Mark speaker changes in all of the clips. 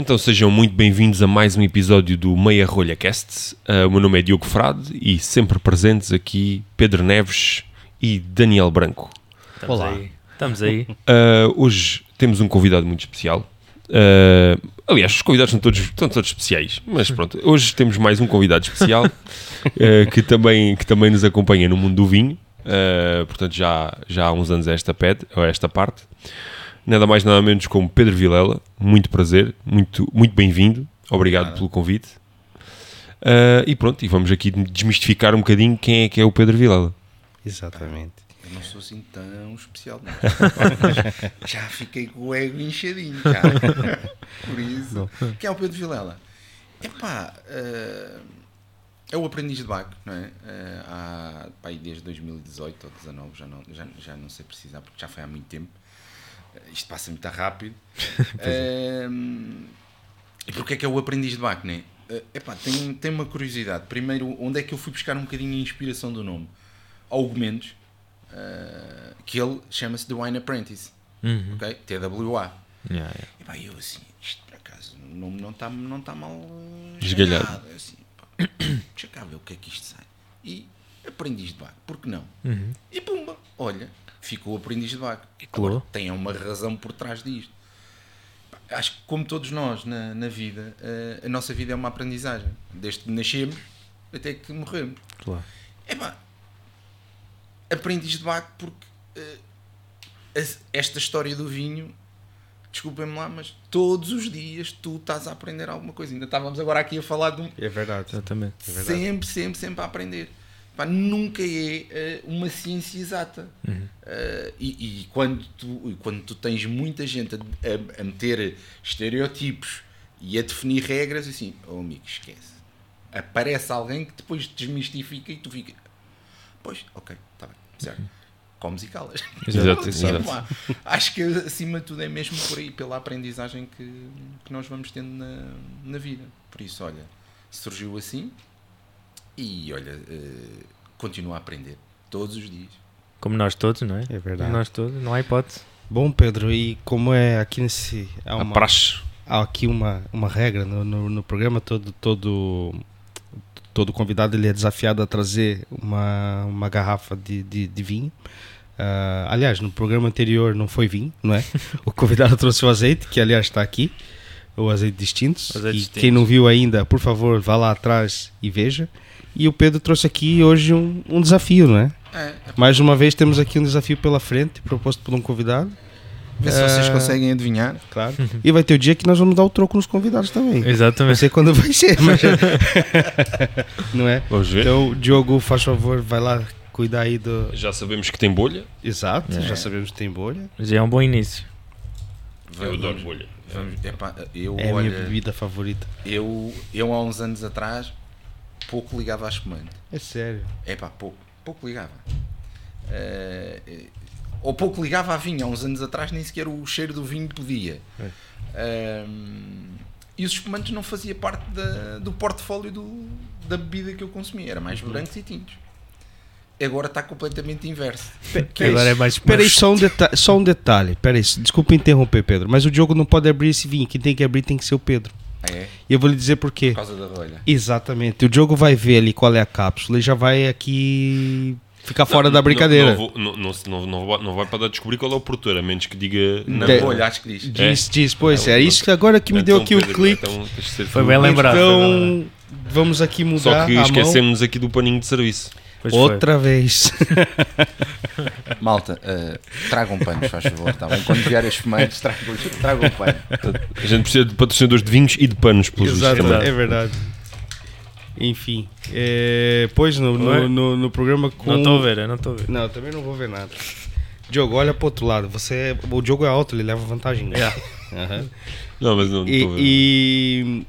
Speaker 1: Então sejam muito bem-vindos a mais um episódio do Meia Rolha Cast. Uh, o meu nome é Diogo Frade e sempre presentes aqui Pedro Neves e Daniel Branco.
Speaker 2: Estamos
Speaker 3: Olá.
Speaker 2: aí. Estamos aí.
Speaker 1: Uh, hoje temos um convidado muito especial. Uh, aliás, os convidados são todos, são todos especiais, mas pronto, hoje temos mais um convidado especial uh, que, também, que também nos acompanha no mundo do vinho. Uh, portanto, já, já há uns anos esta, ped, esta parte. Nada mais, nada menos como Pedro Vilela. Muito prazer, muito, muito bem-vindo. Obrigado pelo convite. Uh, e pronto, e vamos aqui desmistificar um bocadinho quem é que é o Pedro Vilela.
Speaker 3: Exatamente.
Speaker 4: Eu não sou assim tão especial, não. já fiquei com o ego inchadinho, já. Por isso. Quem é o Pedro Vilela? Epá, eh, é o aprendiz de Baco, não é? Eh, há, pá, desde 2018 ou 2019, já não, já, já não sei precisar, porque já foi há muito tempo. Isto passa muito rápido. Eh, e porquê é que é o aprendiz de é? Eh, epá, tem, tem uma curiosidade. Primeiro, onde é que eu fui buscar um bocadinho a inspiração do nome? Ao Mendes, eh, que ele chama-se The Wine Apprentice,
Speaker 2: Uhum.
Speaker 4: ok? TWA.
Speaker 2: Yeah, yeah.
Speaker 4: E pá, eu assim, isto por acaso, o nome não está não tá mal
Speaker 1: Esgalhado.
Speaker 4: Eu assim, pá, deixa cá ver o que é que isto sai. E aprendiz de baco, por que não?
Speaker 2: Uhum.
Speaker 4: E pumba, olha, ficou aprendiz de baco.
Speaker 2: colou.
Speaker 4: Agora, tem uma razão por trás disto. Pá, Acho que como todos nós na, na vida, eh, a nossa vida é uma aprendizagem. Desde que nascemos até que morremos.
Speaker 2: Claro.
Speaker 4: Epá, aprendiz de baco porque as- esta história do vinho, desculpem-me lá, mas todos os dias tu estás a aprender alguma coisa. Ainda estávamos agora aqui a falar de um,
Speaker 3: É verdade.
Speaker 2: Exatamente.
Speaker 4: sempre, sempre, sempre a aprender. Pá, nunca é eh, uma ciência exata. Eh, e, e quando, tu, quando tu tens muita gente a, a- meter estereotipos e a definir regras, assim, oh amigo, esquece. Aparece alguém que depois desmistifica e tu fica, pois, ok, está bem, certo. Comes e calas.
Speaker 1: Exato,
Speaker 4: Pronto,
Speaker 1: exato.
Speaker 4: Acho que acima de tudo é mesmo por aí, pela aprendizagem que, que nós vamos tendo na, na vida. Por isso, olha, surgiu assim e olha, eh, continua a aprender todos os dias.
Speaker 2: Como nós todos, não é?
Speaker 3: É verdade.
Speaker 2: Como nós todos, não há hipótese.
Speaker 3: Bom, Pedro, e como é aqui nesse. Há, uma, há aqui uma, uma regra no, no, no programa, todo, todo, todo convidado ele é desafiado a trazer uma, uma garrafa de, de, de vinho. Ah, aliás, no programa anterior não foi vinho, não é? o convidado trouxe o azeite, que aliás está aqui, o azeite distintos.
Speaker 2: Azeite
Speaker 3: e
Speaker 2: distintos.
Speaker 3: quem não viu ainda, por favor, vá lá atrás e veja. E o Pedro trouxe aqui hoje um, um desafio, não é?
Speaker 4: É,
Speaker 3: Mais uma vez temos aqui um desafio pela frente, proposto por um convidado,
Speaker 4: Vê se vocês
Speaker 3: Eh,
Speaker 4: conseguem adivinhar.
Speaker 3: claro. e vai ter o dia que nós vamos dar o troco nos convidados também. Não
Speaker 2: Exatamente.
Speaker 3: sei quando vai ser, mas. não é?
Speaker 1: Vamos ver.
Speaker 3: Então, Diogo, faz favor, vai lá cuidar aí do.
Speaker 1: Já sabemos que tem bolha.
Speaker 3: Exato,
Speaker 2: É.
Speaker 3: já sabemos que tem bolha.
Speaker 2: Já é um bom início.
Speaker 1: Eu adoro bolha.
Speaker 4: Epá, eu,
Speaker 3: É a minha
Speaker 4: olha,
Speaker 3: bebida favorita.
Speaker 4: eu, eu há uns anos atrás pouco ligava à espumante.
Speaker 3: É sério.
Speaker 4: É pá, pouco, pouco ligava. Eh, ou pouco ligava a vinho. Há uns anos atrás nem sequer o cheiro do vinho podia. Ehm, e os espumantes não fazia parte da- do portfólio do- da bebida que eu consumia. Era mais brancos e tintos. Agora está completamente inverso.
Speaker 2: Que agora é mais
Speaker 3: Espera aí, só um, deta só um detalhe. Espera aí, desculpa interromper, Pedro, mas o Diogo não pode abrir esse vinho. Quem tem que abrir tem que ser o Pedro.
Speaker 4: Ah, é?
Speaker 3: E eu vou lhe dizer por quê.
Speaker 4: Por causa da rolha.
Speaker 3: Exatamente. O Diogo vai ver ali qual é a cápsula e já vai aqui ficar fora da brincadeira.
Speaker 1: Não, não, não, não, não, vai- não vai para descobrir qual é o produtor, a menos que diga.
Speaker 4: Na
Speaker 3: De-
Speaker 4: rolha, acho que diz.
Speaker 3: Diz, diz, pois,
Speaker 1: É,
Speaker 3: é isso que agora que me deu
Speaker 1: Então,
Speaker 3: aqui o
Speaker 1: Pedro,
Speaker 3: clique.
Speaker 1: então
Speaker 2: Foi bem lembrado. foi bem lembrado.
Speaker 3: Então, vamos aqui mudar
Speaker 1: Só que
Speaker 3: a mão
Speaker 1: esquecemos aqui do paninho de serviço.
Speaker 2: Pois foi.
Speaker 3: outra vez.
Speaker 4: Malta, eh, tragam panos, faz favor. Tá bem? Quando vier as fumantes, tragam, tragam pano.
Speaker 1: A gente precisa de patrocinadores de vinhos e de panos, pelos
Speaker 3: Exato, é verdade. Enfim, é, pois no, no, no, no programa com...
Speaker 2: Não estou a ver, eu não estou a ver.
Speaker 3: Não, também não vou ver nada. Diogo, olha pro outro lado. Você é- O Diogo é alto, ele leva vantagem. né? Aham.
Speaker 1: Não, mas não estou a ver.
Speaker 3: E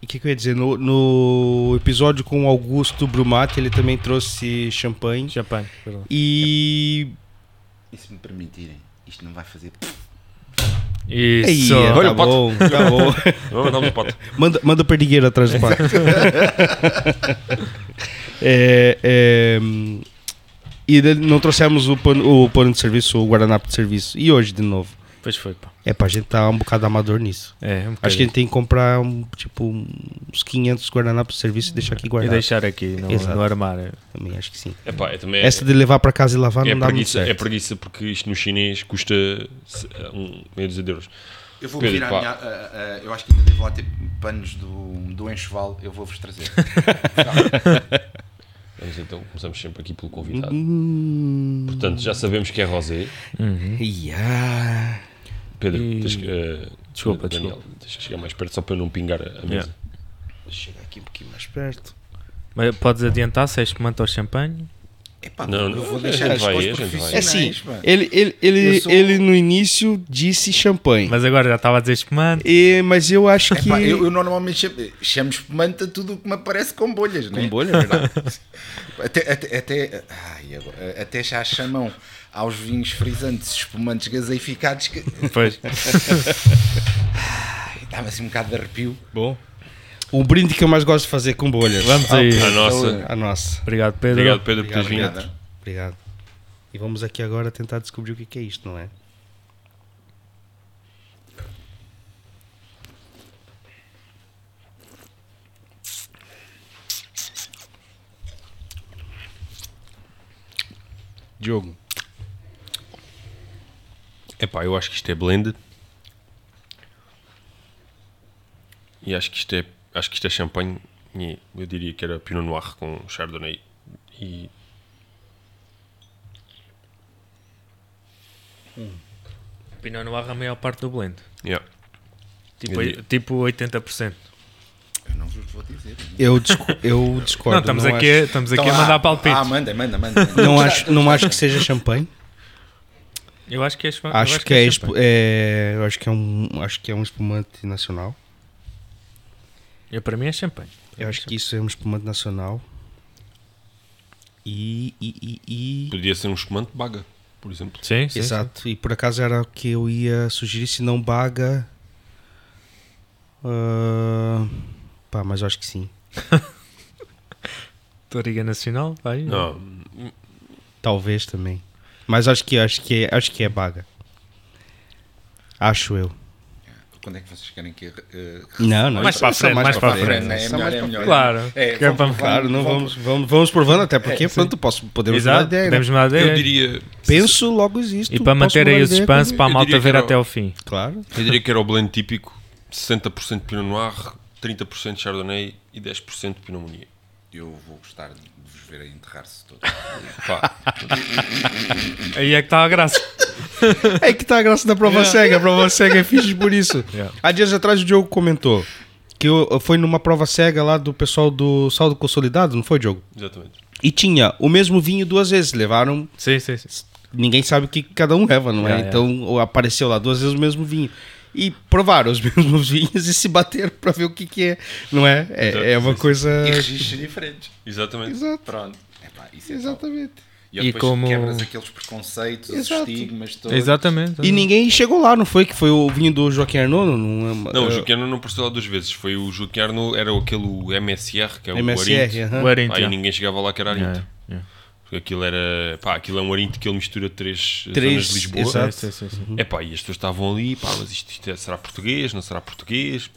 Speaker 3: e o que, que eu ia dizer? No, no episódio com o Augusto Brumati, ele também trouxe champanhe.
Speaker 2: Champanhe. perdão.
Speaker 3: E.
Speaker 4: E se me permitirem, isto não vai fazer.
Speaker 2: Isso.
Speaker 3: Aí,
Speaker 1: Olha
Speaker 3: tá
Speaker 1: o pote.
Speaker 3: bom, tá bom.
Speaker 1: Vamos dar um pote.
Speaker 3: Manda, manda o perdigueiro atrás do pato. é, é, e não trouxemos o pano, o pano de serviço, o guardanapo de serviço. E hoje, de novo?
Speaker 2: Pois foi, pá.
Speaker 3: É pá, a gente tá um bocado amador nisso.
Speaker 2: É, um
Speaker 3: Acho que a gente tem que comprar um, tipo uns 500 guardanapos de serviço e deixar aqui
Speaker 2: E
Speaker 3: guardado.
Speaker 2: deixar aqui no, no armário.
Speaker 3: Também acho que sim.
Speaker 1: É também
Speaker 3: Essa de levar para casa e lavar
Speaker 1: é,
Speaker 3: não dá muito
Speaker 1: preguiça,
Speaker 3: certo.
Speaker 1: é preguiça porque isto no chinês custa um, meio de euros.
Speaker 4: Eu vou
Speaker 1: Pedro,
Speaker 4: virar
Speaker 1: pá.
Speaker 4: a minha. a- a- eu acho que ainda devo lá ter panos do, do enxoval, eu vou-vos trazer.
Speaker 1: Mas então começamos sempre aqui pelo convidado.
Speaker 3: Hum,
Speaker 1: Portanto, já sabemos que é rosé.
Speaker 3: yeah.
Speaker 1: Pedro,
Speaker 2: E-
Speaker 1: tens que, eh,
Speaker 2: Desculpa,
Speaker 1: Daniel, tens que chegar mais perto só para não pingar a mesa.
Speaker 2: Yeah.
Speaker 3: Chega aqui um pouquinho mais perto.
Speaker 2: Mas podes adiantar se és espumante ou champanhe?
Speaker 4: Epá,
Speaker 1: Não,
Speaker 4: eu
Speaker 1: não,
Speaker 4: vou deixar isto
Speaker 1: vai.
Speaker 3: É assim,
Speaker 4: pá.
Speaker 3: ele, ele, ele,
Speaker 4: sou-
Speaker 3: ele no início disse champanhe.
Speaker 2: Mas agora já estava a dizer espumante.
Speaker 3: E, mas eu acho que.
Speaker 4: Epá, eu, eu normalmente chamo, chamo espumante a tudo o que me aparece com bolhas, né?
Speaker 3: Com bolha, é verdade.
Speaker 4: Até, até, até, ai, agora, até já chamam aos vinhos frisantes espumantes gaseificados que
Speaker 2: Pois.
Speaker 4: dá-me assim um bocado de arrepio.
Speaker 3: Bom. O brinde que eu mais gosto de fazer com bolhas.
Speaker 2: Vamos aí.
Speaker 1: A nossa.
Speaker 3: A nossa.
Speaker 2: Obrigado, Pedro.
Speaker 1: Obrigado, Pedro, por teres
Speaker 3: Obrigado,
Speaker 1: vindo.
Speaker 4: Obrigado.
Speaker 3: Obrigado. E vamos aqui agora tentar descobrir o que que é isto, não é? Diogo.
Speaker 1: Epá, eu acho que isto é blended. E acho que isto é, acho que isto é champanhe. E eu diria que era Pinot Noir com Chardonnay. E
Speaker 2: Pinot Noir a maior parte do blend.
Speaker 1: yeah.
Speaker 2: Tipo,
Speaker 1: Eu
Speaker 2: tipo 80%.
Speaker 4: Eu não vos vou dizer.
Speaker 3: Eu, disco- eu discordo.
Speaker 2: Não, estamos
Speaker 3: não
Speaker 2: aqui,
Speaker 3: acho-
Speaker 2: a- estamos aqui
Speaker 4: Então,
Speaker 2: a mandar
Speaker 4: ah,
Speaker 2: palpites.
Speaker 4: Ah, manda, manda, manda. manda.
Speaker 3: Não acho, não acho que seja champanhe.
Speaker 2: Eu acho que é espu- eu
Speaker 3: Acho que é,
Speaker 2: champanhe.
Speaker 3: espu- é, eu acho que é um, acho que é um espumante nacional.
Speaker 2: Eu, para mim é champanhe.
Speaker 3: Eu acho que isso é um espumante nacional. E, e, e, e-
Speaker 1: Podia ser um espumante baga, por exemplo.
Speaker 2: Sim, sim.
Speaker 3: exato. E por acaso era o que eu ia sugerir, se não baga. ah, pá, mas eu acho que sim.
Speaker 2: Toriga Nacional, vai.
Speaker 1: Não,
Speaker 3: Talvez também. Mas acho que acho que é, acho que é baga. Acho eu.
Speaker 4: Quando é que vocês querem que. eh,
Speaker 3: Não, não.
Speaker 2: Mais para a frente, mais para a frente.
Speaker 4: É melhor,
Speaker 3: mais
Speaker 4: é
Speaker 3: para
Speaker 4: melhor.
Speaker 2: Claro.
Speaker 4: É,
Speaker 2: é
Speaker 4: vamos- vamos-
Speaker 3: Claro, não
Speaker 4: vamos-
Speaker 3: vamos, vamos, provando, até porque
Speaker 4: É,
Speaker 3: pronto, posso, podemos mudar
Speaker 2: Exato,
Speaker 3: de ideia. né?
Speaker 2: podemos mudar de
Speaker 1: eu
Speaker 2: ideia.
Speaker 1: diria.
Speaker 3: Penso, logo existe.
Speaker 2: E para manter
Speaker 3: mudar
Speaker 2: aí o
Speaker 3: ideia
Speaker 2: suspense para a malta ver
Speaker 1: era o-
Speaker 2: até ao fim.
Speaker 3: Claro.
Speaker 1: Eu diria que era o blend típico: 60% Pinot Noir, 30% Chardonnay e 10% Pinot Meunier.
Speaker 4: Eu vou gostar de vos ver a enterrar-se todos.
Speaker 1: Pá,
Speaker 2: Aí é que está a graça.
Speaker 3: É que tá a graça da prova cega. A prova cega é fixe por isso.
Speaker 2: Yeah.
Speaker 3: Há dias atrás o Diogo comentou que eu, foi numa prova cega lá do pessoal do Saldo Consolidado, não foi, Diogo?
Speaker 1: exatamente.
Speaker 3: E tinha o mesmo vinho duas vezes. Levaram.
Speaker 2: Sim, sim, sim.
Speaker 3: Ninguém sabe o que cada um leva, não é?
Speaker 2: Yeah,
Speaker 3: então apareceu lá duas vezes o mesmo vinho. E provaram os mesmos vinhos e se bateram pra ver o que, que é. Não é? É, é uma coisa.
Speaker 4: E registros diferentes.
Speaker 1: Exatamente.
Speaker 3: Exato.
Speaker 4: Pronto. Epá, isso é.
Speaker 3: Exatamente.
Speaker 4: E,
Speaker 2: E
Speaker 4: depois
Speaker 2: como-
Speaker 4: quebras aqueles preconceitos, os estigmas todos.
Speaker 2: Exatamente.
Speaker 3: E ninguém chegou lá, não foi? Que foi o vinho do Joaquim Arnaud? Não, é-
Speaker 1: Não, o
Speaker 3: é-
Speaker 1: Joaquim Arnaud não apareceu lá duas vezes. Foi o Joaquim Arnaud, era aquele MSR, que é o
Speaker 3: MSR.
Speaker 1: Arinto.
Speaker 3: aham.
Speaker 2: O Arinto,
Speaker 1: Aí
Speaker 2: já.
Speaker 1: ninguém chegava lá que era Arinto. Porque aquilo era. Pá, aquilo é um Arinto que ele mistura três,
Speaker 3: Três,
Speaker 1: zonas de Lisboa.
Speaker 3: exato.
Speaker 2: Sim, sim, sim.
Speaker 1: É pá, e as pessoas estavam ali, pá, mas isto, isto é- será português? Não será português?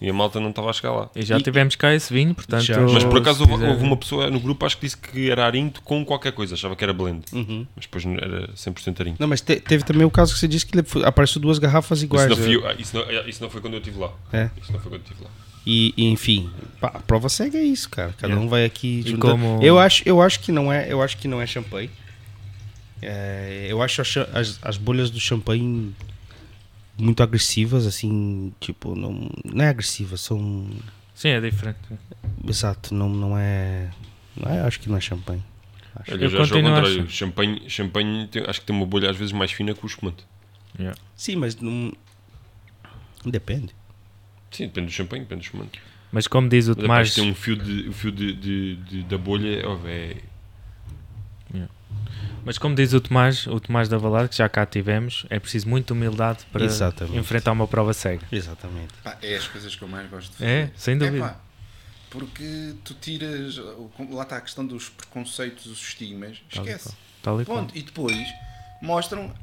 Speaker 1: E a malta não estava a chegar lá.
Speaker 2: E já
Speaker 3: E-
Speaker 2: ivemos cá esse vinho, portanto.
Speaker 3: Já.
Speaker 1: Mas por acaso houve, houve uma pessoa no grupo, acho que disse que era Arinto com qualquer coisa, achava que era blend.
Speaker 3: Uhum.
Speaker 1: Mas depois não- era 100% Arinto.
Speaker 3: Não, mas te- teve também o caso que você disse que apareceu duas garrafas
Speaker 1: Isso
Speaker 3: iguais.
Speaker 1: não,
Speaker 3: né?
Speaker 1: fui ah, isso, não, ah, isso não foi quando eu estive lá.
Speaker 3: É.
Speaker 1: Isso não foi quando eu estive lá.
Speaker 3: E, e, enfim, pá, a prova cega é isso, cara. Cada
Speaker 2: Yeah.
Speaker 3: um vai aqui
Speaker 2: E
Speaker 3: juntando.
Speaker 2: como-
Speaker 3: Eu acho, eu acho que não é, eu acho que não é champanhe. É, eu acho as, as bolhas do champanhe muito agressivas, assim, tipo, não, não é agressivas, são
Speaker 2: Sim, é diferente.
Speaker 3: exato, não, não é, não é, acho que não é champanhe. Acho.
Speaker 2: Eu
Speaker 1: eu já acho ao contrário. Champanhe, champanhe tem- acho que tem uma bolha às vezes mais fina que o espumante.
Speaker 2: Yeah.
Speaker 3: Sim, mas não depende.
Speaker 1: Sim, depende do champanhe, depende do espumante.
Speaker 2: Mas como diz o
Speaker 1: Mas
Speaker 2: Tomás,
Speaker 1: tem um fio, de, o fio de, de- de- da bolha ó, é,
Speaker 2: mas como diz o Tomás, o Tomás da Valada, que já cá tivemos, é preciso muita humildade para
Speaker 3: Exatamente.
Speaker 2: enfrentar uma prova cega.
Speaker 3: Exatamente.
Speaker 4: Pá, é as coisas que eu mais gosto de fazer.
Speaker 2: É, sem dúvida.
Speaker 4: pá, porque tu tiras. o- Lá está a questão dos preconceitos, os estigmas.
Speaker 2: Tal e
Speaker 4: Esquece.
Speaker 2: qual. Tal e qual.
Speaker 4: E depois mostram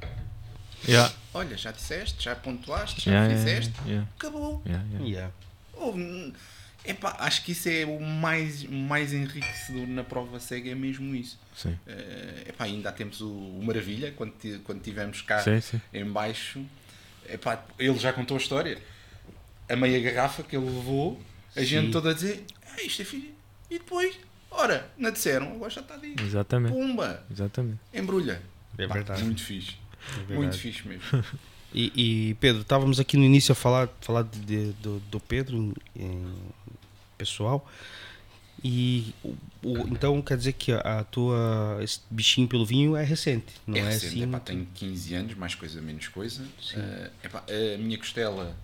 Speaker 2: Yeah.
Speaker 4: Olha, já disseste, já pontuaste, já
Speaker 2: Yeah,
Speaker 4: fizeste,
Speaker 2: yeah,
Speaker 4: acabou.
Speaker 2: yeah, yeah.
Speaker 3: Yeah.
Speaker 4: Epá, acho que isso é o mais, mais enriquecedor na prova cega, é mesmo isso.
Speaker 2: Sim.
Speaker 4: Epá, ainda temos o, o Maravilha, quando, quando tivemos cá
Speaker 2: Sim, sim.
Speaker 4: em baixo, epá, ele já contou a história. A meia garrafa que ele levou, a gente toda a dizer, ah, isto é filho. E depois, ora, não disseram, agora já está dito.
Speaker 2: Exatamente.
Speaker 4: Pumba,
Speaker 2: Exatamente.
Speaker 4: embrulha.
Speaker 3: É
Speaker 4: Pá,
Speaker 3: verdade.
Speaker 4: Muito fixe.
Speaker 3: Verdade.
Speaker 4: muito fixe mesmo.
Speaker 3: E, e, Pedro, estávamos aqui no início a falar, falar de- de- do, do Pedro em, pessoal. E o- o- então quer dizer que a, a tua esse bichinho pelo vinho é recente, não é,
Speaker 4: é recente,
Speaker 3: assim?
Speaker 4: epá,
Speaker 3: muito-
Speaker 4: tenho 15 anos, mais coisa, menos coisa. Eh, epá, a minha costela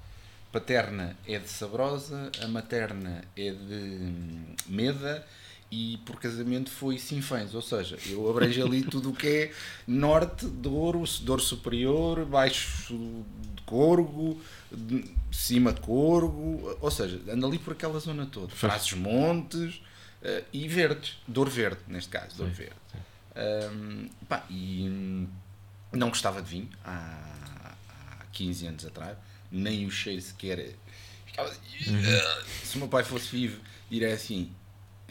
Speaker 4: paterna é de Sabrosa, a materna é de hum, Meda e por casamento foi Sinfãs, ou seja, eu abranjo ali tudo o que é norte, Douro, Douro Superior, baixo de Corgo, de cima de Corgo, ou seja, ando ali por aquela zona toda. Frazes Montes eh, e Verdes, Douro Verde, neste caso, Douro Verde. Hum, pá, e não gostava de vinho há, há 15 anos atrás, nem o cheiro sequer. Ficava assim, "Ah". Se o meu pai fosse vivo, diria assim: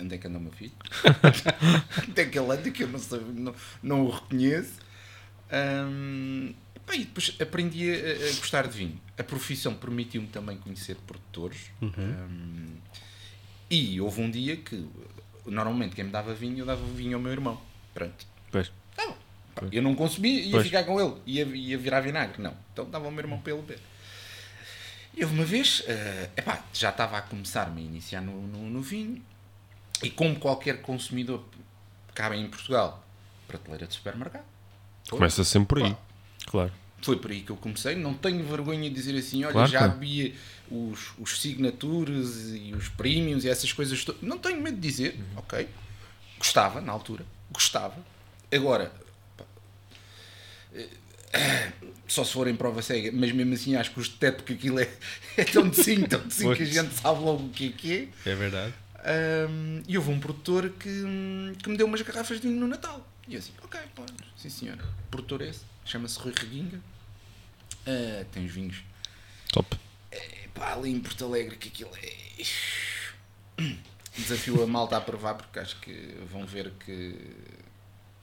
Speaker 4: onde é que anda o meu filho? onde é que ele anda que eu não, sei, não, não o reconheço? Pá, e depois aprendi a, a gostar de vinho. A profissão permitiu-me também conhecer produtores. Hum, e houve um dia que, normalmente, quem me dava vinho, eu dava vinho ao meu irmão. Pronto.
Speaker 2: Pois.
Speaker 4: Tá bom. Pá, Eu não consumia, ia
Speaker 2: Pois.
Speaker 4: ficar com ele, ia, ia virar vinagre. Não. Então dava ao meu irmão para ele beber. E houve uma vez, eh, epá, já estava a começar-me a iniciar no, no, no vinho, e como qualquer consumidor cabe em Portugal, prateleira de supermercado. Foi.
Speaker 1: Começa sempre por aí.
Speaker 4: Pá,
Speaker 2: Claro.
Speaker 4: foi por aí que eu comecei. Não tenho vergonha de dizer assim: olha,
Speaker 2: Claro,
Speaker 4: já
Speaker 2: claro.
Speaker 4: havia os, os signatures e os premiums e essas coisas. Não tenho medo de dizer,
Speaker 2: Uhum.
Speaker 4: ok. Gostava na altura, gostava. Agora, pá, eh, só se for em prova cega, mas mesmo assim acho que os deteto que aquilo é, é tão de sim, tão de sim que a gente sabe logo o que é que é.
Speaker 3: É verdade.
Speaker 4: Ahm, e houve um produtor que, que me deu umas garrafas de vinho no Natal. E eu assim, ok, pô, sim senhor. O produtor esse, chama-se Rui Reguinga. Ah, tem os vinhos
Speaker 1: Top.
Speaker 4: é, pá, ali em Porto Alegre que aquilo é. Desafio a malta a provar porque acho que vão ver que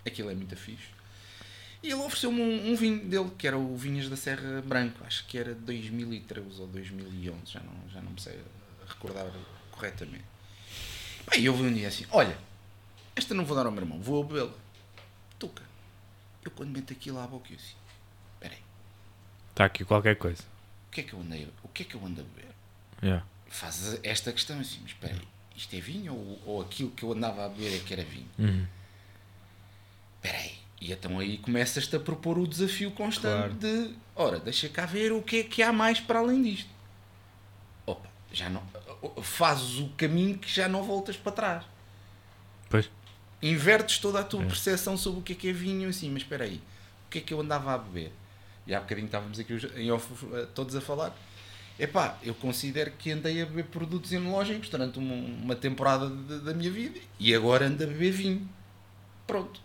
Speaker 4: aquilo é muito fixe. E ele ofereceu-me um, um vinho dele, que era o Vinhas da Serra Branco, acho que era de 2013 ou 2011, já não, já não me sei recordar corretamente. Bem, eu vi um dia assim: olha, esta não vou dar ao meu irmão, vou bebê-la. Tuca. Eu quando meto aquilo à boca, eu assim: espera aí,
Speaker 2: Está aqui qualquer coisa.
Speaker 4: o que é que eu andei, o que é que eu ando a beber?
Speaker 2: Yeah.
Speaker 4: fazes esta questão assim, mas espera aí, isto é vinho ou, ou aquilo que eu andava a beber é que era vinho?
Speaker 2: Uhum.
Speaker 4: Espera aí. E então aí começas-te a propor o desafio constante
Speaker 3: Claro.
Speaker 4: de, ora, deixa cá ver o que é que há mais para além disto. Opa, já não, fazes o caminho que já não voltas para trás.
Speaker 2: Pois.
Speaker 4: Invertes toda a tua percepção sobre o que é que é vinho assim, mas espera aí, o que é que eu andava a beber? E há bocadinho estávamos aqui em off, eh, todos a falar. Epá, eu considero que andei a beber produtos enológicos durante uma, uma temporada de- da minha vida e agora ando a beber vinho. Pronto.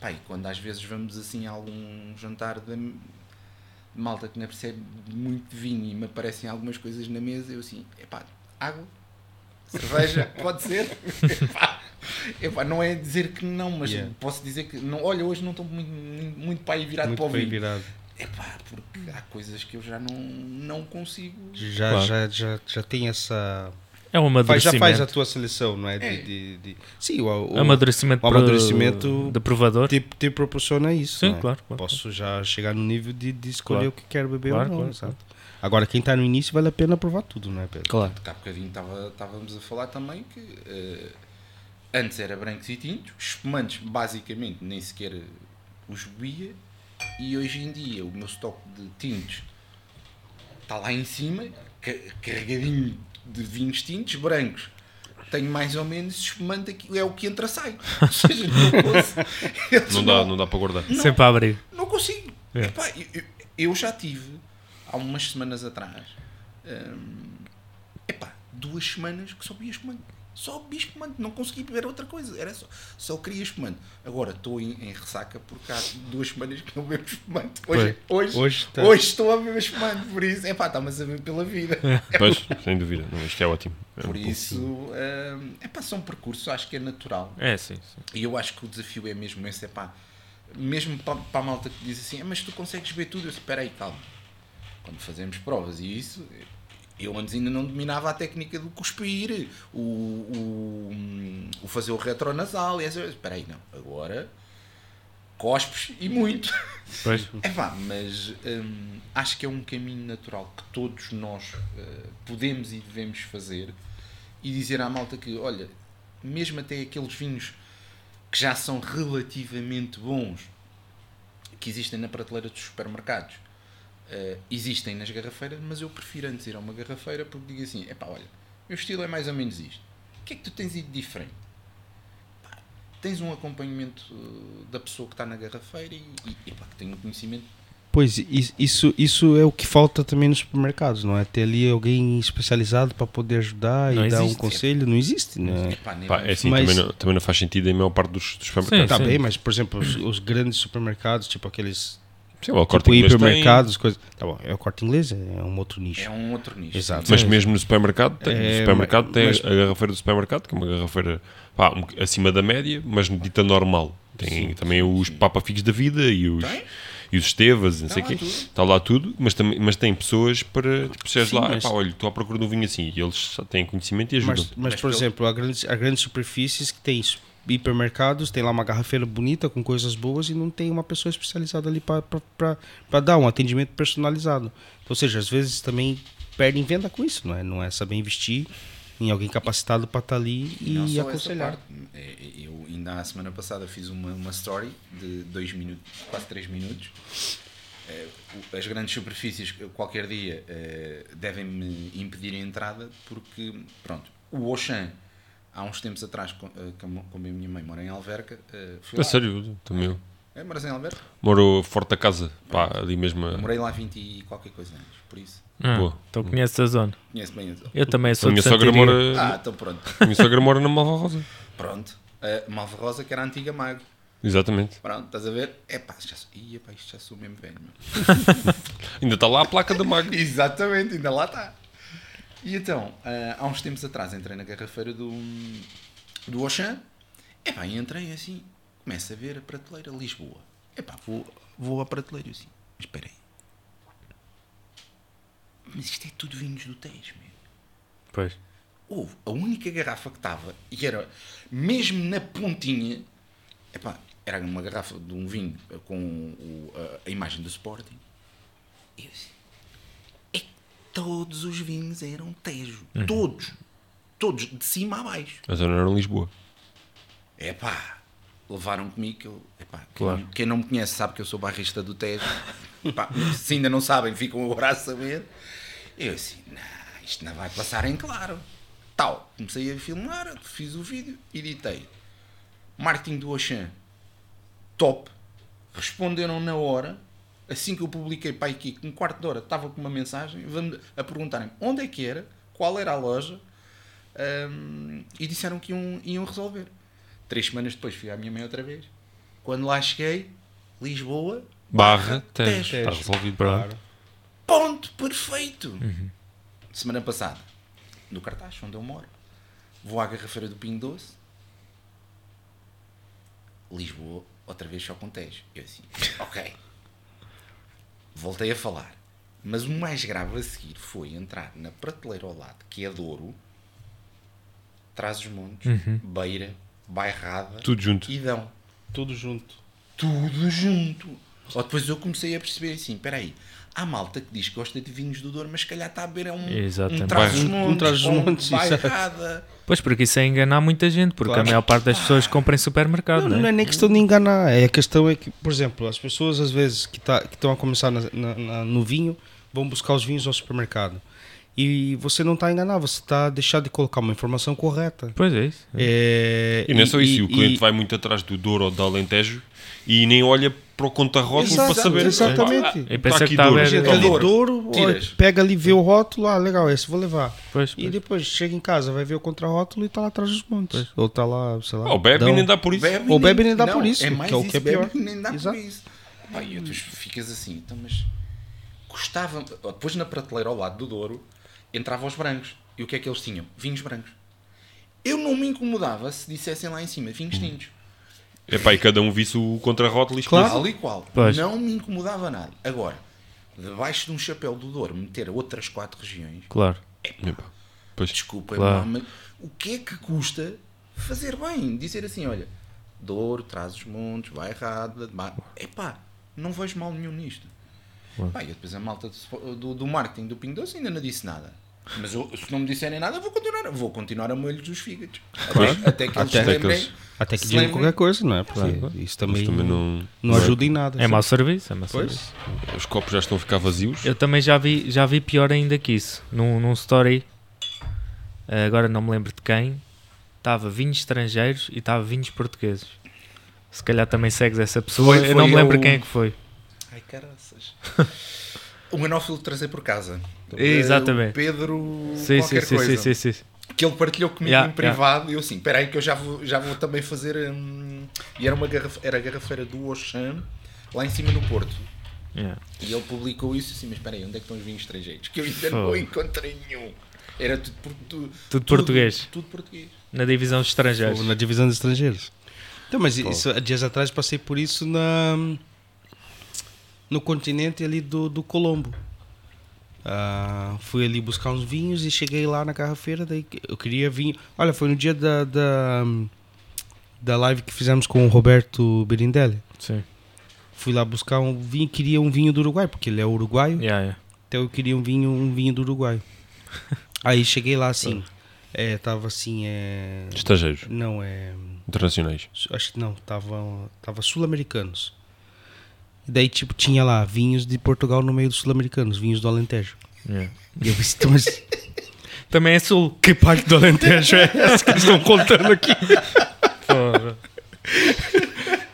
Speaker 4: Pá, e quando às vezes vamos assim a algum jantar de, de malta que não percebe muito de vinho e me aparecem algumas coisas na mesa, eu assim, epá, água, cerveja, pode ser? Epá, epá, não é dizer que não, mas
Speaker 3: Yeah.
Speaker 4: posso dizer que não, olha, hoje não estou muito, muito, para aí virado
Speaker 3: Muito
Speaker 4: para o vinho.
Speaker 3: virado.
Speaker 4: Epá, porque há coisas que eu já não, não consigo.
Speaker 3: Já,
Speaker 2: Claro.
Speaker 3: já, já, já tem essa.
Speaker 2: É um
Speaker 3: Faz, já
Speaker 2: amadurecimento.
Speaker 3: faz a tua seleção, não é? De,
Speaker 4: É.
Speaker 3: de- de- Sim, o, o,
Speaker 2: amadurecimento,
Speaker 3: o amadurecimento
Speaker 2: pro- de provador.
Speaker 3: te, te proporciona isso.
Speaker 2: Sim,
Speaker 3: não é?
Speaker 2: claro, claro.
Speaker 3: Posso já chegar no nível de, de escolher
Speaker 2: Claro.
Speaker 3: o que quero beber
Speaker 2: Claro,
Speaker 3: ou não.
Speaker 2: claro,
Speaker 3: exato. Agora, quem está no início vale a pena provar tudo, não é, Pedro?
Speaker 2: Claro.
Speaker 4: Há bocadinho estava, estávamos a falar também que eh, antes era brancos e tintos, espumantes basicamente nem sequer os bebia e hoje em dia o meu estoque de tintos está lá em cima, ca- carregadinho de vinhos tintos, brancos. Tenho mais ou menos espumante, aqui, é o que entra sai. Ou seja, não, posso,
Speaker 1: Não dá, não dá para guardar.
Speaker 4: Não.
Speaker 2: Sempre a abrir.
Speaker 4: Não consigo.
Speaker 2: É.
Speaker 4: Epá, eu- eu já tive, há umas semanas atrás, hum, epá, duas semanas que só bebia espumante. Só bebi espumante, não consegui beber outra coisa. Era só, só queria espumante. Agora estou em, em ressaca porque há duas semanas que não bebo espumante. Hoje, hoje,
Speaker 3: Hoje tá-
Speaker 4: hoje estou a beber espumante, por isso, é pá, está-me a saber pela vida.
Speaker 1: Pois, sem dúvida. Não, isto é ótimo. É
Speaker 4: Por
Speaker 1: um pouco-
Speaker 4: isso, é pá, são percursos, acho que é natural.
Speaker 2: É, sim, sim.
Speaker 4: E eu acho que o desafio é mesmo esse, é pá, mesmo para, para a malta que diz assim, "Ah, mas tu consegues ver tudo, eu disse, espera aí, calma. Quando fazemos provas e isso, eu antes ainda não dominava a técnica do cuspir, o, o, o fazer o retronasal, e essa, espera aí, não, agora cospes e muito.
Speaker 2: Pois.
Speaker 4: É pá, mas hum, acho que é um caminho natural que todos nós eh, podemos e devemos fazer e dizer à malta que, olha, mesmo até aqueles vinhos que já são relativamente bons, que existem na prateleira dos supermercados, eh, existem nas garrafeiras, mas eu prefiro antes ir a uma garrafeira porque digo assim, é pá, olha, meu estilo é mais ou menos isto. O que é que tu tens ido diferente? Pá, Tens um acompanhamento eh, da pessoa que está na garrafeira e, e, pá, que tem um conhecimento
Speaker 3: Pois, is- isso, isso é o que falta também nos supermercados, não é? Ter ali alguém especializado para poder ajudar
Speaker 2: Não
Speaker 3: e dar um
Speaker 2: existe.
Speaker 3: conselho, não existe, não é?
Speaker 1: Pá,
Speaker 4: vamos-
Speaker 1: é assim,
Speaker 3: Mas-
Speaker 1: também, não, também não faz sentido em maior parte dos, dos supermercados.
Speaker 3: Tá
Speaker 2: Sim.
Speaker 3: bem, mas por exemplo, os, os grandes supermercados, tipo aqueles
Speaker 1: Sim, o corte
Speaker 3: tipo
Speaker 1: inglês tem,
Speaker 3: hipermercados, coisas. Tá bom, é o corte inglês, é um outro nicho.
Speaker 4: É um outro nicho.
Speaker 3: Exato.
Speaker 1: Mas mesmo no supermercado, tem,
Speaker 3: É,
Speaker 1: no supermercado tem
Speaker 3: mas-
Speaker 1: a garrafeira do supermercado, que é uma garrafeira pá, um acima da média, mas dita normal. Tem também os papafigos da vida e os,
Speaker 4: Tem?
Speaker 1: e os estevas, não
Speaker 4: Está
Speaker 1: sei
Speaker 4: lá
Speaker 1: quê.
Speaker 4: tudo.
Speaker 1: Está lá tudo, mas, também, mas tem pessoas para, tipo, se és
Speaker 3: Sim,
Speaker 1: lá,
Speaker 3: mas-
Speaker 1: pá, olha, estou à procura de um vinho assim, e eles têm conhecimento e ajudam.
Speaker 3: Mas, mas,
Speaker 4: Mas
Speaker 3: por
Speaker 4: pelo-
Speaker 3: exemplo, há grandes, há grandes superfícies que têm isso. Hipermercados, tem lá uma garrafeira bonita com coisas boas e não tem uma pessoa especializada ali para dar um atendimento personalizado. Ou seja, às vezes também perdem venda com isso, não é? Não é saber investir em alguém capacitado para estar ali
Speaker 4: não
Speaker 3: e
Speaker 4: só
Speaker 3: aconselhar.
Speaker 4: parte. É, Eu ainda a semana passada fiz uma, uma story de dois minutos, quase três minutos. É, As grandes superfícies qualquer dia eh, devem-me impedir a entrada porque, pronto, o Oxan, há uns tempos atrás, com- eh, como como a minha mãe mora em Alverca, eh, fui
Speaker 1: A
Speaker 4: lá.
Speaker 1: sério, também eu.
Speaker 4: É, moras em Alverca?
Speaker 1: Moro forte da casa, pá, ali mesmo. A-
Speaker 4: morei lá 20 e qualquer coisa antes, por isso
Speaker 2: Ah,
Speaker 1: Boa.
Speaker 2: então conheces a zona.
Speaker 4: conheço bem a zona.
Speaker 2: Eu também
Speaker 1: A
Speaker 2: sou
Speaker 1: minha
Speaker 2: de
Speaker 1: sogra mora,
Speaker 4: Ah, então pronto.
Speaker 1: a minha sogra mora na Malva Rosa.
Speaker 4: Pronto. A Malva Rosa, que era a antiga Mago.
Speaker 1: Exatamente.
Speaker 4: Pronto, estás a ver? É pá, já sou, Ih, epá, isto já sou mesmo velho.
Speaker 1: Ainda está lá a placa da Mag.
Speaker 4: Exatamente, ainda lá está. E então, ah, há uns tempos atrás entrei na garrafeira do, do Auchan. É pá, e entrei assim, começo a ver a prateleira Lisboa. É pá, vou, vou à prateleira assim, mas espera aí. Mas isto é tudo vinhos do Tejo, meu.
Speaker 2: Pois.
Speaker 4: Houve a única garrafa que estava, e era mesmo na pontinha, epá, era uma garrafa de um vinho com o- a, a imagem do Sporting. E eu que todos os vinhos eram Tejo. Todos. Todos, de cima a baixo.
Speaker 1: A zona era Lisboa.
Speaker 4: Epá, levaram comigo que eu, epá, quem,
Speaker 2: Claro.
Speaker 4: quem não me conhece sabe que eu sou barrista do Tejo. Epá, se ainda não sabem, ficam agora a saber. Eu assim, não, isto não vai passar em claro. Tal, comecei a filmar, fiz o vídeo, editei. Marketing do Oxan, top. Responderam na hora. Assim que eu publiquei para aqui, com um quarto de hora, estava com uma mensagem a perguntarem onde é que era, qual era a loja, hum, e disseram que iam, iam resolver. Três semanas depois fui à minha mãe outra vez. Quando lá cheguei, Lisboa,
Speaker 1: Barra, Tejo. Está resolvido.
Speaker 2: Pronto.
Speaker 4: Ponto perfeito. Semana passada, no cartaz, onde eu moro, vou à garrafeira do Pingo Doce. Lisboa, outra vez só com Tejo. Eu assim, ok. Voltei a falar. Mas o mais grave a seguir foi entrar na prateleira ao lado, que é Douro, Traz os Montes, Beira, Bairrada
Speaker 1: Tudo junto.
Speaker 4: e Dão
Speaker 3: Tudo junto.
Speaker 4: tudo junto. Ou depois eu comecei a perceber assim, espera aí, há malta que diz que gosta de vinhos do Douro, mas se calhar está a beber é um,
Speaker 2: Exatamente.
Speaker 4: um trás dos
Speaker 3: Um- um
Speaker 4: montes, um
Speaker 3: exato.
Speaker 4: bairrada.
Speaker 2: Pois, porque isso é enganar muita gente, porque
Speaker 3: Claro.
Speaker 2: a maior parte das pessoas compra em supermercado,
Speaker 3: Não,
Speaker 2: não,
Speaker 3: não
Speaker 2: é?
Speaker 3: é nem questão de enganar. É a questão é que, por exemplo, as pessoas às vezes que tá, que estão a começar na- na- na- no vinho vão buscar os vinhos ao supermercado. E você não está a enganar, você está a deixar de colocar uma informação correta.
Speaker 2: Pois é isso.
Speaker 3: É,
Speaker 1: E não é só isso, o cliente
Speaker 3: e-
Speaker 1: vai muito atrás do Douro ou do Alentejo e nem olha para o conta-rótulo para saber.
Speaker 3: exatamente.
Speaker 1: "Ah,
Speaker 2: E
Speaker 1: tá
Speaker 2: pensa que
Speaker 1: aqui
Speaker 2: tá
Speaker 1: Douro."
Speaker 3: Gente,
Speaker 4: É
Speaker 3: ali
Speaker 4: Douro.
Speaker 3: Pega ali, vê o rótulo, ah, legal, esse vou levar.
Speaker 2: Pois,
Speaker 3: E
Speaker 2: pois.
Speaker 3: depois chega em casa, vai ver o contrarótulo e está lá atrás dos montes. Ou está lá, sei lá.
Speaker 1: Ah, o bebe nem dá por isso.
Speaker 4: Bebe
Speaker 3: Ou
Speaker 4: nem-
Speaker 3: bebe nem dá
Speaker 4: não,
Speaker 3: por isso,
Speaker 4: É mais
Speaker 3: que é o
Speaker 4: isso,
Speaker 3: que é
Speaker 4: bebe
Speaker 3: pior.
Speaker 4: nem dá
Speaker 3: Exato.
Speaker 4: por isso. Pá, e tu ficas assim, então, mas custava. Depois na prateleira ao lado do Douro entravam os brancos. E o que é que eles tinham? Vinhos brancos. Eu não me incomodava se dissessem lá em cima vinhos tintos.
Speaker 1: Epá, e cada um visse o contra-rótulo e
Speaker 3: Claro.
Speaker 4: Tal e qual.
Speaker 2: Pois.
Speaker 4: Não me incomodava nada. Agora, debaixo de um chapéu do Douro, meter outras quatro regiões,
Speaker 2: Claro.
Speaker 1: Epá, Pois,
Speaker 4: desculpa,
Speaker 2: Claro.
Speaker 4: mas o que é que custa fazer bem? Dizer assim, olha, Douro, traz os montes, vai errado, vai... epá, não vejo mal nenhum nisto.
Speaker 2: Claro.
Speaker 4: Pá, e depois a malta do, do, do marketing do Pingo Doce ainda não disse nada. Mas eu, se não me disserem nada, eu vou continuar, vou continuar a molhos dos fígados. Até, até que eles
Speaker 3: Até
Speaker 4: lembrem.
Speaker 1: que eles-
Speaker 3: Até que digam
Speaker 4: lembrem-
Speaker 3: qualquer coisa, não é? Porque
Speaker 2: Claro.
Speaker 3: isso também,
Speaker 1: também
Speaker 3: não,
Speaker 1: não.
Speaker 3: ajuda em nada.
Speaker 2: É mau serviço, é mau
Speaker 3: Pois.
Speaker 2: serviço.
Speaker 1: Os copos já estão a ficar vazios.
Speaker 2: Eu também já vi, já vi pior ainda que isso. Num, num story, eh, agora não me lembro de quem, estava vinhos estrangeiros e estava vinhos portugueses. Se calhar também segues essa pessoa.
Speaker 4: Foi-
Speaker 2: eu não me lembro
Speaker 4: eu-
Speaker 2: quem é que foi.
Speaker 4: Ai, caraças. o monófilo trazer por casa.
Speaker 2: Exatamente.
Speaker 4: O Pedro
Speaker 2: Sim,
Speaker 4: qualquer
Speaker 2: sim,
Speaker 4: coisa.
Speaker 2: sim, sim, sim.
Speaker 4: Que ele partilhou comigo
Speaker 2: Yeah,
Speaker 4: em privado e eu assim, espera aí que eu já vou, já vou também fazer... hum, E era, uma garrafa, era a garrafeira do Oxam, lá em cima no Porto.
Speaker 2: Yeah.
Speaker 4: E ele publicou isso assim, mas espera aí, onde é que estão os vinhos estrangeiros? Que eu ainda não encontrei nenhum. Era tudo, por- tu-
Speaker 2: Tudo português.
Speaker 4: Tudo português.
Speaker 2: Na divisão dos estrangeiros.
Speaker 3: Na divisão de estrangeiros. Então, mas isso, há dias atrás passei por isso na, no continente ali do, do Colombo. Ah, fui ali buscar uns vinhos e cheguei lá na garrafeira. Daí eu queria vinho. Olha, foi no dia da, da, da live que fizemos com o Roberto Berindelli.
Speaker 2: Sim.
Speaker 3: Fui lá buscar um vinho, queria um vinho do Uruguai, porque ele é uruguaio.
Speaker 2: Yeah, yeah.
Speaker 3: Então eu queria um vinho, um vinho do Uruguai. Aí cheguei lá assim. É, tava assim, é.
Speaker 1: Estrangeiros,
Speaker 3: Não, é.
Speaker 1: internacionais.
Speaker 3: Acho que não, tava, tava sul-americanos. E daí, tipo, tinha lá vinhos de Portugal no meio dos sul-americanos, vinhos do Alentejo.
Speaker 2: Yeah.
Speaker 3: E eu disse, "Então, mas
Speaker 2: Também é sul.
Speaker 3: que parte do Alentejo é essa que eles estão contando aqui?
Speaker 2: Porra.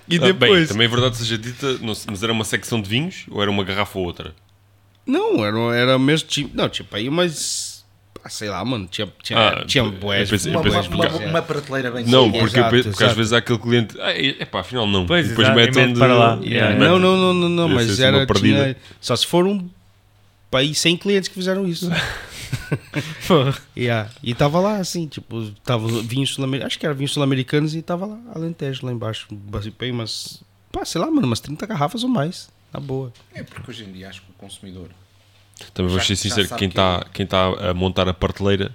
Speaker 3: E
Speaker 1: Ah, bem,
Speaker 3: depois.
Speaker 1: também é verdade seja dita, não mas era uma secção de vinhos ou era uma garrafa ou outra?
Speaker 3: Não, era, era mesmo tipo. Não, tipo, aí, mas. Ah, sei lá, mano, tinha, tinha,
Speaker 1: Ah,
Speaker 3: tinha boés.
Speaker 1: pensei-
Speaker 4: Uma, uma, uma, uma prateleira bem
Speaker 1: Não, porque,
Speaker 3: exato,
Speaker 1: porque às
Speaker 3: exato.
Speaker 1: vezes há aquele cliente, ah, é pá, afinal não.
Speaker 2: Pois,
Speaker 1: depois
Speaker 2: exato,
Speaker 1: mete
Speaker 2: e mete
Speaker 1: onde.
Speaker 2: para lá. Yeah.
Speaker 3: Não, não, não, não, não mas
Speaker 1: assim uma
Speaker 3: era. Tinha, só se foram para aí 100 clientes que fizeram isso. Yeah. E tava lá assim, tipo, tava vinhos sul-americanos, acho que era vinhos sul-americanos e tava lá, Alentejo, lá embaixo. Bem umas, pá, sei lá, mano, umas 30 garrafas ou mais, na boa.
Speaker 4: É porque hoje em dia acho que o consumidor.
Speaker 1: Também vou ser sincero, quem
Speaker 4: que-
Speaker 1: está quem tá a montar a prateleira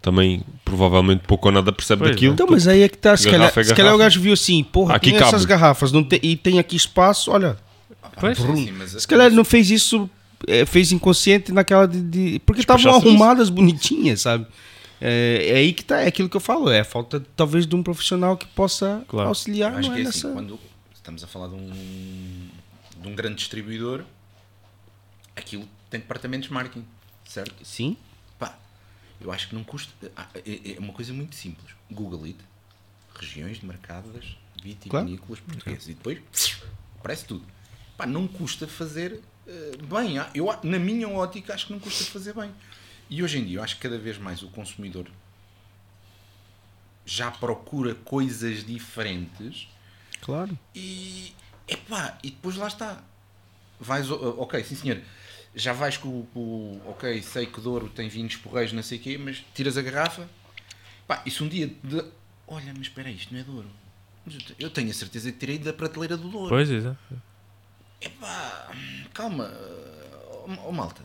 Speaker 1: também provavelmente pouco ou nada percebe
Speaker 2: Pois,
Speaker 1: daquilo.
Speaker 3: Então, mas aí é que tá, se calhar,
Speaker 1: é
Speaker 3: se calhar o gajo viu assim, porra,
Speaker 1: Aqui
Speaker 3: tem
Speaker 1: cabe.
Speaker 3: essas garrafas não tem, e tem aqui espaço, olha,
Speaker 2: Pois.
Speaker 4: mas assim, mas-
Speaker 3: se calhar não fez isso, é, fez inconsciente naquela de... de- porque estavam
Speaker 1: Despachar serviço.
Speaker 3: arrumadas, bonitinhas, sabe? É, é aí que tá, é aquilo que eu falo, é a falta talvez de um profissional que possa
Speaker 2: Claro.
Speaker 3: auxiliar,
Speaker 4: Eu acho que
Speaker 3: é
Speaker 4: é assim,
Speaker 3: nessa...
Speaker 4: quando estamos a falar de um, de um grande distribuidor, aquilo tem departamentos de marketing, certo?
Speaker 3: Sim,
Speaker 4: Pá, eu acho que não custa. ah, É é uma coisa muito simples. Google It, regiões de mercados vitivinícolas portugueses. E depois aparece tudo. Pá, não custa fazer eh, bem. Ah, Eu, na minha ótica, acho que não custa fazer bem. E hoje em dia, eu acho que cada vez mais o consumidor já procura coisas diferentes
Speaker 3: claro.
Speaker 4: e epá, e depois lá está. Vais, ok, sim senhor, já vais com, o- com o- ok, sei que Douro tem vinhos porreiros, não sei o quê, mas tiras a garrafa, pá, se um dia, de, olha, mas espera aí, isto não é Douro. Eu te- Eu tenho a certeza que tirei da prateleira do Douro.
Speaker 2: Pois, exato.
Speaker 4: Epá, calma, oh, oh, malta,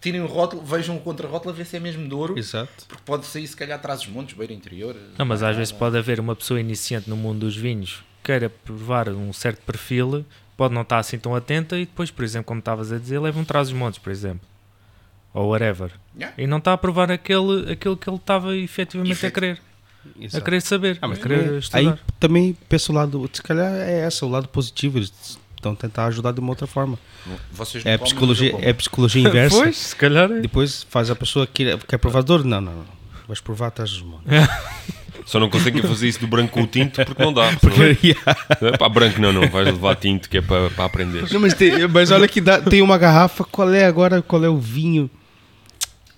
Speaker 4: tirem o rótulo, vejam o contra-rótulo a ver se é mesmo Douro,
Speaker 3: Exato.
Speaker 4: porque pode sair se calhar atrás dos montes, beira interior.
Speaker 2: Não, mas às vezes pode haver uma pessoa iniciante no mundo dos vinhos que queira provar um certo perfil, pode não estar assim tão atenta e depois, por exemplo, como estavas a dizer, leva um trás os montes, por exemplo. Ou whatever.
Speaker 4: Yeah.
Speaker 2: E não está a provar aquele, aquele que ele estava efetivamente a
Speaker 4: Efet-
Speaker 2: querer. A
Speaker 3: Exato.
Speaker 2: querer saber,
Speaker 3: Ah, mas
Speaker 2: a querer
Speaker 3: também,
Speaker 2: estudar.
Speaker 3: aí também penso o lado, se calhar é essa, o lado positivo. Eles Então tentar ajudar de uma outra forma. É
Speaker 4: comem,
Speaker 3: psicologia, é psicologia inversa.
Speaker 2: Pois, se calhar é.
Speaker 3: Depois faz a pessoa que quer provar dor. Não, não, não. Vais provar atrás dos mãos.
Speaker 1: Só não conseguem fazer isso do branco com o tinto porque não dá. Senão, pá, branco não, não. Vais levar tinto que é para, para aprender.
Speaker 3: Não, mas, tem- mas olha que dá- tem uma garrafa. Qual é agora? Qual é o vinho?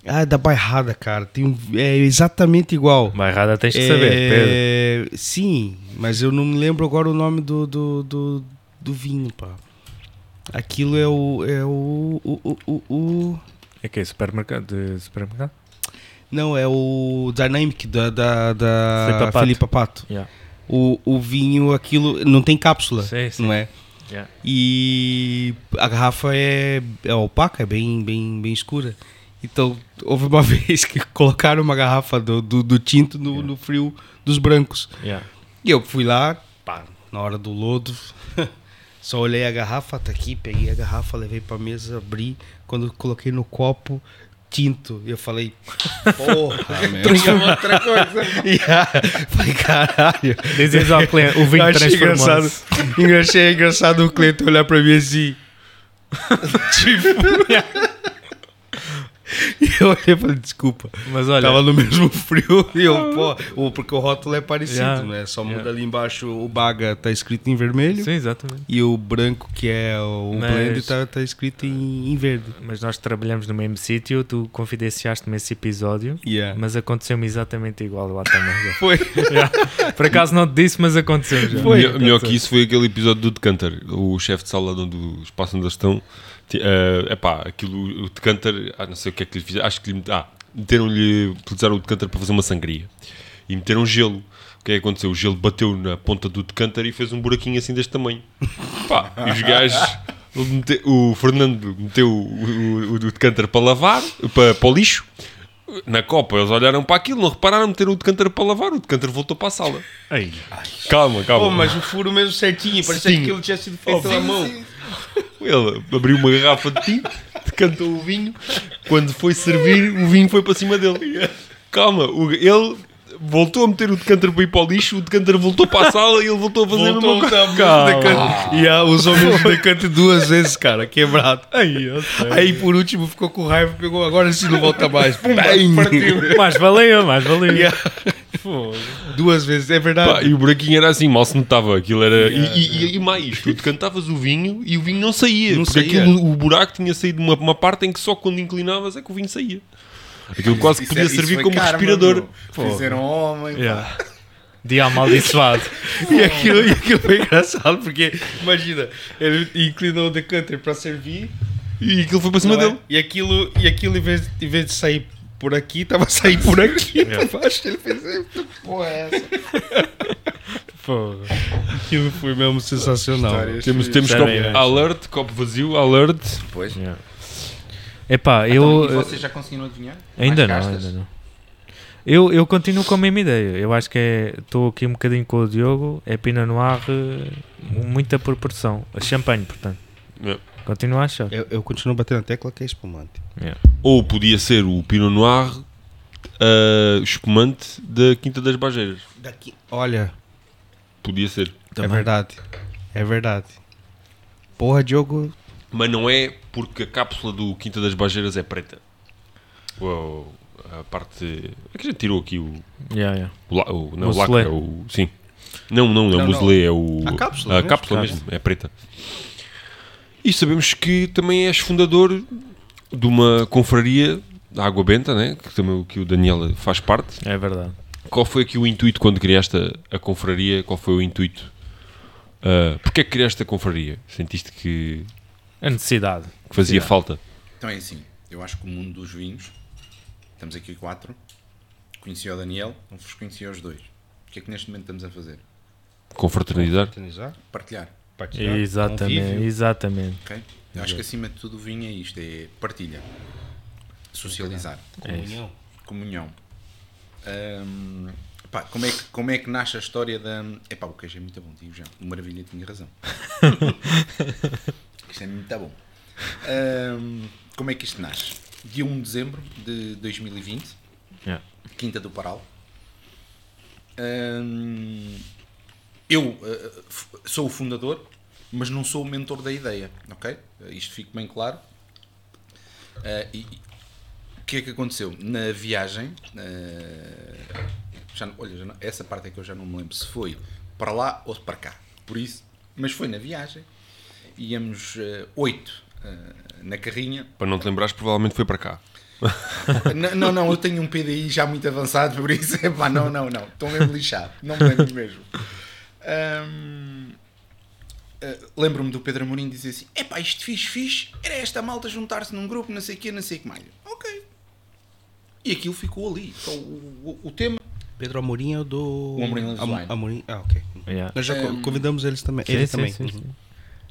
Speaker 3: Ah, da bairrada, cara. Tem um, é exatamente igual.
Speaker 2: Mais errada tens que saber, Pedro.
Speaker 3: É, sim, mas eu não me lembro agora o nome do, do, do, do vinho, pá. Aquilo é o. É o, o, o, o- o-
Speaker 2: É que é supermercado? De supermercado?
Speaker 3: Não, é o Dynamic da, da, da
Speaker 2: Filipa Pato.
Speaker 3: Filipa Pato.
Speaker 2: Yeah.
Speaker 3: O, o vinho, aquilo. Não tem cápsula,
Speaker 2: Sim, sim.
Speaker 3: não é?
Speaker 2: Yeah.
Speaker 3: E a garrafa é, é opaca, é bem, bem, bem escura. Então, houve uma vez que colocaram uma garrafa do, do, do tinto no, no frio dos brancos.
Speaker 2: Yeah.
Speaker 3: E eu fui lá, pá, na hora do lodo, só olhei a garrafa, tá aqui, peguei a garrafa, levei pra mesa, abri. Quando coloquei no copo, tinto. Eu falei, porra, meu.
Speaker 4: Transformou outra coisa.
Speaker 3: Yeah. Falei, caralho.
Speaker 2: Dizes ao cliente, o vinho
Speaker 3: Eu achei engraçado,
Speaker 2: transformou-se.
Speaker 3: achei engraçado o cliente olhar pra mim assim. tipo. E eu olhei e falei, desculpa.
Speaker 2: Mas olha,
Speaker 3: Tava no mesmo frio e eu, pô, o- porque o rótulo é parecido,
Speaker 2: Yeah.
Speaker 3: né? Só muda
Speaker 2: Yeah.
Speaker 3: ali embaixo o baga tá escrito em vermelho
Speaker 2: sim, exatamente.
Speaker 3: e o branco, que é o
Speaker 2: Mas-
Speaker 3: blend, tá, tá escrito em, em verde.
Speaker 2: Mas nós trabalhamos no mesmo sítio, tu confidenciaste-me esse episódio,
Speaker 3: Yeah.
Speaker 2: mas aconteceu-me exatamente igual lá também.
Speaker 3: Foi.
Speaker 2: Yeah. Por acaso não te disse, mas aconteceu já.
Speaker 3: Foi.
Speaker 1: Melhor, melhor que isso foi aquele episódio do Decanter, o chefe de sala onde o espaço onde eles estão. É epá, aquilo, o Decanter, ah, não sei o que é que lhe fizeram, acho que lhe ah, meteram-lhe, utilizaram o Decanter para fazer uma sangria e meteram gelo. O que é que aconteceu? O gelo bateu na ponta do Decanter e fez um buraquinho assim deste tamanho. Pá, e os gajos, mete- o Fernando meteu o, o, o Decanter para lavar, para, para o lixo. Na Copa eles olharam para aquilo, não repararam, meteram o decanter para lavar, o decanter voltou para a sala. Calma, calma.
Speaker 3: Pô, mas o furo mesmo certinho, parecia
Speaker 1: Sim.
Speaker 3: que aquilo tinha sido feito pela mão.
Speaker 1: Ele abriu uma garrafa de tinto, decantou o vinho. Quando foi servir, o vinho foi para cima dele. Calma, ele voltou a meter o decanter para ir para o lixo, o decanter voltou para a sala e ele voltou a fazer a
Speaker 3: Voltou
Speaker 1: mesma
Speaker 3: a
Speaker 1: coisa.
Speaker 3: mesmo decante. E ah, usou o mesmo decante duas vezes, cara, quebrado.
Speaker 2: Aí.
Speaker 3: Aí por último ficou com raiva, pegou agora sim não volta mais. Pum, partiu.
Speaker 2: Mais valia, mais valia.
Speaker 3: Yeah.
Speaker 2: Fogo.
Speaker 3: Duas vezes, é verdade.
Speaker 1: Pá, e o buraquinho era assim, mal se notava. Aquilo era. e, e- e mais, tu decantavas o vinho e o vinho não saía.
Speaker 3: Não
Speaker 1: porque
Speaker 3: saía.
Speaker 1: aquilo, o buraco tinha saído uma, uma parte em que só quando inclinavas é que o vinho saía. Aquilo quase que
Speaker 4: Isso
Speaker 1: podia
Speaker 4: é- isso
Speaker 1: servir como
Speaker 4: karma,
Speaker 1: respirador.
Speaker 4: meu. Fizeram homem.
Speaker 2: Yeah. Dia amaldiçoado.
Speaker 3: E aquilo, e aquilo foi engraçado, porque imagina, ele inclinou o decanter para servir.
Speaker 1: E aquilo foi para cima
Speaker 3: não é?
Speaker 1: dele.
Speaker 3: E aquilo, e aquilo em, vez, em vez de sair por aqui, tava a sair por aqui, por baixo. Ele fez, "Que porra é essa?
Speaker 2: Fogo.
Speaker 3: Aquilo foi mesmo sensacional.
Speaker 4: Histórias.
Speaker 1: Temos, temos copo
Speaker 2: é.
Speaker 1: alert, copo vazio, alert.
Speaker 4: Pois.
Speaker 2: Yeah. Epá,
Speaker 4: Então,
Speaker 2: eu.
Speaker 4: e vocês já conseguiram adivinhar?
Speaker 2: Ainda
Speaker 4: Mais
Speaker 2: não,
Speaker 4: castas?
Speaker 2: ainda não. Eu, eu continuo com a mesma ideia. Eu acho que é. Estou aqui um bocadinho com o Diogo. É Pinot Noir, eh, muita proporção. Champanhe, portanto.
Speaker 1: Yeah.
Speaker 2: Continuo a achar.
Speaker 3: Eu, eu continuo batendo na tecla que é espumante.
Speaker 1: Ou podia ser o Pinot Noir ah, espumante da Quinta das Bajeiras.
Speaker 3: Daqui. Olha,
Speaker 1: Podia ser.
Speaker 3: é verdade. É verdade. Porra, Diogo.
Speaker 1: Mas não é porque a cápsula do Quinta das Bajeiras é preta. Uou, a parte. É que a gente tirou aqui o.
Speaker 2: Yeah, yeah.
Speaker 1: o, la- o não, o lacre, é o. Sim. Não, não, não,
Speaker 3: Não,
Speaker 1: é o
Speaker 3: não.
Speaker 1: muselê, é o.
Speaker 3: A cápsula
Speaker 1: A
Speaker 3: mesmo?
Speaker 1: cápsula
Speaker 2: Cápsula.
Speaker 1: mesmo, é preta. E sabemos que também és fundador de uma confraria da Água Benta, né? que também que o Daniel faz parte.
Speaker 2: É verdade.
Speaker 1: Qual foi aqui o intuito quando criaste a, a confraria? Qual foi o intuito? Uh, Porquê é que criaste a confraria? Sentiste que,
Speaker 2: A necessidade.
Speaker 1: que fazia
Speaker 2: Sim.
Speaker 1: falta?
Speaker 4: Então é assim, eu acho que o mundo dos vinhos, estamos aqui quatro, conheci o Daniel, não vos conheci os dois. O que é que neste momento estamos a fazer?
Speaker 1: Confraternizar?
Speaker 3: Organizar,
Speaker 4: Partilhar,
Speaker 3: partilhar,
Speaker 2: Exatamente,
Speaker 3: convívio.
Speaker 2: exatamente.
Speaker 4: ok? Eu acho que acima de tudo o vinho é isto, é partilha, socializar,
Speaker 3: Comunhão.
Speaker 4: comunhão. Ahm, pá, como, é que, como é que nasce a história da... Epá, o queijo é muito bom, digo já, o Maravilha tinha razão. isto é muito bom. Ahm, como é que isto nasce? Dia 1 de dezembro de 2020,
Speaker 2: Yeah.
Speaker 4: Quinta do Paral. Hum, eu uh, f- sou o fundador, mas não sou o mentor da ideia, ok? Uh, isto fica bem claro. Uh, e, o que é que aconteceu? Na viagem, uh, já, não- olha, já não- essa parte é que eu já não me lembro se foi para lá ou para cá, por isso, mas foi na viagem, íamos oito na carrinha,
Speaker 1: Para não te lembrares, provavelmente foi para cá.
Speaker 4: N- Não, não, eu tenho um PDI já muito avançado, por isso é pá, não, não, não, estou mesmo lixado, não me lembro mesmo. Ahm, ah, Lembro-me do Pedro Amorim dizer assim: é pá, isto fixe, fixe, era esta malta juntar-se num grupo, não sei o quê, não sei o que mais. Ok. E aquilo ficou ali. Então, o, o- o tema.
Speaker 3: Pedro Amorim é o do.
Speaker 4: O Amorim
Speaker 3: Am-. Amorim, ah, ok.
Speaker 2: Yeah.
Speaker 3: Nós já
Speaker 4: Um,
Speaker 3: convidamos eles também.
Speaker 2: Sim,
Speaker 3: ele
Speaker 2: sim,
Speaker 3: também.
Speaker 2: sim, sim.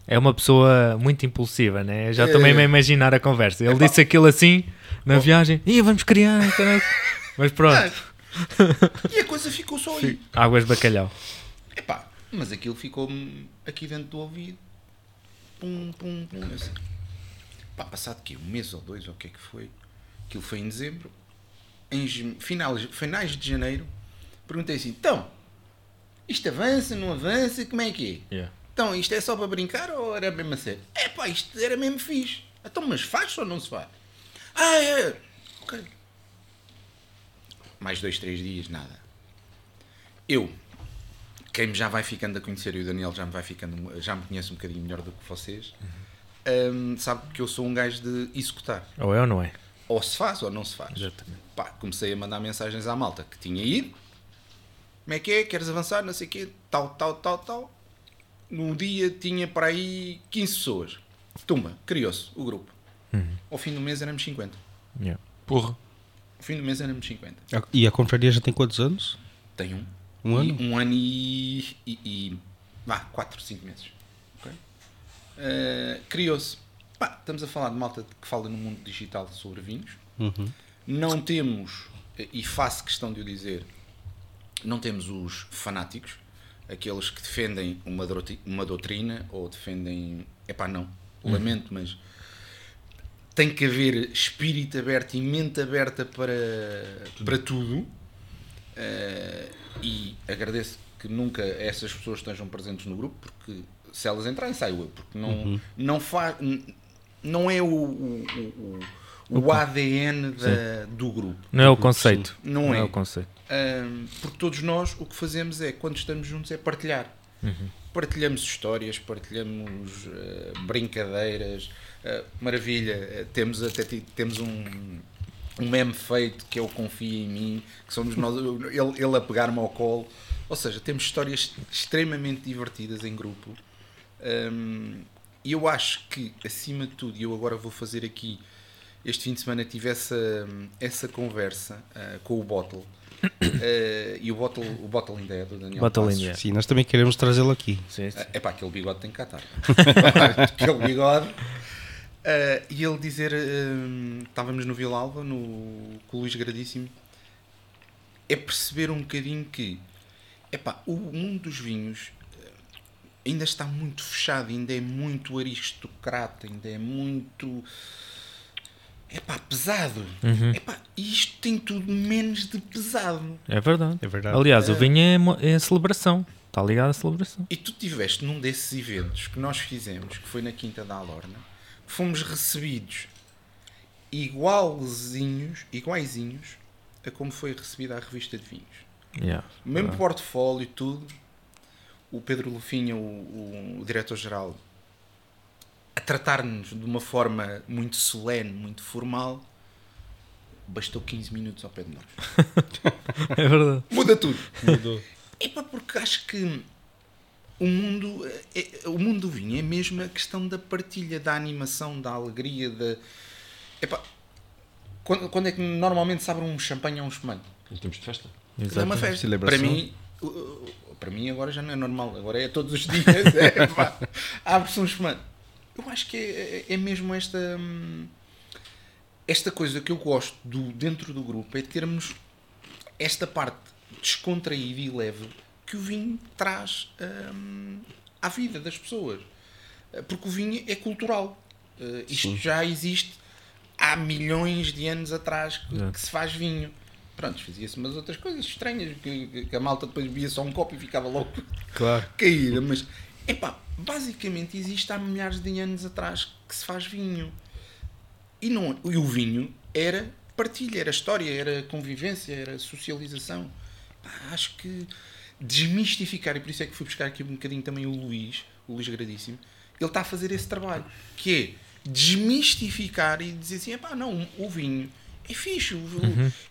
Speaker 2: É uma pessoa muito impulsiva, né? Eu Já
Speaker 4: É.
Speaker 2: mesmo a imaginar a conversa. Ele
Speaker 4: Epá.
Speaker 2: disse aquilo assim na viagem, Ih, vamos criar. caralho." Mas pronto,
Speaker 4: E a coisa ficou só aí.
Speaker 2: águas de bacalhau.
Speaker 4: Epá, mas aquilo ficou-me aqui dentro do ouvido. Pum, pum, pum. Eu pá, passado quê? Um mês ou dois, ou o que é que foi? Aquilo foi em dezembro. Em finais, finais de janeiro, perguntei assim: então, isto avança, não avança? Como é que é? Então, isto é só para brincar ou era mesmo a sério? É pá, isto era mesmo fixe. Então, mas faz ou não se faz? Ah, é. Ok. Mais dois, três dias, nada. Eu, quem me já vai ficando a conhecer e o Daniel já me vai ficando, já me conhece um bocadinho melhor do que vocês, hum, sabe que eu sou um gajo de executar.
Speaker 2: Ou é ou não é?
Speaker 4: Ou se faz ou não se faz.
Speaker 2: Exatamente.
Speaker 4: Pá, comecei a mandar mensagens à malta que tinha ido. Como é que é? Queres avançar? Não sei o quê. Tal, tal, tal, tal. No dia tinha para aí 15 pessoas. Tumba, criou-se o grupo. Ao fim do mês éramos 50.
Speaker 2: Yeah.
Speaker 1: Porra.
Speaker 4: Ao fim do mês éramos 50.
Speaker 3: E a confraria já tem quantos anos?
Speaker 4: Tem um.
Speaker 3: Um
Speaker 4: E-
Speaker 3: ano?
Speaker 4: Um ano e. e, e vá, 4, 5 meses. Ok? Eh, Criou-se. Estamos a falar de malta que fala no mundo digital sobre vinhos.
Speaker 3: Uhum.
Speaker 4: Não temos, e faço questão de o dizer, não temos os fanáticos, aqueles que defendem uma, uma doutrina ou defendem. Epá, não, lamento, mas tem que haver espírito aberto e mente aberta para, para tudo. Eh, e agradeço que nunca essas pessoas estejam presentes no grupo, porque se elas entrarem, saio eu, porque não, não, faz, não é o, o, o, o- ADN da- do grupo.
Speaker 2: Não é o conceito.
Speaker 4: Não é.
Speaker 2: o conceito.
Speaker 4: Ahm, porque todos nós o que fazemos é, quando estamos juntos, é partilhar. Partilhamos histórias, partilhamos ah, brincadeiras. Ah, maravilha, temos até temos um, um meme feito que é o Confia em mim, que somos nós, ele, ele a pegar-me ao colo. Ou seja, temos histórias extremamente divertidas em grupo. E eu acho que, acima de tudo, e eu agora vou fazer aqui, este fim de semana tive essa, essa conversa ah, com o Bottle. Ah, e o Bottle, o Bottle ainda é do Daniel
Speaker 2: Bottle
Speaker 4: Passos.
Speaker 2: é.
Speaker 3: Sim, nós também queremos trazê-lo aqui.
Speaker 4: É pá, aquele bigode tem que catar. aquele bigode. Ah, e ele dizer: ah, estávamos no Vila Alva, no, com o Luís Gradíssimo, é perceber um bocadinho que epá, o mundo dos vinhos ah, ainda está muito fechado, ainda é muito aristocrata, ainda é muito. Epá, pesado. Epá, e isto tem tudo menos de pesado.
Speaker 2: É verdade.
Speaker 3: É verdade.
Speaker 2: Aliás, o vinho é, é a celebração. Está ligado à celebração.
Speaker 4: E tu tiveste num desses eventos que nós fizemos, que foi na Quinta da Alorna, fomos recebidos igualzinhos, iguaizinhos a como foi recebida a revista de vinhos.
Speaker 2: Yeah.
Speaker 4: O mesmo
Speaker 2: Ah.
Speaker 4: portfólio, tudo. O Pedro Lufinha, o, o diretor-geral, a tratar-nos de uma forma muito solene, muito formal. Bastou 15 minutos ao pé de nós.
Speaker 2: É verdade.
Speaker 4: Muda tudo.
Speaker 3: Mudou.
Speaker 4: Epá, porque acho que o mundo, é- o mundo do vinho é mesmo a questão da partilha, da animação, da alegria, da. Epá, quando, quando é que normalmente se abre um champanhe ou um espumante?
Speaker 1: Em tempos de festa.
Speaker 4: É uma festa.
Speaker 3: Celebração.
Speaker 4: Para mim, para mim agora já não é normal, agora é todos os dias. É, Abre-se um espumante. Eu acho que é, é mesmo esta. Esta coisa que eu gosto do, dentro do grupo é termos esta parte descontraída e leve que o vinho traz hum, à vida das pessoas. Porque o vinho é cultural. Uh, isto já existe há milhões de anos atrás que,
Speaker 2: É.
Speaker 4: que se faz vinho. Pronto, fazia-se umas outras coisas estranhas, que, que- que a malta depois bebia só um copo e ficava logo
Speaker 3: Claro.
Speaker 4: caída, mas epá, basicamente existe há milhares de anos atrás que se faz vinho. E, não, e o vinho era partilha, era história, era convivência, era socialização. Pá, acho que desmistificar, e por isso é que fui buscar aqui um bocadinho também o Luís, o Luís Gradíssimo, ele está a fazer esse trabalho, que é desmistificar e dizer assim, pá, não, o vinho é fixe, o,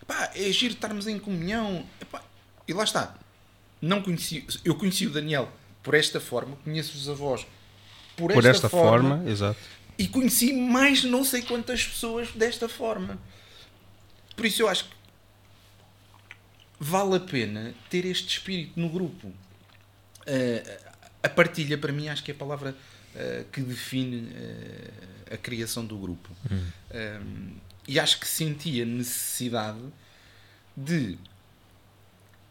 Speaker 4: epá, é giro estarmos em comunhão, epá, e lá está. Não conheci, eu conheci o Daniel por esta forma, conheço os avós por,
Speaker 3: Por
Speaker 4: esta,
Speaker 3: esta
Speaker 4: forma,
Speaker 3: forma, exato.
Speaker 4: e conheci mais não sei quantas pessoas desta forma. Por isso eu acho que vale a pena ter este espírito no grupo. Eh, a partilha, para mim, acho que é a palavra eh, que define eh, a criação do grupo. Um, e acho que senti a necessidade de.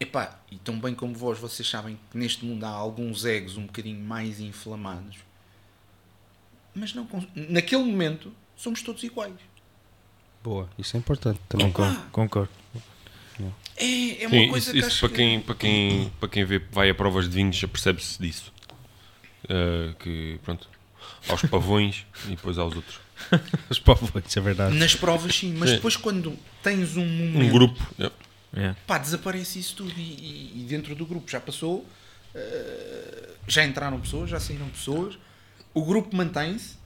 Speaker 4: Epá, e tão bem como vós, vocês sabem que neste mundo há alguns egos um bocadinho mais inflamados, mas não naquele momento somos todos iguais.
Speaker 3: Boa, isso é importante também.
Speaker 4: Epá,
Speaker 2: Concordo.
Speaker 4: É, é uma
Speaker 1: Sim,
Speaker 4: coisa
Speaker 1: isso,
Speaker 4: que
Speaker 1: isso
Speaker 4: acho
Speaker 1: para,
Speaker 4: que-
Speaker 1: quem, para, quem, para quem vê, vai a provas de vinhos já percebe-se disso. Uh, que, pronto, aos pavões e depois aos outros.
Speaker 3: Os povos, é verdade.
Speaker 4: Nas provas sim, mas
Speaker 1: Sim.
Speaker 4: depois quando tens um momento,
Speaker 1: Um grupo. yeah.
Speaker 2: É.
Speaker 4: pá, desaparece isso tudo e, e- dentro do grupo já passou, eh, já entraram pessoas, já saíram pessoas, o grupo mantém-se,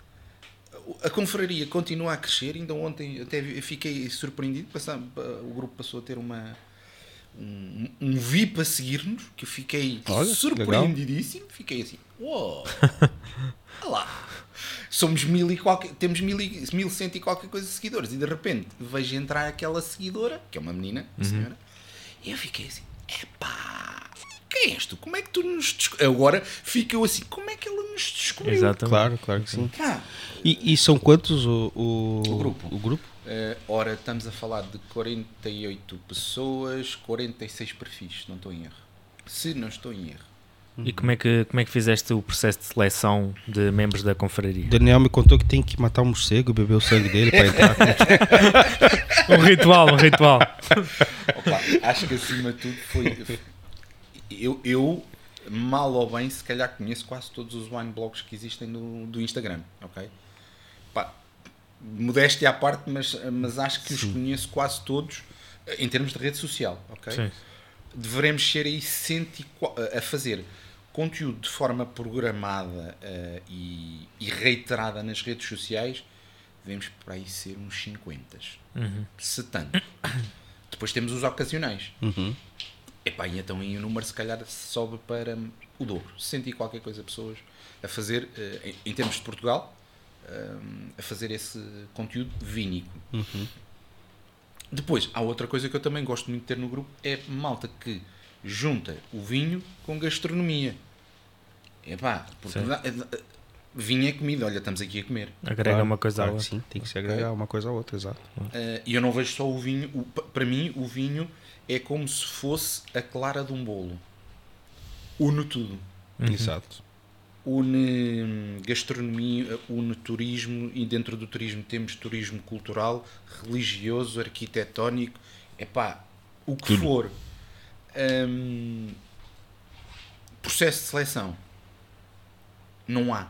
Speaker 4: a confraria continua a crescer, ainda ontem até fiquei surpreendido, o grupo passou a ter uma um, um VIP a seguir-nos, que eu fiquei
Speaker 3: Olha,
Speaker 4: surpreendidíssimo, fiquei assim, uou, olha lá. Somos mil e qualquer, temos mil e, mil cento e qualquer coisa de seguidores e de repente vejo entrar aquela seguidora, que é uma menina, uma senhora, e eu fiquei assim, epá, és tu? Como é que tu nos descobriu? Agora fica eu assim, como é que ela nos descobriu?
Speaker 2: Exatamente.
Speaker 3: Claro, claro que sim.
Speaker 4: Pá,
Speaker 3: E, e são quantos o, o,
Speaker 4: O grupo.
Speaker 3: O grupo?
Speaker 4: eh, ora, estamos a falar de 48 pessoas, 46 perfis, se não estou em erro. Se não estou em erro.
Speaker 2: E como é, que, como é que fizeste o processo de seleção de membros da confraria?
Speaker 3: O Daniel me contou que tem que matar um morcego, beber o sangue dele para entrar.
Speaker 2: Um ritual, um ritual.
Speaker 4: Opa, acho que acima de tudo foi. Eu, eu, mal ou bem, se calhar conheço quase todos os wine blogs que existem do, do Instagram, ok? Pá, modéstia à parte, mas, mas acho que os conheço quase todos eh, em termos de rede social, ok?
Speaker 2: Sim.
Speaker 4: Devemos ser aí 104 a fazer conteúdo de forma programada eh, e, e reiterada nas redes sociais, devemos para aí ser uns 50,
Speaker 2: Uhum.
Speaker 4: se tanto. Depois temos os ocasionais.
Speaker 3: Uhum.
Speaker 4: Epá, e então aí o número se calhar sobe para o dobro, 60 e qualquer coisa pessoas a fazer, eh, em, em termos de Portugal, eh, a fazer esse conteúdo vínico.
Speaker 3: Uhum.
Speaker 4: Depois, há outra coisa que eu também gosto muito de ter no grupo, é malta que junta o vinho com gastronomia. Epá, dá- eh, vinho é comida, olha, estamos aqui a comer.
Speaker 2: Agrega
Speaker 3: Claro,
Speaker 2: uma coisa à
Speaker 3: claro
Speaker 2: outra.
Speaker 3: Sim, tem que se agregar uma coisa à outra, exato.
Speaker 4: E eu não vejo só o vinho. o- pa- para mim, o vinho é como se fosse a clara de um bolo. Une tudo.
Speaker 3: Exato.
Speaker 4: Une hum, gastronomia, une turismo e dentro do turismo temos turismo cultural, religioso, arquitetónico, epá, o que
Speaker 1: Tudo.
Speaker 4: for. Hum, processo de seleção. Não há.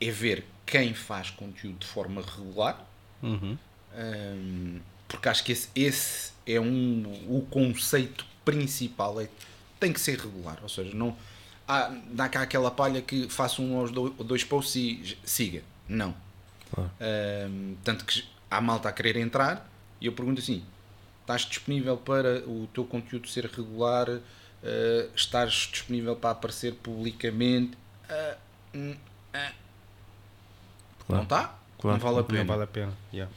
Speaker 4: É ver quem faz conteúdo de forma regular
Speaker 3: Uhum.
Speaker 4: Hum, porque acho que esse, esse é um, o conceito principal. É, tem que ser regular, ou seja, não há, dá cá aquela palha que faça um ou do- dois posts e siga. Não.
Speaker 2: Claro.
Speaker 4: Hum, tanto que há malta a querer entrar e eu pergunto assim: estás disponível para o teu conteúdo ser regular? Uh, estás disponível para aparecer publicamente? Ah, hum, ah.
Speaker 2: Claro.
Speaker 4: Não está?
Speaker 2: Claro.
Speaker 4: Não vale a pena.
Speaker 3: Não vale a pena. Yeah.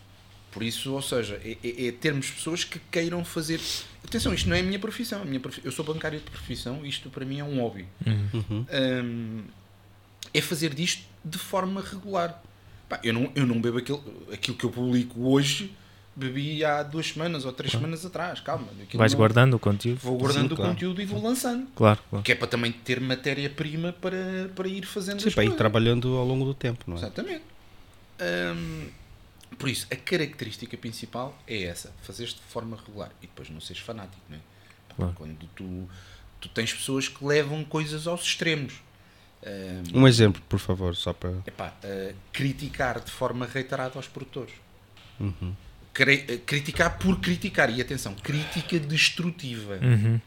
Speaker 4: Por isso, ou seja, é, é- é termos pessoas que queiram fazer. Atenção, isto não é a minha profissão. A minha profi- Eu sou bancário de profissão, isto para mim é um hobby.
Speaker 3: Uhum.
Speaker 4: Hum, é fazer disto de forma regular. Pá, eu, não, eu não bebo aquilo, aquilo que eu publico hoje, bebi há duas semanas ou três semanas atrás. Calma.
Speaker 2: Vais
Speaker 4: não-
Speaker 2: guardando o conteúdo?
Speaker 4: Vou guardando
Speaker 3: Sim,
Speaker 4: o
Speaker 3: claro.
Speaker 4: conteúdo e vou lançando.
Speaker 2: Claro, claro.
Speaker 4: Que é para também ter matéria-prima para, para ir fazendo
Speaker 3: Sim, para ir
Speaker 4: coisas.
Speaker 3: trabalhando ao longo do tempo, não é?
Speaker 4: Exatamente. Hum, por isso, a característica principal é essa: fazeres de forma regular e depois não seres fanático, não é?
Speaker 2: Claro.
Speaker 4: Quando tu, tu tens pessoas que levam coisas aos extremos. Ah,
Speaker 3: Um exemplo, por favor, só para.
Speaker 4: epá, ah, criticar de forma reiterada aos produtores.
Speaker 3: Uhum.
Speaker 4: Cre- ah, criticar por criticar. E atenção, crítica destrutiva.
Speaker 2: Uhum.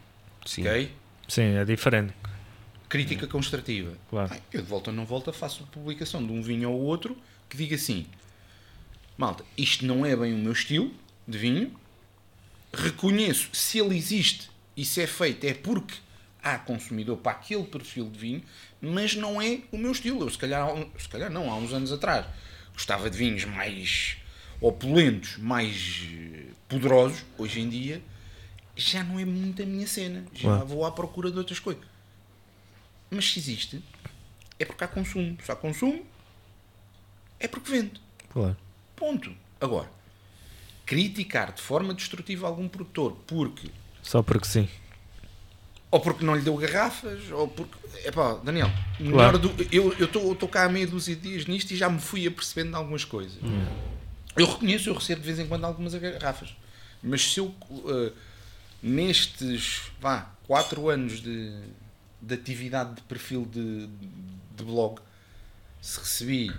Speaker 3: Sim.
Speaker 4: Ok?
Speaker 2: Sim, é diferente.
Speaker 4: Crítica construtiva.
Speaker 2: Claro.
Speaker 4: Ai, eu de volta ou não volta faço publicação de um vinho ou outro que diga assim: malta, isto não é bem o meu estilo de vinho. Reconheço se ele existe e se é feito é porque há consumidor para aquele perfil de vinho, mas não é o meu estilo. Eu, se calhar, se calhar não, há uns anos atrás, gostava de vinhos mais opulentos, mais eh, poderosos. Hoje em dia já não é muito a minha cena. Já
Speaker 2: Claro.
Speaker 4: vou à procura de outras coisas. Mas se existe, é porque há consumo. Se há consumo, é porque vende.
Speaker 2: Claro.
Speaker 4: Ponto. Agora, criticar de forma destrutiva algum produtor porque
Speaker 2: Só porque sim.
Speaker 4: ou porque não lhe deu garrafas, ou porque. Epá, Daniel, melhor
Speaker 2: Claro.
Speaker 4: do, eu estou cá há meia dúzia de dias nisto e já me fui apercebendo de algumas coisas. Eu reconheço, eu recebo de vez em quando algumas garrafas. Mas se eu, eh, nestes, vá, 4 anos de, de atividade de perfil de, de blog, se recebi,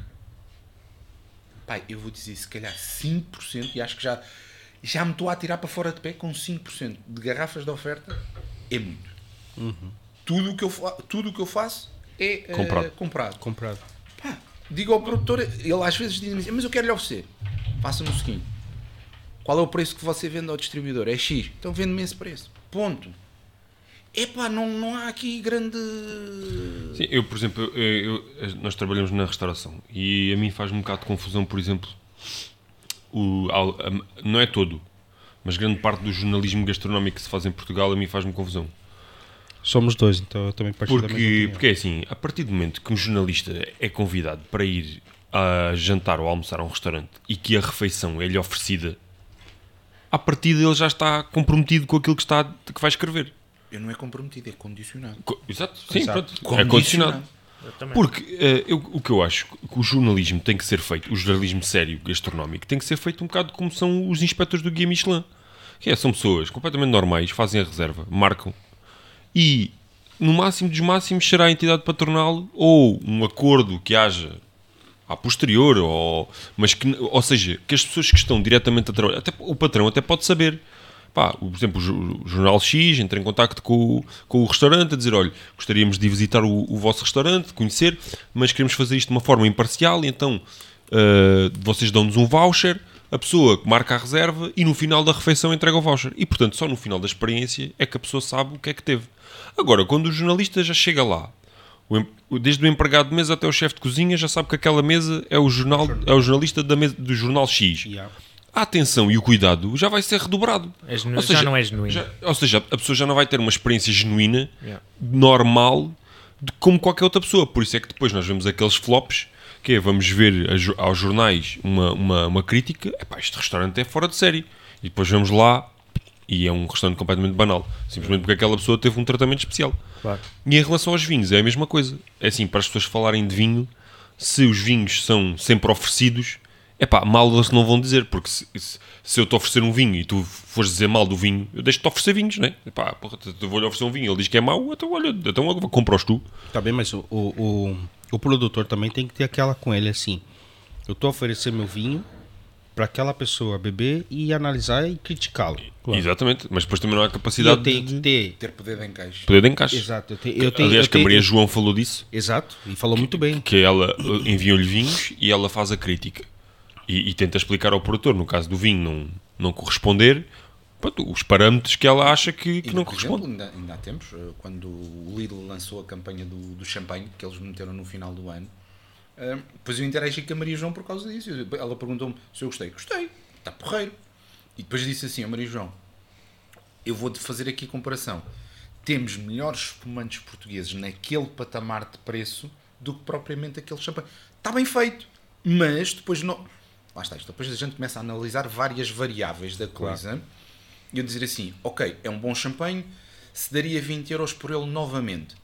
Speaker 4: pai, eu vou dizer se calhar 5%, e acho que já, já me estou a tirar para fora de pé com 5% de garrafas de oferta, é muito. Tudo o que eu, tudo o que eu faço é eh,
Speaker 1: Comprado.
Speaker 4: comprado.
Speaker 3: Comprado.
Speaker 4: Pá, digo ao produtor, ele às vezes diz-me assim, mas eu quero lhe oferecer. Faça-me o seguinte: qual é o preço que você vende ao distribuidor? É X. Então vende-me esse preço. Ponto. Epá, não, não há aqui grande.
Speaker 1: Sim, eu, por exemplo, eu- eu- nós trabalhamos na restauração e a mim faz um bocado de confusão, por exemplo, o, a- não é todo, mas grande parte do jornalismo gastronómico que se faz em Portugal a mim faz-me confusão.
Speaker 3: Somos dois, então eu também partilho
Speaker 1: Porque, porque é assim, a partir do momento que um jornalista é convidado para ir a jantar ou almoçar a um restaurante e que a refeição é-lhe oferecida, a partir dele já está comprometido com aquilo que, está, que vai escrever.
Speaker 4: Eu não é comprometido, é condicionado.
Speaker 1: Co- Exato, sim,
Speaker 3: Exato.
Speaker 1: pronto. É condicionado.
Speaker 2: Eu também.
Speaker 1: Porque eh, eu- o que eu acho que o jornalismo tem que ser feito, o jornalismo sério, gastronómico, tem que ser feito um bocado como são os inspectores do Guia Michelin. Que é, são pessoas completamente normais, fazem a reserva, marcam e no máximo dos máximos será a entidade patronal ou um acordo que haja a posterior, ou, mas que, ou seja, que as pessoas que estão diretamente a trabalhar, até, o patrão até pode saber. Pá, por exemplo, o jo- o Jornal X entra em contacto com, o- com o restaurante a dizer: olha, gostaríamos de visitar o, o vosso restaurante, de conhecer, mas queremos fazer isto de uma forma imparcial, e então ah, vocês dão-nos um voucher, a pessoa marca a reserva e no final da refeição entrega o voucher. E portanto, só no final da experiência é que a pessoa sabe o que é que teve. Agora, quando o jornalista já chega lá, desde o empregado de mesa até o chefe de cozinha já sabe que aquela mesa é o, jornal, é o jornalista mesa, do jornal X.
Speaker 3: Yeah.
Speaker 1: A atenção e o cuidado já vai ser redobrado.
Speaker 2: É genu-
Speaker 1: Ou
Speaker 2: já
Speaker 1: seja,
Speaker 2: não é genuíno.
Speaker 1: já- ou seja, a pessoa já não vai ter uma experiência genuína,
Speaker 2: Yeah.
Speaker 1: normal, de como qualquer outra pessoa. Por isso é que depois nós vemos aqueles flops, que é, vamos ver a aos jornais uma, uma, uma crítica, epá, este restaurante é fora de série. E depois vamos lá e é um restaurante completamente banal. Simplesmente porque aquela pessoa teve um tratamento especial.
Speaker 2: Claro.
Speaker 1: E em relação aos vinhos, é a mesma coisa. É assim, para as pessoas falarem de vinho, se os vinhos são sempre oferecidos, é pá, mal eles não vão dizer, porque se, se, se eu te oferecer um vinho e tu fores dizer mal do vinho, eu deixo-te oferecer vinhos, né? Epá, porra, eu vou-lhe oferecer um vinho, ele diz que é mau, então olha, então agora compra-os tu.
Speaker 3: Tá bem, mas o, o, o, o produtor também tem que ter aquela com ele assim. Eu tô oferecendo meu vinho para aquela pessoa beber e analisar e criticá-lo.
Speaker 1: Exatamente, mas depois também não há capacidade
Speaker 3: eu tenho
Speaker 1: de
Speaker 3: que ter.
Speaker 4: Ter poder de encaixe.
Speaker 1: poder de encaixe.
Speaker 3: Exato. Eu tenho, eu tenho,
Speaker 1: Aliás,
Speaker 3: eu
Speaker 1: que a
Speaker 3: tenho-
Speaker 1: Maria João falou disso,
Speaker 3: Exato. E falou muito bem.
Speaker 1: que ela uh, enviou-lhe vinhos e ela faz a crítica. E, e tenta explicar ao produtor, no caso do vinho não, não corresponder, pronto, os parâmetros que ela acha que, que
Speaker 4: Ainda,
Speaker 1: não correspondem.
Speaker 4: ainda, ainda há tempos, eh, quando o Lidl lançou a campanha do, do champanhe, que eles meteram no final do ano, eh, depois eu interagi com a Maria João por causa disso. Ela perguntou-me se eu gostei. Gostei, está porreiro. E depois disse assim: a Maria João, eu vou-te fazer aqui a comparação. Temos melhores espumantes portugueses naquele patamar de preço do que propriamente aquele champanhe. Está bem feito, mas depois não. Lá está, isto. depois a gente começa a analisar várias variáveis da coisa e eu dizer assim: ok, é um bom champanhe, se daria 20 euros por ele novamente.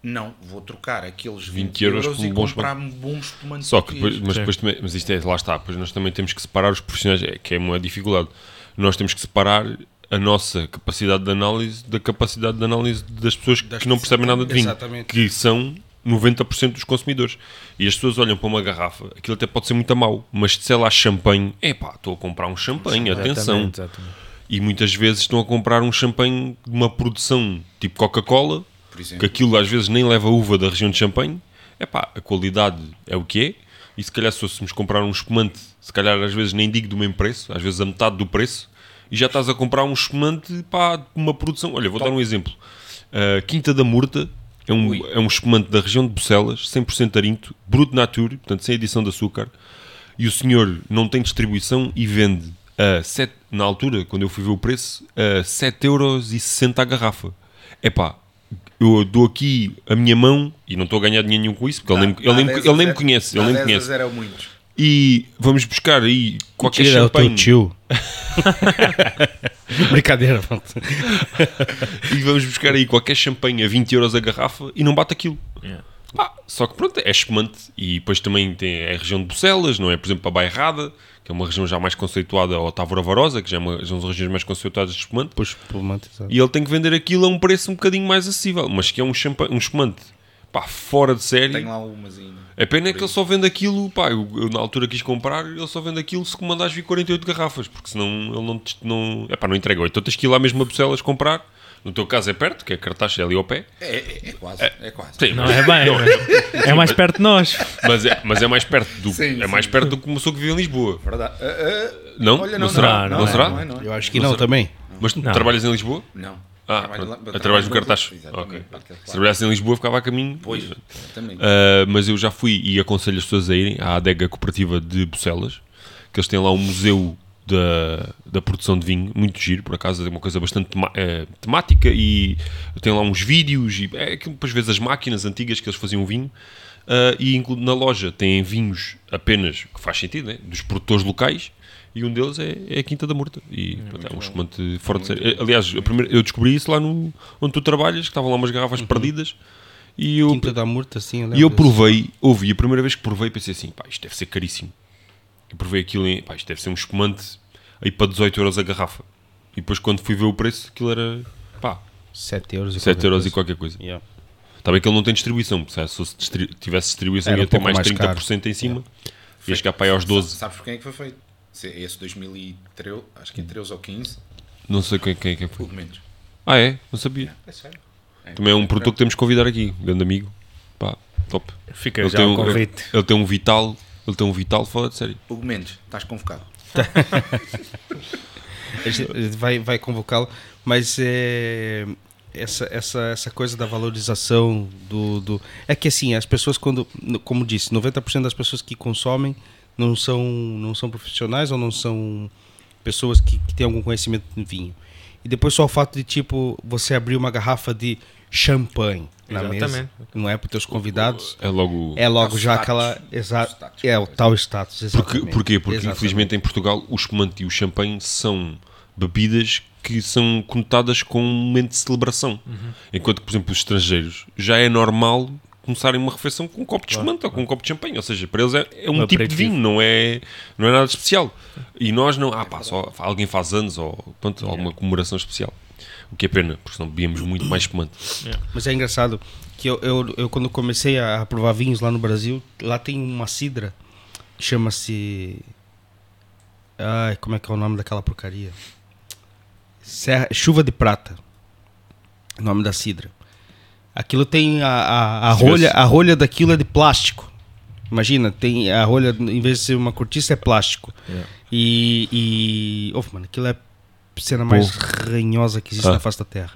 Speaker 4: Não, vou trocar aqueles 20,
Speaker 1: 20 euros
Speaker 4: euros
Speaker 1: por um
Speaker 4: e
Speaker 1: bom
Speaker 4: comprar bom espumante
Speaker 1: Só que depois, mas depois também, mas isto é, lá está, pois nós também temos que separar os profissionais, é, que é uma dificuldade. Nós temos que separar a nossa capacidade de análise da capacidade de análise das pessoas
Speaker 3: Das
Speaker 1: que não percebem nada de vinho,
Speaker 3: Exatamente.
Speaker 1: que são 90% dos consumidores. E as pessoas olham para uma garrafa, aquilo até pode ser muito mau, mas se é lá champanhe, epá, estou a comprar um champanhe, atenção.
Speaker 2: Exatamente, exatamente.
Speaker 1: E muitas vezes estão a comprar um champanhe de uma produção tipo Coca-Cola, que aquilo às vezes nem leva uva da região de champanhe. Epá, a qualidade é o que é. E se calhar se fôssemos comprar um espumante, se calhar às vezes nem digo do mesmo preço, às vezes a metade do preço, e já estás a comprar um espumante pá, de uma produção. Olha, vou dar um exemplo. Uh, Quinta da Murta é um,
Speaker 4: Ui.
Speaker 1: é um espumante da região de Bucelas, 100% arinto, bruto nature, portanto sem adição de açúcar, e o senhor não tem distribuição e vende a sete, na altura, quando eu fui ver o preço, a 7,60€ a garrafa. Epá, eu dou aqui a minha mão e não estou a ganhar dinheiro nenhum com isso, porque ele nem, me- ele nem, ele nem me conhece, ele nem me conhece.
Speaker 4: Era muitos.
Speaker 1: E vamos buscar aí qualquer
Speaker 3: é o teu
Speaker 1: champanhe
Speaker 3: tio. Brincadeira, pronto.
Speaker 1: e vamos buscar aí qualquer champanhe a 20 euros a garrafa e não bate aquilo.
Speaker 2: Yeah.
Speaker 1: Pá, só que pronto, é espumante e depois também tem é a região de Bucelas, não é? Por exemplo, a Bairrada, que é uma região já mais conceituada, ou a Távora Varosa, que já é uma, são as regiões mais conceituadas de espumante.
Speaker 3: Pois, espumante, exato.
Speaker 1: E ele tem que vender aquilo a um preço um bocadinho mais acessível, mas que é um, um espumante pá, fora de série.
Speaker 4: Tenho lá umas ainda.
Speaker 1: A pena é que ele só vende aquilo, pá, eu, eu na altura quis comprar, ele só vende aquilo se comandares vir 48 garrafas, porque senão ele não, te- não, é pá, não entrega. Então tens que ir lá mesmo a Bucelas comprar. No teu caso é perto, que é Cartaxa, é ali ao pé.
Speaker 4: É, é, é quase, é, quase.
Speaker 1: Sim,
Speaker 2: Não
Speaker 1: mas,
Speaker 2: é bem,
Speaker 1: não,
Speaker 2: é, é mais perto de nós.
Speaker 1: mas é, mas é mais perto do
Speaker 4: Sim,
Speaker 1: é mais
Speaker 4: sim.
Speaker 1: perto do que uma pessoa que vive em Lisboa.
Speaker 4: Verdade. Ah, ah,
Speaker 1: Não?
Speaker 4: olha,
Speaker 1: Não será?
Speaker 2: Não,
Speaker 1: Não
Speaker 2: é,
Speaker 1: será?
Speaker 4: Não é, não é.
Speaker 3: Eu acho que
Speaker 1: Não
Speaker 3: não, também.
Speaker 1: Mas tu
Speaker 2: Não.
Speaker 1: trabalhas em Lisboa?
Speaker 4: Não.
Speaker 1: Ah,
Speaker 4: Trabalho lá-
Speaker 1: pronto. trabalhas no Cartaxo.
Speaker 4: Exatamente,
Speaker 1: Ok.
Speaker 4: para aquele
Speaker 1: Se trabalhasse em Lisboa ficava a caminho.
Speaker 4: Pois.
Speaker 1: Uh, mas eu já fui e aconselho as pessoas a irem à adega cooperativa de Bucelas, que eles têm lá um museu da, da produção de vinho, muito giro, por acaso é uma coisa bastante eh, temática e tem lá uns vídeos e é que depois vezes as máquinas antigas que eles faziam vinho uh, e na loja têm vinhos apenas, que faz sentido, né? dos produtores locais e um deles é, é a Quinta da Murta e pronto, é um espumante fora de série. Aliás, a primeira- eu descobri isso lá no, onde tu trabalhas, que estavam lá umas garrafas perdidas e eu,
Speaker 3: Quinta da Murta, sim.
Speaker 1: e eu
Speaker 3: lembro desse.
Speaker 1: provei, ouvi, a primeira vez que provei pensei assim, pá, isto deve ser caríssimo. Eu provei aquilo em, pá, isto deve ser um espumante aí para 18 euros a garrafa. E depois quando fui ver o preço, aquilo era, pá,
Speaker 3: 7 euros e
Speaker 1: 7
Speaker 3: qualquer
Speaker 1: euros
Speaker 3: coisa.
Speaker 1: e qualquer coisa.
Speaker 3: Yeah.
Speaker 1: Está bem que ele não tem distribuição, porque se distri- tivesse distribuição
Speaker 3: Era
Speaker 1: ia
Speaker 3: um
Speaker 1: ter mais
Speaker 3: mais
Speaker 1: 30% em cima. Ia chegar para aí aos
Speaker 4: Sa-
Speaker 1: 12.
Speaker 4: Sabes por quem é que foi feito? Se- Esse 2013, acho que é 13 ou 15,
Speaker 1: Não sei quem, quem, quem foi.
Speaker 4: pelo menos.
Speaker 1: Ah é? Não sabia.
Speaker 4: É sério.
Speaker 1: Também é um produtor que temos que convidar aqui, grande amigo. Pá, top.
Speaker 2: Fica
Speaker 1: Ele
Speaker 2: já
Speaker 1: tem,
Speaker 2: o
Speaker 1: um,
Speaker 2: convite.
Speaker 1: ele tem um vital, ele tem um vital fora de série.
Speaker 4: Hugo Mendes, estás convocado.
Speaker 3: A gente vai, vai convocá-lo, mas é, essa, essa, essa coisa da valorização do, do. É que assim, as pessoas, quando. Como disse, 90% das pessoas que consomem não são, não são profissionais ou não são pessoas que, que têm algum conhecimento de vinho. E depois só o fato de, tipo, você abrir uma garrafa de champanhe na mesa,
Speaker 2: Exatamente.
Speaker 3: não é para os teus convidados,
Speaker 1: É logo.
Speaker 3: é logo
Speaker 4: o
Speaker 3: já
Speaker 4: status.
Speaker 3: aquela. Exa
Speaker 4: status.
Speaker 3: é o tal status.
Speaker 1: Porque,
Speaker 3: Exatamente.
Speaker 1: porquê? Porque
Speaker 3: Exatamente.
Speaker 1: infelizmente em Portugal o espumante e o champanhe são bebidas que são conotadas com um momento de celebração. Enquanto que, por exemplo, os estrangeiros já é normal começarem uma refeição com um copo de espumante ou com um copo de champanhe. Ou seja, para eles é, é um,
Speaker 2: Um
Speaker 1: tipo de vinho, não é, não é nada especial. E nós não, ah pá, só alguém faz anos ou pronto, alguma comemoração especial. O que é pena, porque senão bebíamos muito mais espumante.
Speaker 3: Mas é engraçado que eu, eu, eu quando comecei a provar vinhos lá no Brasil, lá tem uma cidra, chama-se. Ai, como é que é o nome daquela porcaria? Serra, Chuva de Prata. O nome da cidra. Aquilo tem a, a, a rolha, a rolha daquilo é de plástico. Imagina, tem a rolha, em vez de ser uma cortiça, é plástico.
Speaker 2: Yeah.
Speaker 3: E. e oh, mano, aquilo é a cena mais ranhosa que existe
Speaker 1: Ah.
Speaker 3: na face da Terra.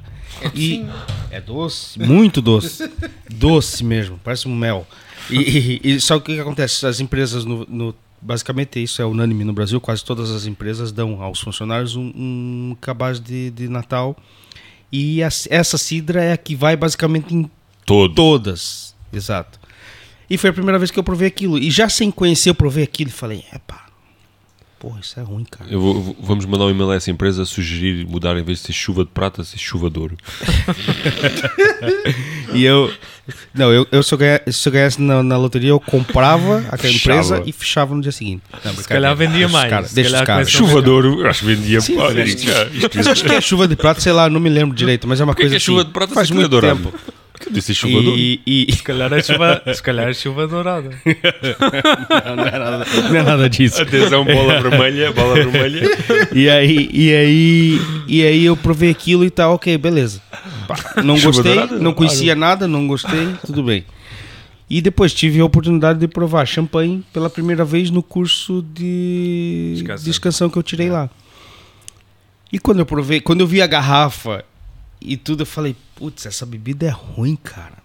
Speaker 3: E é doce, muito doce. doce mesmo, parece um mel. E, e, e só que o que que acontece? As empresas, no, no- basicamente isso é unânime no Brasil, quase todas as empresas dão aos funcionários um, um cabaz de, de Natal. E essa cidra é a que vai basicamente em
Speaker 1: Todo.
Speaker 3: todas. Exato. E foi a primeira vez que eu provei aquilo. E já sem conhecer, eu provei aquilo e falei, epá, porra, isso é ruim, cara.
Speaker 1: Eu vou- vou- vamos mandar um e-mail a essa empresa a sugerir mudar em vez de ser chuva de prata, ser chuva de ouro.
Speaker 3: E eu. Não, eu, eu se, eu ganha- se eu ganhasse na, na loteria, eu comprava aquela
Speaker 1: Fechava.
Speaker 3: empresa e fechava no dia seguinte. Não,
Speaker 2: Se calhar vendia
Speaker 3: os
Speaker 2: mais.
Speaker 3: caras,
Speaker 2: Se
Speaker 3: deixa os
Speaker 2: calhar
Speaker 3: caras.
Speaker 2: a
Speaker 1: Chuva de ouro, eu acho que vendia.
Speaker 3: Sim,
Speaker 1: isto já- isto
Speaker 3: Mas acho que é chuva de prata, sei lá, não me lembro direito, mas é uma
Speaker 1: Porquê
Speaker 3: coisa
Speaker 1: que é chuva
Speaker 3: assim,
Speaker 1: de prata
Speaker 3: faz
Speaker 1: se aquilo é
Speaker 3: muito
Speaker 1: dourado?
Speaker 3: tempo.
Speaker 1: Que disse chuva do-
Speaker 3: E, e-
Speaker 2: Se calhar é chuva, se calhar é chuva dourada.
Speaker 3: não, não é nada, não é nada disso.
Speaker 1: Atenção, bola vermelha, bola vermelha.
Speaker 3: E aí, e aí, e aí eu provei aquilo e tal, ok, beleza. Não
Speaker 1: Chuva
Speaker 3: gostei,
Speaker 1: dourada?
Speaker 3: não conhecia nada, não gostei, tudo bem. E depois tive a oportunidade de provar champanhe pela primeira vez no curso de
Speaker 2: Descansão.
Speaker 3: descansão que eu tirei lá. E quando eu provei, quando eu vi a garrafa e tudo, eu falei, putz, essa bebida é ruim, cara.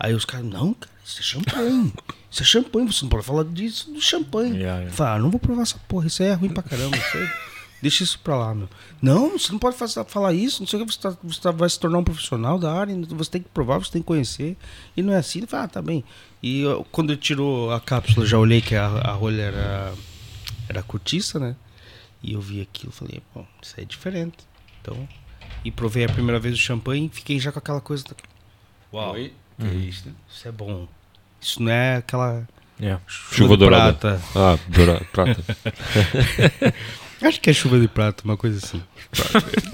Speaker 3: Aí os caras, não, cara, isso é champanhe. Isso é champanhe, você não pode falar disso do champanhe.
Speaker 2: Yeah, yeah.
Speaker 3: Falei, ah, não vou provar essa porra, isso aí é ruim pra caramba. Isso deixa isso pra lá, meu. Não, você não pode fazer- falar isso, não sei o que, você, tá- você tá- vai se tornar um profissional da área, você tem que provar, você tem que conhecer. E não é assim. Ele falou, ah, tá bem. E eu, quando eu tirou a cápsula, já olhei que a, a rolha era, era cortiça, né? E eu vi aquilo, falei, bom, isso aí é diferente. Então, e provei a primeira vez o champanhe, fiquei já com aquela coisa. da- Uau,
Speaker 4: Oi? Que é isto?
Speaker 3: isso é bom. Isso não é aquela
Speaker 2: Yeah.
Speaker 1: Chuva
Speaker 3: de
Speaker 1: dourada.
Speaker 3: prata.
Speaker 1: Ah, dourada, prata.
Speaker 3: Acho que é chuva de prata, uma coisa assim.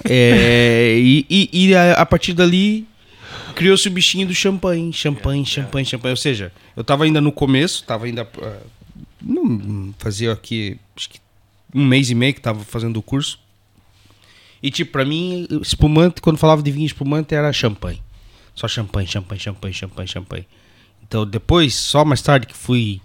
Speaker 3: É, e e, e a, a partir dali criou-se o bichinho do champanhe, champanhe, champanhe, champanhe. Ou seja, eu tava ainda no começo, tava ainda. ah, não, fazia aqui acho que um mês e meio que tava fazendo o curso. E tipo, pra mim, espumante, quando falava de vinho espumante, era champanhe. Só champanhe, champanhe, champanhe, champanhe, champanhe. Então depois, só mais tarde que fui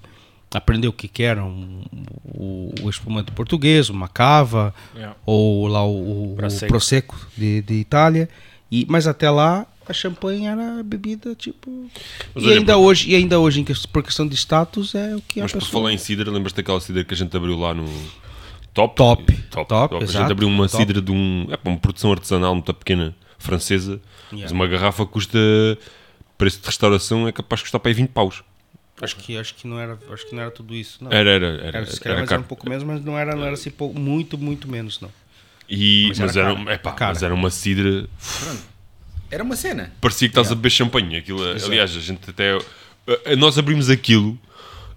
Speaker 3: aprender o que, que era um- o, o espumante português, uma cava,
Speaker 2: Yeah.
Speaker 3: ou lá o, o
Speaker 2: Prosecco.
Speaker 3: Prosecco, de, de Itália. E, mas até lá a champanhe era bebida tipo.
Speaker 1: Mas
Speaker 3: e, ainda
Speaker 1: por-
Speaker 3: hoje, e ainda hoje, em por questão de status, é o que
Speaker 1: Mas
Speaker 3: a
Speaker 1: por
Speaker 3: pessoa.
Speaker 1: falar em cidra, lembras-te daquela cidra que a gente abriu lá no Top?
Speaker 3: Top.
Speaker 1: Top.
Speaker 3: Top,
Speaker 1: A gente abriu uma
Speaker 3: Top.
Speaker 1: cidra de um, é, uma produção artesanal muito pequena, francesa. Mas
Speaker 3: Yeah.
Speaker 1: uma garrafa custa, preço de restauração é capaz de custar para aí 20 paus.
Speaker 3: Acho que, acho, que não era, acho que não era tudo isso. Não.
Speaker 1: Era, era, era.
Speaker 3: Era, se
Speaker 1: era
Speaker 3: calhar, mas
Speaker 1: caro.
Speaker 3: era um pouco menos, mas não era, não era assim, muito, muito menos, não.
Speaker 1: E,
Speaker 3: Mas
Speaker 1: mas,
Speaker 3: era
Speaker 1: era,
Speaker 3: cara.
Speaker 1: é pá,
Speaker 3: Cara.
Speaker 1: mas era uma cidra.
Speaker 4: Era uma cena.
Speaker 1: Parecia que estás a beber champanhe. Aquilo, aliás, a gente até. Nós abrimos aquilo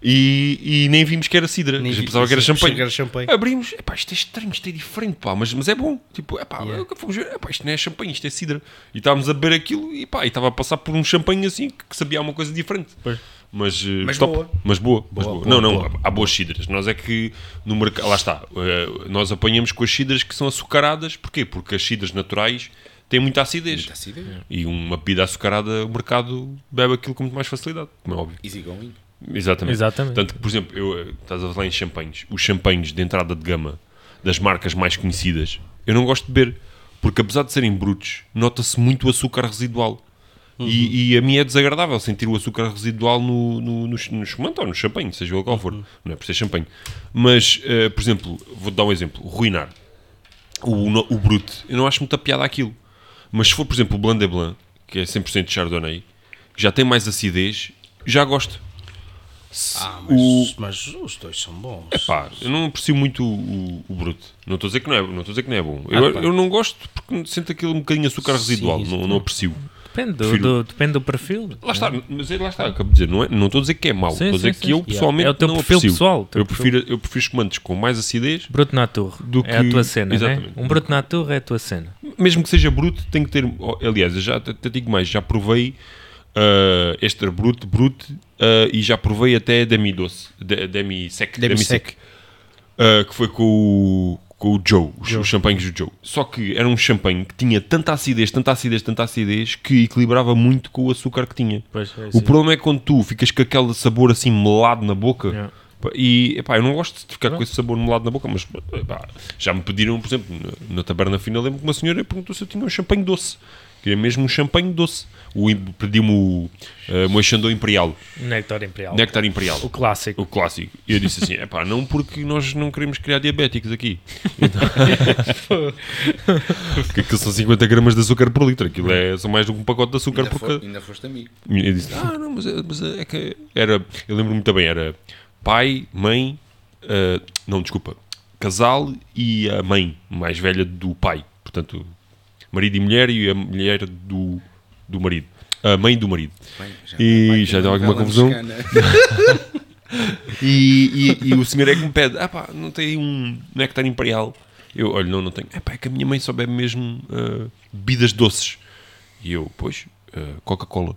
Speaker 1: e, e nem vimos que era cidra.
Speaker 3: Nem vi-
Speaker 1: pensava que era champanhe.
Speaker 3: era champanhe.
Speaker 1: Abrimos, epá, isto é estranho, isto é diferente, pá, mas, mas é bom. Tipo, epá,
Speaker 3: Yeah.
Speaker 1: fomos ver, epá, isto não é champanhe, isto é cidra. E estávamos a beber aquilo e pá, e estava a passar por um champanhe assim que, sabia uma coisa diferente.
Speaker 2: Pois.
Speaker 1: Mas, eh,
Speaker 4: Mas
Speaker 1: top.
Speaker 4: boa.
Speaker 1: Mas boa. mas
Speaker 3: Boa,
Speaker 1: boa.
Speaker 3: boa,
Speaker 1: não, não,
Speaker 3: boa.
Speaker 1: há boas cidras. Nós é que no mercado. Lá está. eh, nós apanhamos com as cidras que são açucaradas. Porquê? Porque as cidras naturais têm muita acidez.
Speaker 4: Muita acidez.
Speaker 1: E uma bebida açucarada, o mercado bebe aquilo com muito mais facilidade, como é óbvio.
Speaker 4: Easy going.
Speaker 1: Exatamente.
Speaker 2: Exatamente.
Speaker 1: Tanto que, por exemplo, eu, eh, estás a falar em champanhes. Os champanhes de entrada de gama das marcas mais conhecidas, eu não gosto de beber. Porque apesar de serem brutos, nota-se muito o açúcar residual. E, e a mim é desagradável sentir o açúcar residual no, no, no, no espumante ou no champanhe, seja o qual for. Não é por ser champanhe. Mas, eh, por exemplo, vou dar um exemplo. O Ruinar. O, no- o Brut. Eu não acho muita piada aquilo. Mas se for, por exemplo, o Blanc de Blanc, que é 100% de Chardonnay, que já tem mais acidez, já gosto.
Speaker 3: Ah,
Speaker 1: o,
Speaker 3: mas, mas os dois são bons.
Speaker 1: Pá, eu não aprecio muito o, o, o Brut. Não estou a dizer que não é, não estou a dizer que não é bom. Eu,
Speaker 3: Ah, pá.
Speaker 1: eu não gosto porque sinto aquilo um bocadinho açúcar
Speaker 3: Sim,
Speaker 1: residual.
Speaker 3: isso
Speaker 1: não, não aprecio.
Speaker 2: Depende do, do- depende do perfil.
Speaker 1: Lá está, mas é- lá está, acabo de dizer, não, é, não estou a dizer que é mau,
Speaker 2: Sim,
Speaker 1: estou a dizer
Speaker 2: sim,
Speaker 1: que
Speaker 2: sim,
Speaker 1: eu
Speaker 2: sim.
Speaker 1: pessoalmente
Speaker 2: É o teu
Speaker 1: não
Speaker 2: perfil
Speaker 1: aprecio.
Speaker 2: pessoal, teu
Speaker 1: eu, prefiro, eu prefiro espumantes com mais acidez,
Speaker 2: Bruto Natur.
Speaker 1: Do
Speaker 2: É a
Speaker 1: que-
Speaker 2: tua cena, né?
Speaker 1: Exatamente.
Speaker 2: Um Bruto Natur é a tua cena.
Speaker 1: mesmo que seja bruto, tem que ter. Aliás, eu já até digo mais, já provei uh, extra bruto, bruto uh, e já provei até demi doce, de- demi sec,
Speaker 3: Demi
Speaker 1: demi sec, uh, que foi com o, com o Joe, os, os champanhes do Joe. Só que era um champanhe que tinha tanta acidez, tanta acidez, tanta acidez que equilibrava muito com o açúcar que tinha.
Speaker 2: Pois, é
Speaker 1: O problema é quando tu ficas com aquele sabor assim melado na boca.
Speaker 2: Yeah.
Speaker 1: E epá, eu não gosto de ficar com esse sabor melado na boca, mas epá, já me pediram, por exemplo, na, na taberna fina, lembro que uma senhora perguntou se eu tinha um champanhe doce. Queria mesmo um champanhe doce. O, Pedi-me o uh, Moixandão Imperial,
Speaker 2: Nectar Imperial.
Speaker 1: Néctar Imperial.
Speaker 2: O clássico.
Speaker 1: O clássico. E eu disse assim: é pá, não porque nós não queremos criar diabéticos aqui. Então, porque aquilo são 50 gramas de açúcar por litro. Aquilo é, são mais do que um pacote de açúcar
Speaker 4: Ainda,
Speaker 1: por
Speaker 4: fo-
Speaker 1: cada.
Speaker 4: ainda foste amigo.
Speaker 1: E eu disse: Ah, não, mas, é- mas é que era. Eu lembro muito bem: era pai, mãe, ah, não, desculpa, casal e a mãe mais velha do pai. Portanto, marido e mulher e a mulher do, do marido. A mãe do marido.
Speaker 4: Bem, já
Speaker 1: E
Speaker 4: ter
Speaker 1: já deu
Speaker 4: uma
Speaker 1: alguma confusão? E, e- e o senhor é que me pede: Ah pá, não tem um néctar imperial? Eu, olha, não, não tenho. É pá, é que a minha mãe só bebe mesmo ah, bebidas doces. E eu, pois, ah, Coca-Cola.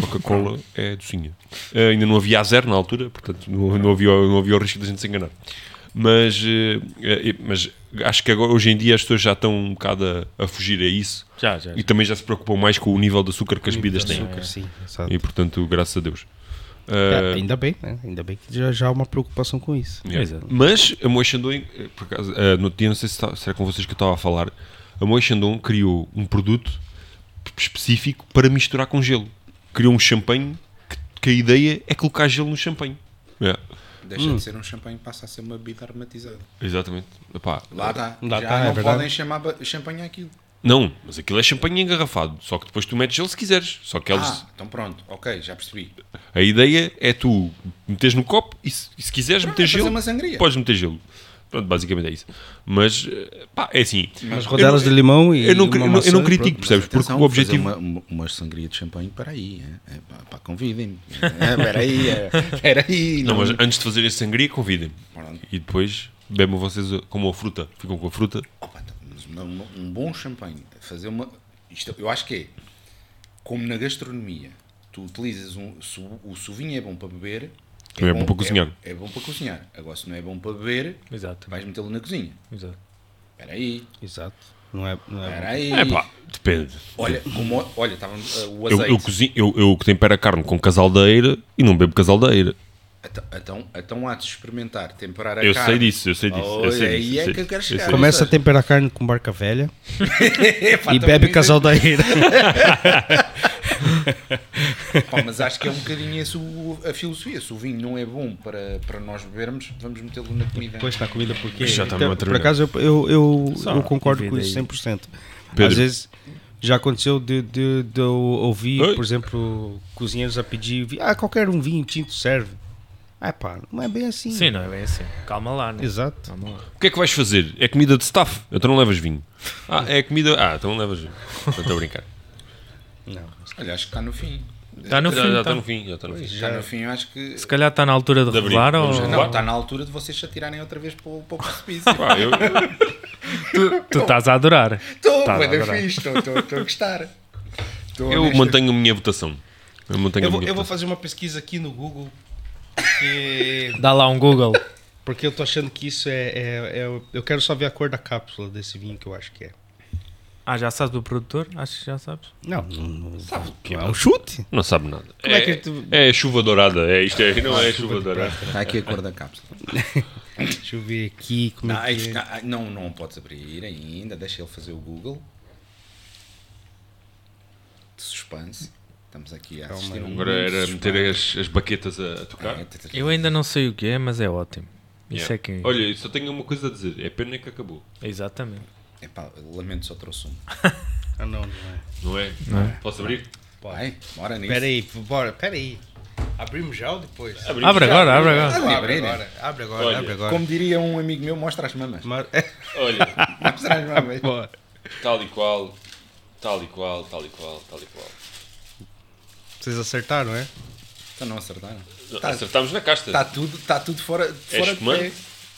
Speaker 1: Coca-Cola é docinha. Eh, ainda não havia a zero na altura, portanto não, não, havia, não havia o risco de a gente se enganar. Mas, mas acho que agora, hoje em dia as pessoas já estão um bocado a, a fugir a isso
Speaker 2: Já, já.
Speaker 1: e também já se preocupam mais com o nível de açúcar que as bebidas têm.
Speaker 3: Açúcar, sim. exato.
Speaker 1: E portanto, graças a Deus.
Speaker 3: É,
Speaker 1: Eh,
Speaker 3: ainda bem, né? Ainda bem que já, já há uma preocupação com isso.
Speaker 1: Yeah. Mas a Moe Shandong, eh, por acaso, eh, no outro dia, não sei se, está, se era com vocês que eu estava a falar, a Moe Shandong criou um produto específico para misturar com gelo. Criou um champanhe que, que a ideia é colocar gelo no champanhe. Yeah,
Speaker 4: Deixa de ser um champanhe, passa a ser uma bebida aromatizada.
Speaker 1: exatamente. Epá,
Speaker 4: Lá está. Já
Speaker 3: tá, é
Speaker 4: não
Speaker 3: verdade.
Speaker 4: podem chamar champanhe àquilo.
Speaker 1: Não, mas aquilo é champanhe engarrafado. Só que depois tu metes gelo se quiseres. Só que eles,
Speaker 4: Ah, então pronto. Ok, já percebi.
Speaker 1: a ideia é tu meteres no copo e se, e se quiseres meter
Speaker 4: é fazer
Speaker 1: gelo, podes meter gelo. Pronto, basicamente é isso. Mas, pá, é assim.
Speaker 3: Mas
Speaker 1: eu
Speaker 3: rodelas
Speaker 1: não-
Speaker 3: de limão e.
Speaker 1: eu não,
Speaker 3: uma
Speaker 1: eu não, eu
Speaker 3: maçã
Speaker 1: não critico,
Speaker 3: pronto.
Speaker 1: percebes? Porque
Speaker 4: Atenção,
Speaker 1: o objetivo.
Speaker 4: Uma, uma, sangria de champanhe, para aí. É, é, pá, convidem-me. É, Espera aí, é, espera aí.
Speaker 1: Não, mas antes de fazer esse sangria, convidem-me. E depois bebam vocês como a fruta. Ficam com a fruta.
Speaker 4: Um bom champanhe, fazer uma. Isto, eu acho que é como na gastronomia, tu utilizas um. O, o é bom para beber.
Speaker 1: Também é bom para cozinhar.
Speaker 4: É, bom para cozinhar. Agora, se não é bom para beber,
Speaker 2: Exato.
Speaker 4: vais metê-lo na cozinha.
Speaker 2: Exato.
Speaker 4: Espera aí,
Speaker 3: Exato. Não é. Não
Speaker 4: espera
Speaker 3: é
Speaker 4: aí.
Speaker 1: É pá, depende.
Speaker 4: Olha, como, olha, estava uh, o
Speaker 1: Eu,
Speaker 4: azeite.
Speaker 1: eu, cozinho, eu, eu tempero a carne com casaldeira e não bebo casaldeira.
Speaker 4: Então, então, então há de experimentar, temperar a
Speaker 1: Eu
Speaker 4: carne.
Speaker 1: sei disso, eu sei disso. eu
Speaker 4: Olha,
Speaker 1: sei
Speaker 4: aí
Speaker 1: disso,
Speaker 4: é
Speaker 1: sei
Speaker 4: que eu quero chegar.
Speaker 1: sei.
Speaker 3: Começa a temperar carne com barca velha
Speaker 4: Epá,
Speaker 3: e bebe
Speaker 4: isso Pá, mas acho que é um bocadinho esse o- a filosofia. Se o vinho não é bom para, para nós bebermos, vamos metê-lo na comida.
Speaker 3: Depois na comida, porque.
Speaker 1: Já está
Speaker 3: então, por acaso eu, eu, eu, eu concordo com isso
Speaker 2: aí.
Speaker 3: 100%.
Speaker 1: Pedro.
Speaker 3: Às vezes já aconteceu de, de, de eu ouvir,
Speaker 1: Oi.
Speaker 3: por exemplo, cozinheiros a pedir ah, qualquer um vinho tinto serve. Ah, pá, não é bem assim.
Speaker 2: Sim, não é bem assim. Calma lá, né?
Speaker 3: Exato.
Speaker 2: Calma lá.
Speaker 1: O que é que vais fazer? É comida de staff? Então não levas vinho. Ah, é comida. Ah, então não levas vinho. Estou a brincar.
Speaker 3: Não.
Speaker 4: Olha, acho que está no fim.
Speaker 2: Está no
Speaker 1: já,
Speaker 2: fim.
Speaker 1: já
Speaker 2: tá.
Speaker 1: está no fim. Já está no fim.
Speaker 4: Está no fim, eu acho que.
Speaker 2: Se calhar está na altura de
Speaker 1: De
Speaker 2: revelar ou.
Speaker 4: Não, está na altura de vocês se atirarem outra vez para o, para o precipício.
Speaker 1: Pá, eu,
Speaker 2: Tu estás a adorar.
Speaker 4: Estou,
Speaker 2: Tá,
Speaker 4: estou estou- estou a gostar. Estou
Speaker 1: eu
Speaker 4: honesto.
Speaker 1: mantenho a minha votação. Eu mantenho
Speaker 3: Eu
Speaker 1: a
Speaker 3: vou,
Speaker 1: minha
Speaker 3: eu vou
Speaker 1: votação.
Speaker 3: fazer uma pesquisa aqui no Google. Porque,
Speaker 2: Dá lá um Google.
Speaker 3: porque eu tô achando que isso é, é- é- Eu quero só ver a cor da cápsula desse vinho que eu acho que é.
Speaker 2: Ah, já sabes do produtor? Acho que já sabes.
Speaker 3: Não, não, não, não é um chute.
Speaker 1: Não sabe nada.
Speaker 3: Como é
Speaker 1: É,
Speaker 3: que tu-
Speaker 1: é chuva dourada. É isto, é, não é chuva dourada.
Speaker 4: Está aqui a cor da cápsula.
Speaker 3: Deixa eu ver aqui como
Speaker 4: Não,
Speaker 3: é que é.
Speaker 4: ah, não, não podes abrir ainda. Deixa ele fazer o Google. De suspense. Estamos aqui a assistir um
Speaker 1: Agora era
Speaker 4: suspense.
Speaker 1: meter as, as baquetas a, a tocar.
Speaker 4: É,
Speaker 2: Eu ainda não sei o que é, mas é ótimo. Isso
Speaker 1: Yeah.
Speaker 2: é que.
Speaker 1: Olha, eu só tenho uma coisa a dizer. É pena que acabou.
Speaker 2: Exatamente.
Speaker 4: Epá, lamento, só trouxe um.
Speaker 3: Ah, não, não é.
Speaker 1: Não é?
Speaker 2: Não é?
Speaker 1: Posso abrir?
Speaker 4: Vai, bora nisso.
Speaker 3: Pera aí, bora, pera aí. Abrimos já ou depois?
Speaker 1: Abrimos
Speaker 2: Abre
Speaker 1: já.
Speaker 2: agora, abre agora.
Speaker 3: Abre
Speaker 4: abrir, né?
Speaker 3: agora, abre agora,
Speaker 1: Olha,
Speaker 3: abre agora.
Speaker 4: Como diria um amigo meu, mostra as mamas.
Speaker 3: Mas-
Speaker 1: Olha,
Speaker 4: Mostra as mamas.
Speaker 3: Bora.
Speaker 1: tal e qual, tal e qual, tal e qual, tal e qual.
Speaker 3: Vocês acertaram, é?
Speaker 4: Então não acertaram. Tá-
Speaker 1: Acertámos na casta.
Speaker 4: Está tudo, está tudo fora,
Speaker 1: é
Speaker 4: fora de
Speaker 1: espumante,
Speaker 4: pé.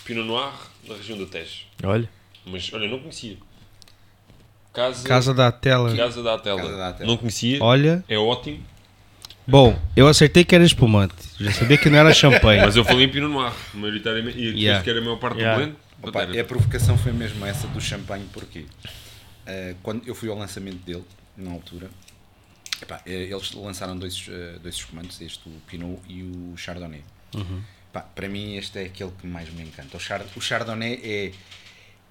Speaker 1: Pinot Noir, da região do Tejo.
Speaker 2: Olha.
Speaker 1: Mas, olha, não conhecia. Casa,
Speaker 3: Casa da tela.
Speaker 1: Casa da Atela.
Speaker 4: Casa da Atela.
Speaker 1: Não conhecia.
Speaker 3: Olha.
Speaker 1: É ótimo.
Speaker 3: Bom, eu acertei que era espumante. Já sabia que não era champanhe.
Speaker 1: Mas eu falei em Pinot Noir, maioritariamente. E
Speaker 3: Yeah.
Speaker 1: que era a maior parte
Speaker 2: Yeah.
Speaker 1: do blend.
Speaker 4: Opa, a provocação foi mesmo essa do champanhe, porque eh, quando eu fui ao lançamento dele, na altura, epá, eh, eles lançaram dois, eh, dois espumantes, este, o Pinot e o Chardonnay. Epá, para mim, este é aquele que mais me encanta. O, Chard o Chardonnay é,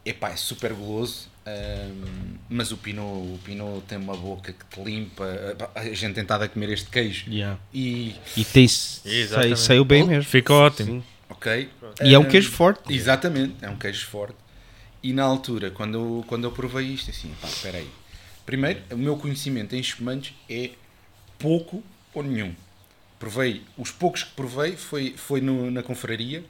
Speaker 4: epá, é super goloso, ahm, mas o Pinot, o Pinot tem uma boca que te limpa. A gente tentada a comer este queijo
Speaker 3: Yeah.
Speaker 4: e,
Speaker 3: E tem, sai,
Speaker 2: Exatamente.
Speaker 3: saiu bem mesmo.
Speaker 2: Ficou ótimo.
Speaker 3: Sim.
Speaker 4: ok.
Speaker 3: E é um queijo forte.
Speaker 4: Exatamente, é um queijo forte. E na altura, quando eu, quando eu provei isto, assim, pá, espera aí. Primeiro, o meu conhecimento em espumantes é pouco ou nenhum. Provei, os poucos que provei foi, foi no- na confraria,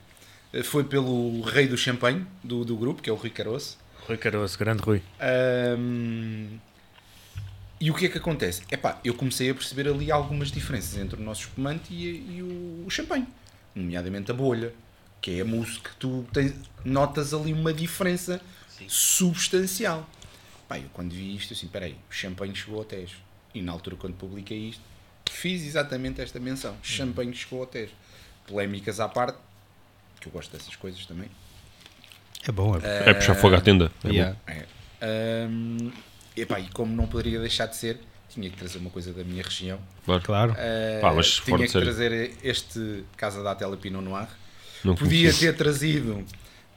Speaker 4: foi pelo rei do champanhe do, do grupo, que é o Rui Caroço.
Speaker 2: Rui Caroço, grande Rui.
Speaker 4: Ahm, e o que é que acontece? Epá, eu comecei a perceber ali algumas diferenças entre o nosso espumante e, e o, o champanhe, nomeadamente a bolha, que é a mousse que tu tens, notas ali uma diferença substancial. Pá, eu quando vi isto, assim, peraí, o champanhe chegou ao Tejo. E na altura, quando publiquei isto, fiz exatamente esta menção. Champanhe que chegou ao Tejo. Polémicas à parte, que eu gosto dessas coisas também.
Speaker 3: É bom, é bom.
Speaker 1: É puxar fogo à tenda. É bom.
Speaker 3: Yeah.
Speaker 4: É. Ahm, epá, e como não poderia deixar de ser, tinha que trazer uma coisa da minha região.
Speaker 1: Claro.
Speaker 3: Claro.
Speaker 4: Ah,
Speaker 1: Pá, mas
Speaker 4: tinha que
Speaker 1: série.
Speaker 4: trazer este Casa da Tela Pinot Noir.
Speaker 1: Não
Speaker 4: Podia ter trazido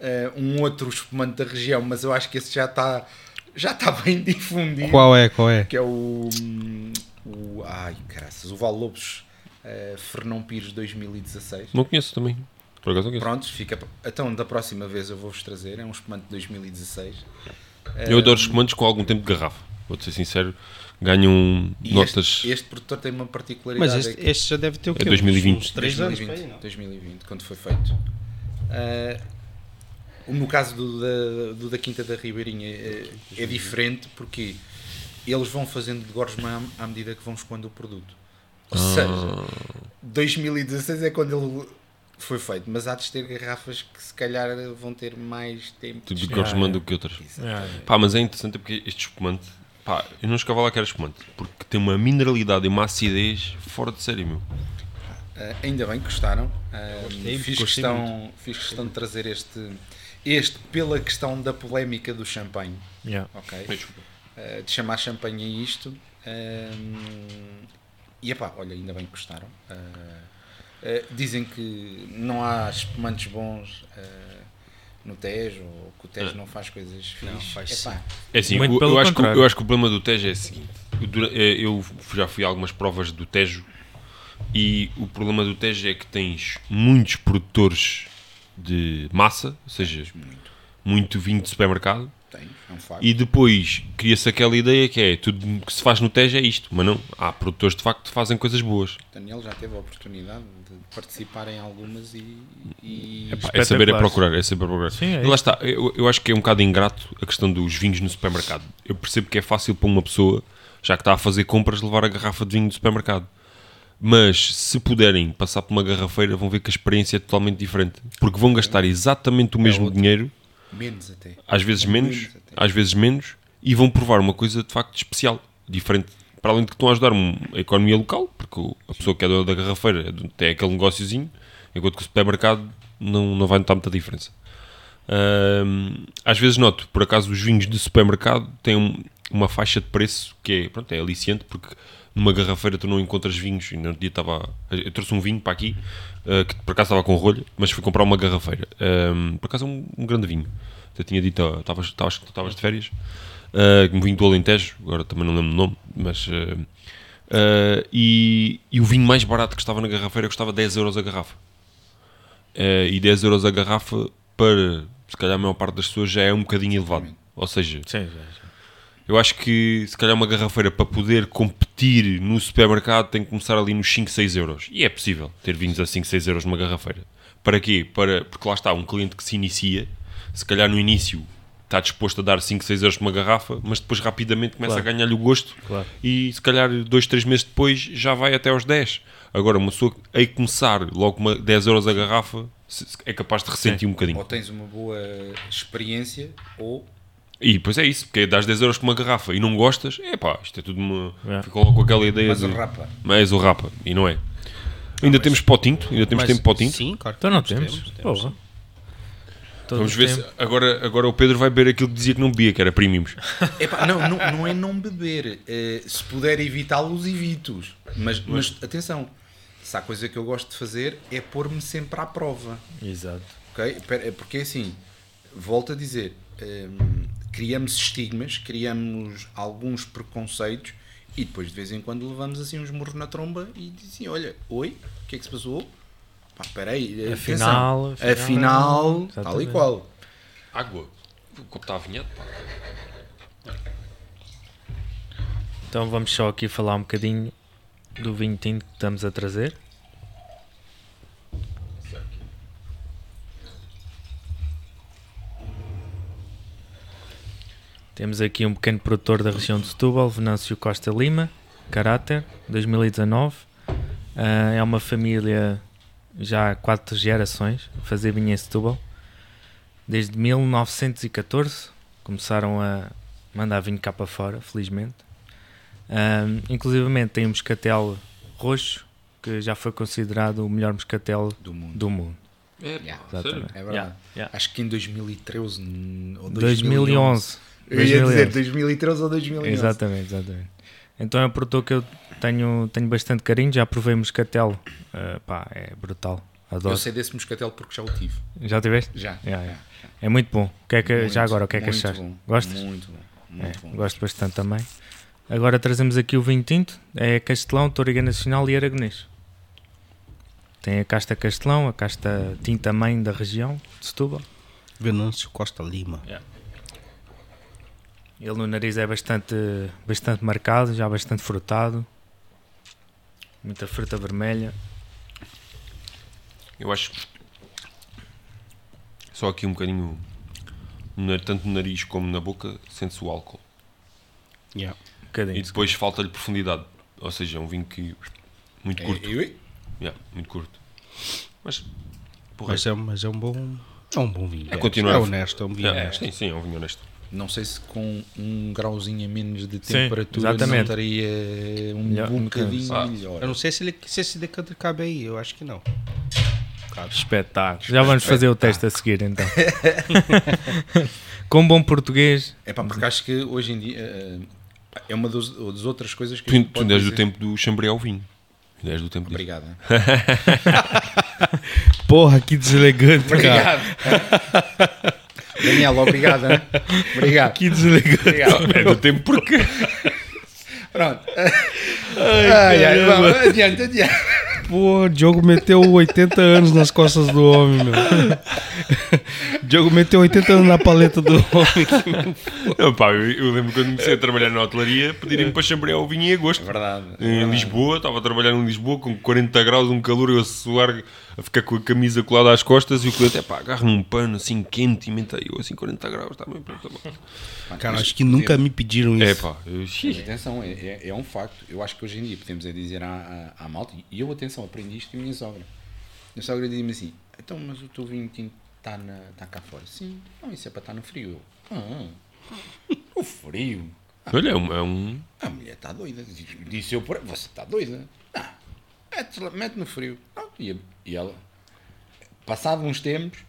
Speaker 4: ah, um outro espumante da região, mas eu acho que esse já está já está bem difundido.
Speaker 3: Qual é? Qual é?
Speaker 4: Que é o, hum, o ai, graças, o Val Lobos ah, Fernão Pires 2016.
Speaker 1: Não conheço também. Por acaso não conheço.
Speaker 4: Prontos, fica. Então, da próxima vez eu vou-vos trazer. É um espumante de 2016.
Speaker 1: Eu adoro espumantes com algum tempo de garrafa. Vou-te ser sincero. Ganham
Speaker 4: E
Speaker 1: notas.
Speaker 4: Este, este produtor tem uma particularidade.
Speaker 3: Mas
Speaker 4: é
Speaker 3: este,
Speaker 4: que-
Speaker 3: este já deve ter o quê?
Speaker 1: É 2020.
Speaker 3: Uns 3 anos.
Speaker 4: 2020,
Speaker 3: para aí, não?
Speaker 4: 2020, quando foi feito. Ah, no caso do da, do da Quinta da Ribeirinha é, é diferente porque eles vão fazendo de gorsma à, à medida que vão escoando o produto. Ou
Speaker 1: Ah.
Speaker 4: seja, 2016 é quando ele foi feito, mas há de ter garrafas que se calhar vão ter mais tempo.
Speaker 1: Tudo
Speaker 4: de
Speaker 2: é.
Speaker 1: do que outras.
Speaker 2: Ah,
Speaker 1: Pá, mas é interessante porque este espumante, pá, eu não escava lá que era espumante, porque tem uma mineralidade e uma acidez fora de série, meu.
Speaker 4: Ah, ainda bem que gostaram. Ah,
Speaker 3: Gostei,
Speaker 4: fiz,
Speaker 3: gostei
Speaker 4: questão, fiz questão de trazer este, este pela questão da polémica do champanhe.
Speaker 2: yeah.
Speaker 4: ok? Uh, de chamar champanhe a isto. E epá, olha, ainda bem que gostaram. Uh, uh, dizem que não há espumantes bons uh, no Tejo, ou que o Tejo não faz coisas fixes.
Speaker 3: Não, faz
Speaker 4: Epá,
Speaker 1: É assim,
Speaker 2: pelo
Speaker 1: eu, acho que, eu acho que o problema do Tejo é o seguinte: eu, é, eu já fui a algumas provas do Tejo e o problema do Tejo é que tens muitos produtores de massa, ou seja,
Speaker 4: muito.
Speaker 1: muito vinho de supermercado,
Speaker 4: é um facto.
Speaker 1: e depois cria-se aquela ideia que é tudo que se faz no Tejo é isto, mas não, há produtores de facto que fazem coisas boas.
Speaker 4: Daniel já teve a oportunidade de participar em algumas e. e-
Speaker 1: É saber é procurar, é saber procurar.
Speaker 2: Sim, é
Speaker 1: e lá está, eu, eu acho que é um bocado ingrato a questão dos vinhos no supermercado. Eu percebo que é fácil para uma pessoa, já que está a fazer compras, levar a garrafa de vinho do supermercado. Mas se puderem passar por uma garrafeira, vão ver que a experiência é totalmente diferente. Porque vão gastar exatamente o mesmo
Speaker 3: outro.
Speaker 1: dinheiro,
Speaker 4: menos até.
Speaker 1: às vezes menos,
Speaker 4: Menos.
Speaker 1: Às vezes menos, e vão provar uma coisa de facto especial, diferente. Para além de que estão a ajudar um- a economia local, porque a pessoa que é da garrafeira é tem aquele negóciozinho, enquanto que o supermercado não, não vai notar muita diferença. Ahm, às vezes noto, por acaso, os vinhos de supermercado têm um- uma faixa de preço que é, pronto, é aliciante, porque numa garrafeira tu não encontras vinhos. No outro dia estava. Eu trouxe um vinho para aqui, ah, que por acaso estava com rolha, mas fui comprar uma garrafeira. Ahm, por acaso é um, um grande vinho. Eu tinha dito, ah, estavas de férias, ah, um vinho do Alentejo, agora também não lembro o nome, mas. ah, ah, e, e o vinho mais barato que estava na garrafeira custava 10 euros a garrafa. E 10 euros a garrafa para se calhar a maior parte das pessoas já é um bocadinho elevado. Ou seja,
Speaker 2: Sim, já.
Speaker 1: eu acho que se calhar uma garrafeira para poder competir no supermercado tem que começar ali nos 5, 6 euros. E é possível ter vinhos a 5, 6 euros numa garrafeira. Para quê? Para, porque lá está, um cliente que se inicia, se calhar no início está disposto a dar 5, 6 euros por uma garrafa, mas depois rapidamente começa
Speaker 2: Claro.
Speaker 1: a ganhar-lhe o gosto
Speaker 2: Claro.
Speaker 1: e se calhar 2, 3 meses depois já vai até aos 10. Agora, uma pessoa a começar logo uma 10 euros a garrafa é capaz de ressentir um bocadinho.
Speaker 4: Ou tens uma boa experiência, ou
Speaker 1: E depois é isso, porque dás 10 euros por uma garrafa e não gostas, é pá, isto é tudo uma.
Speaker 2: É.
Speaker 1: Ficou logo com aquela ideia
Speaker 4: mas
Speaker 1: de.
Speaker 4: o rapa.
Speaker 1: Mas o rapa, e não é. Ainda temos pó tinto, ainda temos
Speaker 3: Mas-
Speaker 1: tempo pó tinto.
Speaker 3: Sim, claro.
Speaker 2: Então não
Speaker 3: temos,
Speaker 2: temos.
Speaker 3: temos,
Speaker 1: Vamos
Speaker 2: o
Speaker 1: ver
Speaker 2: tempo.
Speaker 1: se. Agora, agora o Pedro vai beber aquilo que dizia que não bebia, que era premiums.
Speaker 4: Epá, não, não, não é não beber. Eh, se puder evitá-los, evito-os. Mas, mas atenção, se há coisa que eu gosto de fazer é pôr-me sempre à prova.
Speaker 2: Exato.
Speaker 4: ok? Espera, Porque assim, volto a dizer, hum, criamos estigmas, criamos alguns preconceitos e depois de vez em quando levamos assim uns morros na tromba e dizem assim, olha, oi, o que é que se passou? Pá, espera aí,
Speaker 2: Afinal,
Speaker 4: afinal,
Speaker 2: afinal,
Speaker 4: tal e qual.
Speaker 1: Água. O copo está avinhado, pá.
Speaker 2: Então vamos só aqui falar um bocadinho do vinho tinto que estamos a trazer. Temos aqui um pequeno produtor da região de Setúbal, Venâncio Costa Lima, caráter, 2019. Ah, é uma família já há quatro gerações a fazer vinho em Setúbal. Desde 1914 começaram a mandar vinho cá para fora, felizmente. Um, inclusivamente tem um moscatel roxo, que já foi considerado o melhor moscatel
Speaker 4: Do mundo.
Speaker 2: do mundo.
Speaker 1: É,
Speaker 4: Yeah.
Speaker 2: Exatamente.
Speaker 4: É verdade.
Speaker 2: Yeah, yeah.
Speaker 4: Acho que em 2013 n- ou
Speaker 2: 2011.
Speaker 4: Eu ia dizer
Speaker 2: 2011.
Speaker 4: 2013 ou 2011.
Speaker 2: Exatamente, exatamente. Então é um produtor que eu tenho, tenho bastante carinho, já provei moscatel, uh, pá, é brutal, adoro.
Speaker 4: Eu sei desse moscatel porque já o tive.
Speaker 2: Já tiveste?
Speaker 4: Já.
Speaker 2: Yeah, yeah. É muito bom. O que é que,
Speaker 4: Muito,
Speaker 2: já agora, o que é que achaste?
Speaker 4: bom,
Speaker 2: Gostas?
Speaker 4: Muito bom.
Speaker 2: É,
Speaker 4: Muito bom.
Speaker 2: gosto bastante também. Agora trazemos aqui o vinho tinto, é Castelão, Toriga Nacional e Aragonês. Tem a casta Castelão, a casta tinta mãe da região de Setúbal.
Speaker 3: Venâncio Costa Lima.
Speaker 2: Ele no nariz é bastante, bastante marcado, já bastante frutado. Muita fruta vermelha.
Speaker 1: Eu acho só aqui um bocadinho, tanto no nariz como na boca, sente-se o álcool.
Speaker 3: Yeah.
Speaker 2: Um bocadinho.
Speaker 1: E depois falta-lhe profundidade. Ou seja, é um vinho que muito
Speaker 4: É,
Speaker 1: curto.
Speaker 4: eu-
Speaker 1: Yeah, muito curto. Mas, porra,
Speaker 3: Mas, é, mas é um bom. É um bom vinho.
Speaker 1: É continuar.
Speaker 3: É honesto, é um vinho
Speaker 1: yeah,
Speaker 3: honesto.
Speaker 1: sim, sim, é um vinho honesto.
Speaker 4: Não sei se com um grauzinho a menos de
Speaker 2: Sim,
Speaker 4: temperatura não
Speaker 2: exatamente.
Speaker 4: estaria um
Speaker 2: Melhor- um
Speaker 4: bocadinho
Speaker 1: Ah.
Speaker 4: melhor.
Speaker 3: Eu não sei se, ele, se esse decanter cabe aí, eu acho que não. Cabe.
Speaker 2: Espetáculo. Já vamos fazer o teste a seguir então. Com bom português,
Speaker 4: É pá, porque acho que hoje em dia eh, é uma das, das outras coisas que
Speaker 1: Tu, tu ainda és do tempo do Chambreau vinho. Ainda és do tempo.
Speaker 4: Obrigado.
Speaker 3: Porra, que deselegante, cara.
Speaker 4: Daniel, obrigado. né? Obrigado.
Speaker 3: Que deselegante.
Speaker 4: obrigado.
Speaker 1: É do tempo porque.
Speaker 4: Pronto. Ai, ai, vamos, adiante, adiante.
Speaker 3: Pô, o Diogo meteu 80 anos nas costas do homem, meu. Diogo meteu 80 anos na paleta do homem.
Speaker 1: Não, pá, eu, eu lembro quando comecei a trabalhar na hotelaria, pedirem para Chambreau vinho em agosto.
Speaker 4: É verdade. é
Speaker 1: Em
Speaker 4: verdade.
Speaker 1: Lisboa, estava a trabalhar em Lisboa com 40 graus, um calor, eu suar, a ficar com a camisa colada às costas e o cliente, é pá, agarra-me um pano assim quente e menta eu assim 40 graus, está bem, pronto, tá bom.
Speaker 3: Cara, acho que nunca me pediram isso.
Speaker 1: É pá, eu,
Speaker 4: atenção, é, é, é um facto. Eu acho que hoje em dia podemos é dizer à, à, à malta, e eu, atenção, aprendi isto com a minha sogra. A minha sogra dizia-me assim: então, mas o teu vinho tinto está tá cá fora? Sim, não, isso é para estar no frio. Eu, ah, o frio?
Speaker 1: olha, é um, é um-
Speaker 4: A mulher está doida. Disse eu, por você está doida? Ah, mete, lá- mete no frio. Ah, e, e ela, passado uns tempos,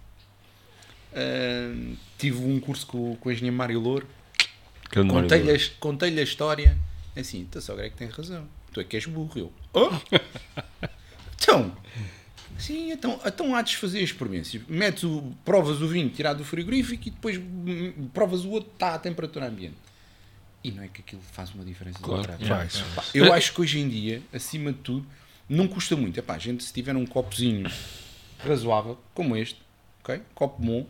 Speaker 4: ah, tive um curso com, com o engenheiro Mário Louro. Contei-lhe a, contei-lhe a história. Assim, tua sogra é que tem razão. Tu é que és burro. Eu, "Oh?" então, sim, então, então há de fazer a experiência. Metes o, provas o vinho tirado do frigorífico e depois hum, provas o outro, está à temperatura ambiente. E não é que aquilo faz uma diferença
Speaker 1: Claro,
Speaker 3: faz.
Speaker 4: Eu acho que hoje em dia, acima de tudo, não custa muito. Epá, a gente se tiver um copozinho razoável, como este, ok? Copo bom,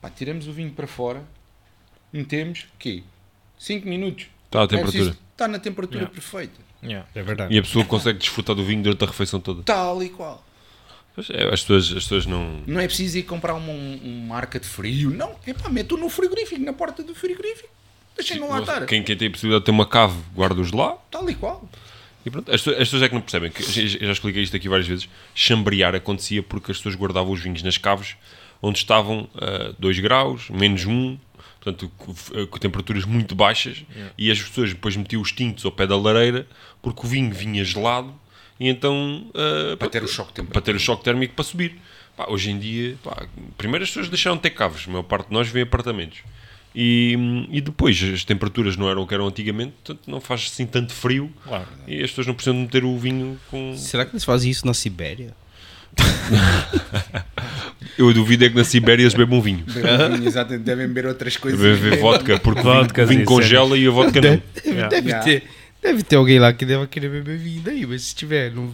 Speaker 4: pá, tiramos o vinho para fora, metemos, quê? 5 minutos.
Speaker 1: Está à
Speaker 4: É
Speaker 1: temperatura.
Speaker 4: Está na temperatura
Speaker 2: Yeah.
Speaker 4: perfeita.
Speaker 3: É verdade.
Speaker 1: E a pessoa consegue desfrutar do vinho durante a refeição toda.
Speaker 4: Tal e qual.
Speaker 1: É, as, pessoas, as pessoas não.
Speaker 4: Não é preciso ir comprar uma, uma arca de frio. Não, é pá, meto no frigorífico, na porta do frigorífico. Deixem-no lá estar.
Speaker 1: Quem, quem tem a possibilidade de ter uma cave, guarda-os lá.
Speaker 4: Tal e qual.
Speaker 1: E pronto, as, pessoas- as pessoas é que não percebem, que, eu já expliquei isto aqui várias vezes, chambrear acontecia porque as pessoas guardavam os vinhos nas caves onde estavam 2 graus, menos 1, um, portanto, com, com temperaturas muito baixas, e as pessoas depois metiam os tintos ao pé da lareira porque o vinho vinha gelado e então ah,
Speaker 4: Para ter o choque térmico.
Speaker 1: para ter o choque térmico para subir. Pá, hoje em dia, pá, primeiro as pessoas deixaram de ter caves, a maior parte de nós vê apartamentos. E, e depois as temperaturas não eram o que eram antigamente, portanto não faz assim tanto frio
Speaker 2: Claro.
Speaker 1: e as pessoas não precisam de meter o vinho com.
Speaker 3: Será que eles fazem isso na Sibéria?
Speaker 1: Eu duvido é que na Sibéria eles bebam vinho.
Speaker 4: Bebem vinho, exatamente, devem beber outras coisas.
Speaker 1: Beber vodka, porque o vinho-
Speaker 2: Vodkas
Speaker 1: o vinho congela e a vodka não.
Speaker 3: Deve,
Speaker 2: Yeah.
Speaker 3: deve
Speaker 4: Yeah.
Speaker 3: ter, deve ter alguém lá que deva querer beber vinho daí, mas se tiver, não...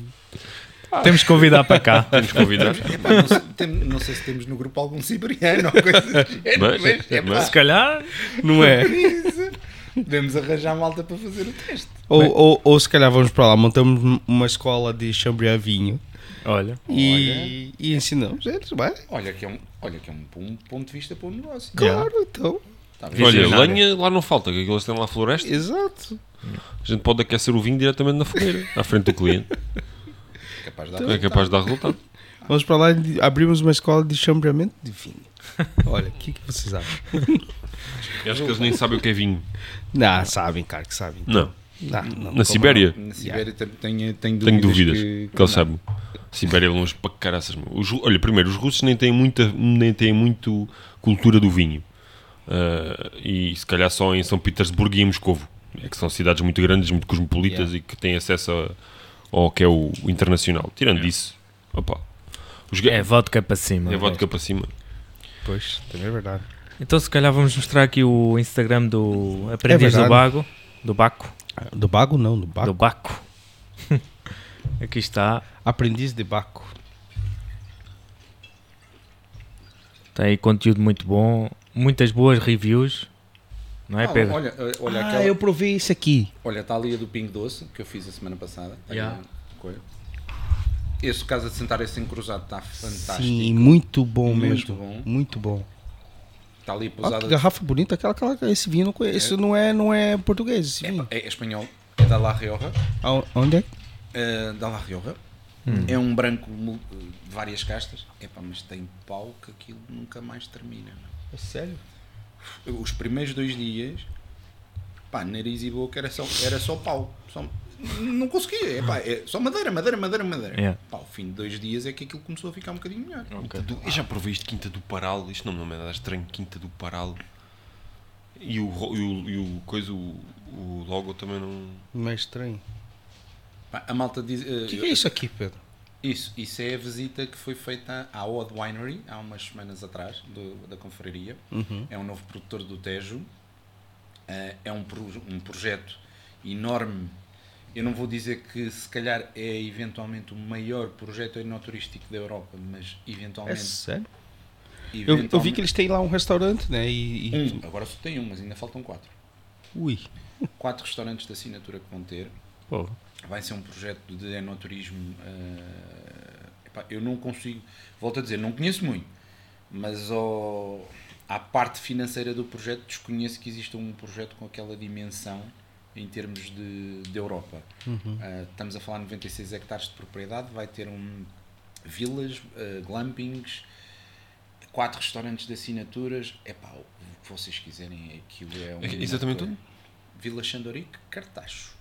Speaker 2: Temos que convidar para cá.
Speaker 1: Temos que convidar.
Speaker 4: Epá, não, sei, tem- não sei se temos no grupo algum siberiano ou coisa do género,
Speaker 1: Mas-
Speaker 4: mas, epá,
Speaker 1: mas-
Speaker 2: Se calhar,
Speaker 3: não é?
Speaker 4: isso. Devemos arranjar malta para fazer o teste.
Speaker 3: ou, ou, ou se calhar vamos para lá, montamos uma escola de chambrear vinho
Speaker 2: olha,
Speaker 3: e, e ensinamos eles, vai?
Speaker 4: Olha que é um, olha que é um, um ponto de vista para o negócio.
Speaker 3: Claro, então,
Speaker 4: Tá?
Speaker 1: Olha, lenha lá não falta, que aqueles têm lá floresta.
Speaker 3: exato.
Speaker 1: A gente pode aquecer o vinho diretamente na fogueira, à frente do cliente.
Speaker 4: Capaz de dar
Speaker 1: É capaz de dar resultado.
Speaker 3: Vamos para lá e abrimos uma escola de chambreamento de vinho. Olha, o que, que vocês acham?
Speaker 1: Eu acho que eles nem sabem o que é vinho.
Speaker 3: Não, sabem, cara, que sabem.
Speaker 1: Não.
Speaker 3: Não, não,
Speaker 1: Na
Speaker 3: como
Speaker 1: Sibéria?
Speaker 4: Na Sibéria tem, tenho, tenho
Speaker 1: Tenho
Speaker 4: dúvidas.
Speaker 1: dúvidas
Speaker 4: que,
Speaker 1: que ele sabe. Sibéria é longe para caraças. meu. Os ru- olha, primeiro, os russos nem têm muita, nem têm muito cultura do vinho. Ah, e se calhar só em São Petersburgo e em Moscovo. É que são cidades muito grandes, muito cosmopolitas
Speaker 3: Yeah.
Speaker 1: e que têm acesso a- ao que é o, internacional. Tirando disso, opa, os
Speaker 2: É vodka para cima.
Speaker 1: é vodka para cima.
Speaker 3: Pois, também é verdade.
Speaker 2: Então se calhar vamos mostrar aqui o Instagram do Aprendiz do
Speaker 3: verdade.
Speaker 2: Bago. Do Baco.
Speaker 3: Do Bago não, do Baco.
Speaker 2: Do Baco. aqui está.
Speaker 3: Aprendiz de Baco.
Speaker 2: Tem aí conteúdo muito bom. Muitas boas reviews. Não é,
Speaker 4: Ah,
Speaker 2: Pedro?
Speaker 4: olha, olha,
Speaker 3: ah,
Speaker 4: aquela,
Speaker 3: eu provei esse aqui.
Speaker 4: olha, está ali a do Pingo Doce, que eu fiz a semana passada.
Speaker 2: Yeah.
Speaker 4: coisa. Esse Casa de Sentar esse encruzado está fantástico.
Speaker 3: Sim, muito bom
Speaker 4: Muito
Speaker 3: mesmo.
Speaker 4: bom.
Speaker 3: Muito bom.
Speaker 4: Está ali
Speaker 3: Olha que
Speaker 4: pousada.
Speaker 3: garrafa bonita, aquela, aquela esse vinho não conheço. Não é, não é português esse vinho.
Speaker 4: É, é espanhol, é da La Rioja.
Speaker 3: Aon- Onde é?
Speaker 4: eh, da La Rioja.
Speaker 3: Hum.
Speaker 4: É um branco mul- de várias castas. Epá, mas tem pau que aquilo nunca mais termina. meu.
Speaker 3: É sério?
Speaker 4: Os primeiros dois dias, pá, nariz e boca era só, era só pau. Só- não conseguia. Epá, é só madeira, madeira, madeira, madeira.
Speaker 2: Yeah.
Speaker 4: Pá, ao fim de dois dias é que aquilo começou a ficar um bocadinho melhor.
Speaker 1: Quinta do- eu já provei isto Quinta do Paral. Isto não me é nada estranho. Quinta do Paral. E o, e o, e o coisa, o, o logo também não.
Speaker 3: Não é estranho.
Speaker 4: Pá, a malta diz. eh,
Speaker 3: O que, que é isso aqui, Pedro?
Speaker 4: Isso, isso é a visita que foi feita à Odd Winery há umas semanas atrás, do- da confraria.
Speaker 3: Uhum.
Speaker 4: É um novo produtor do Tejo. Eh, é um, pro- um projeto enorme. Eu não vou dizer que se calhar é eventualmente o maior projeto enoturístico da Europa, mas
Speaker 3: É
Speaker 4: eventualmente.
Speaker 3: sério? Eu, eu vi
Speaker 4: eventualmente-
Speaker 3: que eles têm lá um restaurante, né? E, e-
Speaker 4: Um, agora só tem um, mas ainda faltam quatro.
Speaker 3: Ui.
Speaker 4: Quatro restaurantes de assinatura que vão ter.
Speaker 2: Pô,
Speaker 4: vai ser um projeto de enoturismo. eh, epá, eu não consigo, volto a dizer, não conheço muito, mas ao, à parte financeira do projeto desconheço que exista um projeto com aquela dimensão em termos de, de Europa. Eh, estamos a falar de 96 hectares de propriedade, vai ter um vilas, eh, glampings, quatro restaurantes de assinaturas. Epá, o que vocês quiserem, aquilo é um.
Speaker 1: É exatamente onde?
Speaker 4: Vila Xandorique, Cartacho.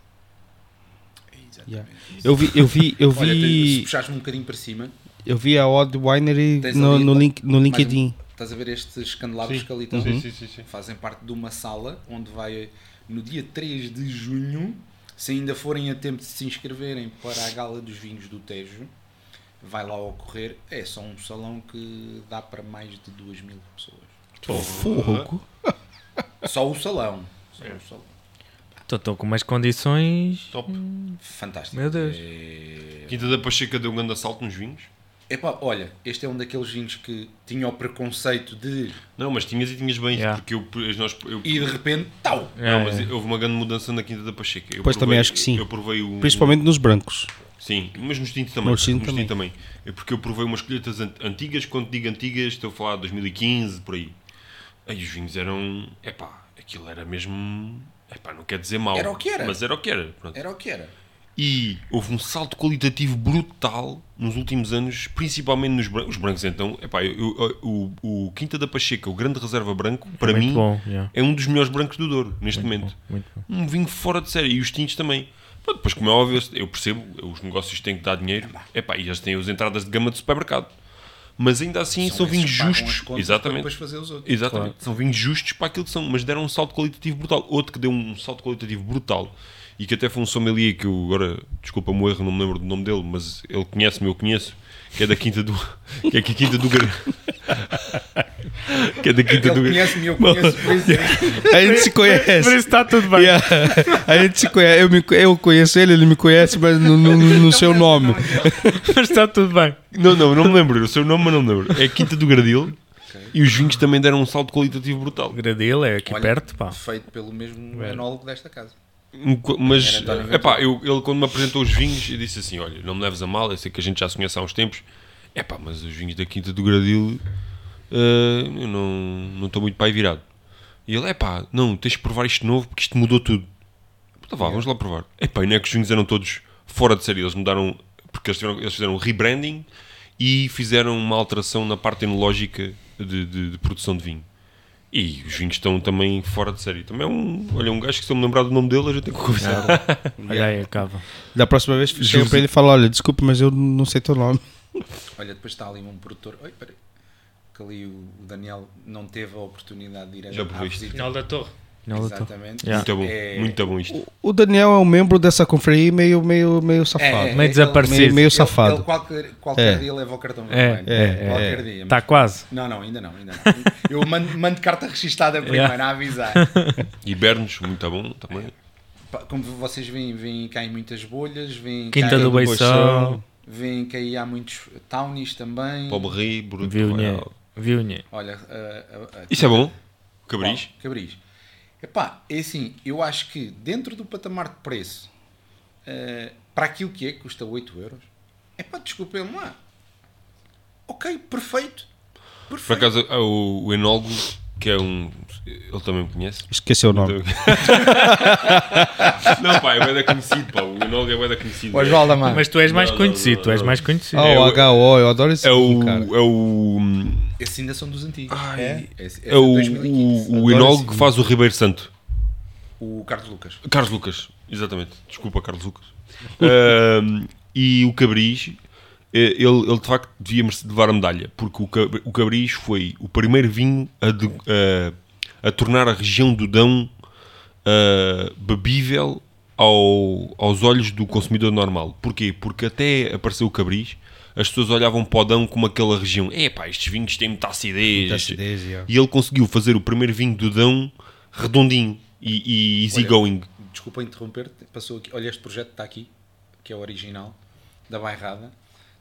Speaker 4: Exatamente
Speaker 3: Yeah. Eu vi, eu vi, eu
Speaker 4: Olha,
Speaker 3: vi,
Speaker 4: puxares-me um bocadinho para cima,
Speaker 3: eu vi a Odd Winery no, no, link, no LinkedIn.
Speaker 4: estás a ver estes candelabros que ali estão?
Speaker 1: sim, sim, sim, sim.
Speaker 4: Fazem parte de uma sala onde vai, no dia 3 de junho, se ainda forem a tempo de se inscreverem para a Gala dos Vinhos do Tejo, vai lá ocorrer. É só um salão que dá para mais de 2 mil pessoas.
Speaker 3: Fogo.
Speaker 4: Só o salão. Só
Speaker 1: É.
Speaker 4: o salão.
Speaker 2: Estou com umas condições.
Speaker 1: Top.
Speaker 4: Fantástico.
Speaker 2: Meu Deus.
Speaker 4: É...
Speaker 1: Quinta da Pacheca deu um grande assalto nos vinhos.
Speaker 4: Epá, olha, este é um daqueles vinhos que tinha o preconceito de
Speaker 1: Não, mas tinhas e tinhas bem,
Speaker 2: Yeah.
Speaker 1: porque eu, nós, eu,
Speaker 4: e de repente, tal!
Speaker 1: não,
Speaker 2: É,
Speaker 1: mas
Speaker 2: é.
Speaker 1: houve uma grande mudança na Quinta da Pacheca. Eu
Speaker 3: Pois, também
Speaker 1: provei-
Speaker 3: acho que sim.
Speaker 1: Eu provei o,
Speaker 3: Principalmente nos brancos.
Speaker 1: Sim, mas nos tintos também.
Speaker 3: Nos tintos também.
Speaker 1: também. É porque eu provei umas colheitas an- antigas, quando digo antigas, estou a falar de 2015, por aí. Aí os vinhos eram. Epá, aquilo era mesmo. Epá, não quer dizer mal.
Speaker 4: Era o que era.
Speaker 1: Mas era o que era. pronto.
Speaker 4: Era o que era.
Speaker 1: E houve um salto qualitativo brutal nos últimos anos, principalmente nos brancos. Os brancos, então, epá, eu- eu- o, o Quinta da Pacheca, o Grande Reserva Branco, para
Speaker 2: muito
Speaker 1: mim,
Speaker 2: bom. yeah.
Speaker 1: é um dos melhores brancos do Douro, neste momento.
Speaker 2: Muito bom.
Speaker 1: Um vinho fora de série. E os tintos também. Pronto, depois, como é óbvio, eu percebo, os negócios têm que dar dinheiro. Epá, e eles têm as entradas de gama de supermercado. Mas ainda assim são, vinhos
Speaker 4: pagam as
Speaker 1: justos. Exatamente.
Speaker 4: Para depois fazer os outros.
Speaker 1: Exatamente. São vinhos justos para aquilo que são, mas deram um salto qualitativo brutal. Outro que deu um salto qualitativo brutal e que até foi um sommelier que eu agora, desculpa-me o erro, não me lembro do nome dele, mas ele conhece-me, eu conheço, que é da Quinta do. que é que a Quinta do. Que é da Quinta
Speaker 4: Ele
Speaker 1: do.
Speaker 4: Conhece-me, eu conheço, é
Speaker 3: A gente se conhece.
Speaker 2: Por isso está tudo bem.
Speaker 3: Yeah. A gente se conhece. Eu, me- eu conheço ele, ele me conhece, mas no, no- no seu nome.
Speaker 2: Mas está tudo bem.
Speaker 1: Não, não, não me lembro, o seu nome, mas não me lembro. É Quinta do Gradil e os vinhos também deram um salto qualitativo brutal.
Speaker 2: Gradil é aqui
Speaker 4: Olha,
Speaker 2: perto, pá.
Speaker 4: Feito pelo mesmo
Speaker 2: Velho.
Speaker 4: enólogo desta casa.
Speaker 1: Mas, epá, eu, ele quando me apresentou os vinhos, eu disse assim: Olha, não me leves a mal, eu sei que a gente já se conhece há uns tempos, epá, mas os vinhos da Quinta do Gradil, eh, eu não não estou muito pai virado. E ele: Epá, não, tens de provar isto novo porque isto mudou tudo. Então vá, vamos lá provar. Epá, e não é que os vinhos eram todos fora de série, eles mudaram, porque eles, tiveram- eles fizeram um rebranding e fizeram uma alteração na parte enológica de, de- de produção de vinho. E os vinhos estão também fora de série. Também é um, olha, um gajo que se eu me lembrar do nome dele, a gente tem que conversar.
Speaker 2: Olha aí, acaba.
Speaker 3: Da próxima vez chega
Speaker 1: José-
Speaker 3: para ele e fala: Olha, desculpa, mas eu não sei teu nome.
Speaker 4: Olha, depois está ali um produtor. Oi, peraí. Que ali o Daniel não teve a oportunidade de ir a,
Speaker 1: Já
Speaker 4: à visita.
Speaker 2: Final da torre.
Speaker 4: Exatamente.
Speaker 2: Yeah.
Speaker 1: Muito bom,
Speaker 4: É-
Speaker 1: muito bom isto.
Speaker 3: O Daniel é um membro dessa confraria meio, meio, meio safado.
Speaker 4: É,
Speaker 2: Meio desaparecido.
Speaker 3: Meio, meio
Speaker 4: Ele-
Speaker 3: safado.
Speaker 4: ele qualquer qualquer
Speaker 3: É.
Speaker 4: dia leva o cartão
Speaker 2: É,
Speaker 4: vermelho.
Speaker 3: é,
Speaker 4: qualquer
Speaker 3: é.
Speaker 4: dia.
Speaker 2: Está
Speaker 4: mas-
Speaker 2: quase.
Speaker 4: Não, não, ainda não, ainda não. Eu mando, mando carta registada primeiro
Speaker 2: Yeah.
Speaker 4: a avisar.
Speaker 1: Hibernos, muito bom também.
Speaker 4: Como vocês veem, vêm cá em muitas bolhas, vêm
Speaker 2: Quinta do Beição.
Speaker 4: Vêm cá aí há muitos townies também.
Speaker 1: Pobre Bruto.
Speaker 2: Viunha.
Speaker 1: Royal.
Speaker 2: Viunha.
Speaker 4: Olha, a- a- a-
Speaker 1: Isso é bom? Cabris?
Speaker 4: Qual? Cabris. Epá, é assim, eu acho que dentro do patamar de preço, eh, para aquilo que é, que custa 8 euros, epá, desculpem-me lá. Ok, perfeito.
Speaker 1: Por
Speaker 4: Perfeito.
Speaker 1: acaso, há o, o enólogo, que é um. Ele também me conhece.
Speaker 3: Esqueceu o nome.
Speaker 1: Não, pá, é bem conhecido, pá. O enólogo é bem conhecido.
Speaker 4: Osvaldo Amar.
Speaker 2: Mas tu és mais
Speaker 1: Não,
Speaker 2: conhecido,
Speaker 1: não,
Speaker 2: tu és mais conhecido.
Speaker 3: Ah,
Speaker 1: É
Speaker 3: o
Speaker 1: o-
Speaker 3: HO, eu adoro esse
Speaker 1: É o.
Speaker 3: cara.
Speaker 1: É o.
Speaker 4: Esses ainda são dos antigos.
Speaker 1: Ai.
Speaker 4: É, esse- esse
Speaker 1: É o,
Speaker 4: 2015.
Speaker 1: o, o que faz o Ribeiro Santo.
Speaker 4: O Carlos Lucas.
Speaker 1: Carlos Lucas, exatamente. Desculpa, Carlos Lucas. Ahm, e o Cabris, ele, ele de facto devia levar a medalha, porque o, Cab- o Cabris foi o primeiro vinho a, de- a- a tornar a região do Dão ah, bebível ao- aos olhos do consumidor normal. Porquê? Porque até apareceu o Cabris, as pessoas olhavam para o Dão como aquela região. É pá, estes vinhos têm muita acidez.
Speaker 3: Muita acidez, yeah.
Speaker 1: E ele conseguiu fazer o primeiro vinho do Dão redondinho e, e easygoing.
Speaker 4: Desculpa interromper, passou aqui. Olha, este projeto está aqui, que é o original, da Bairrada.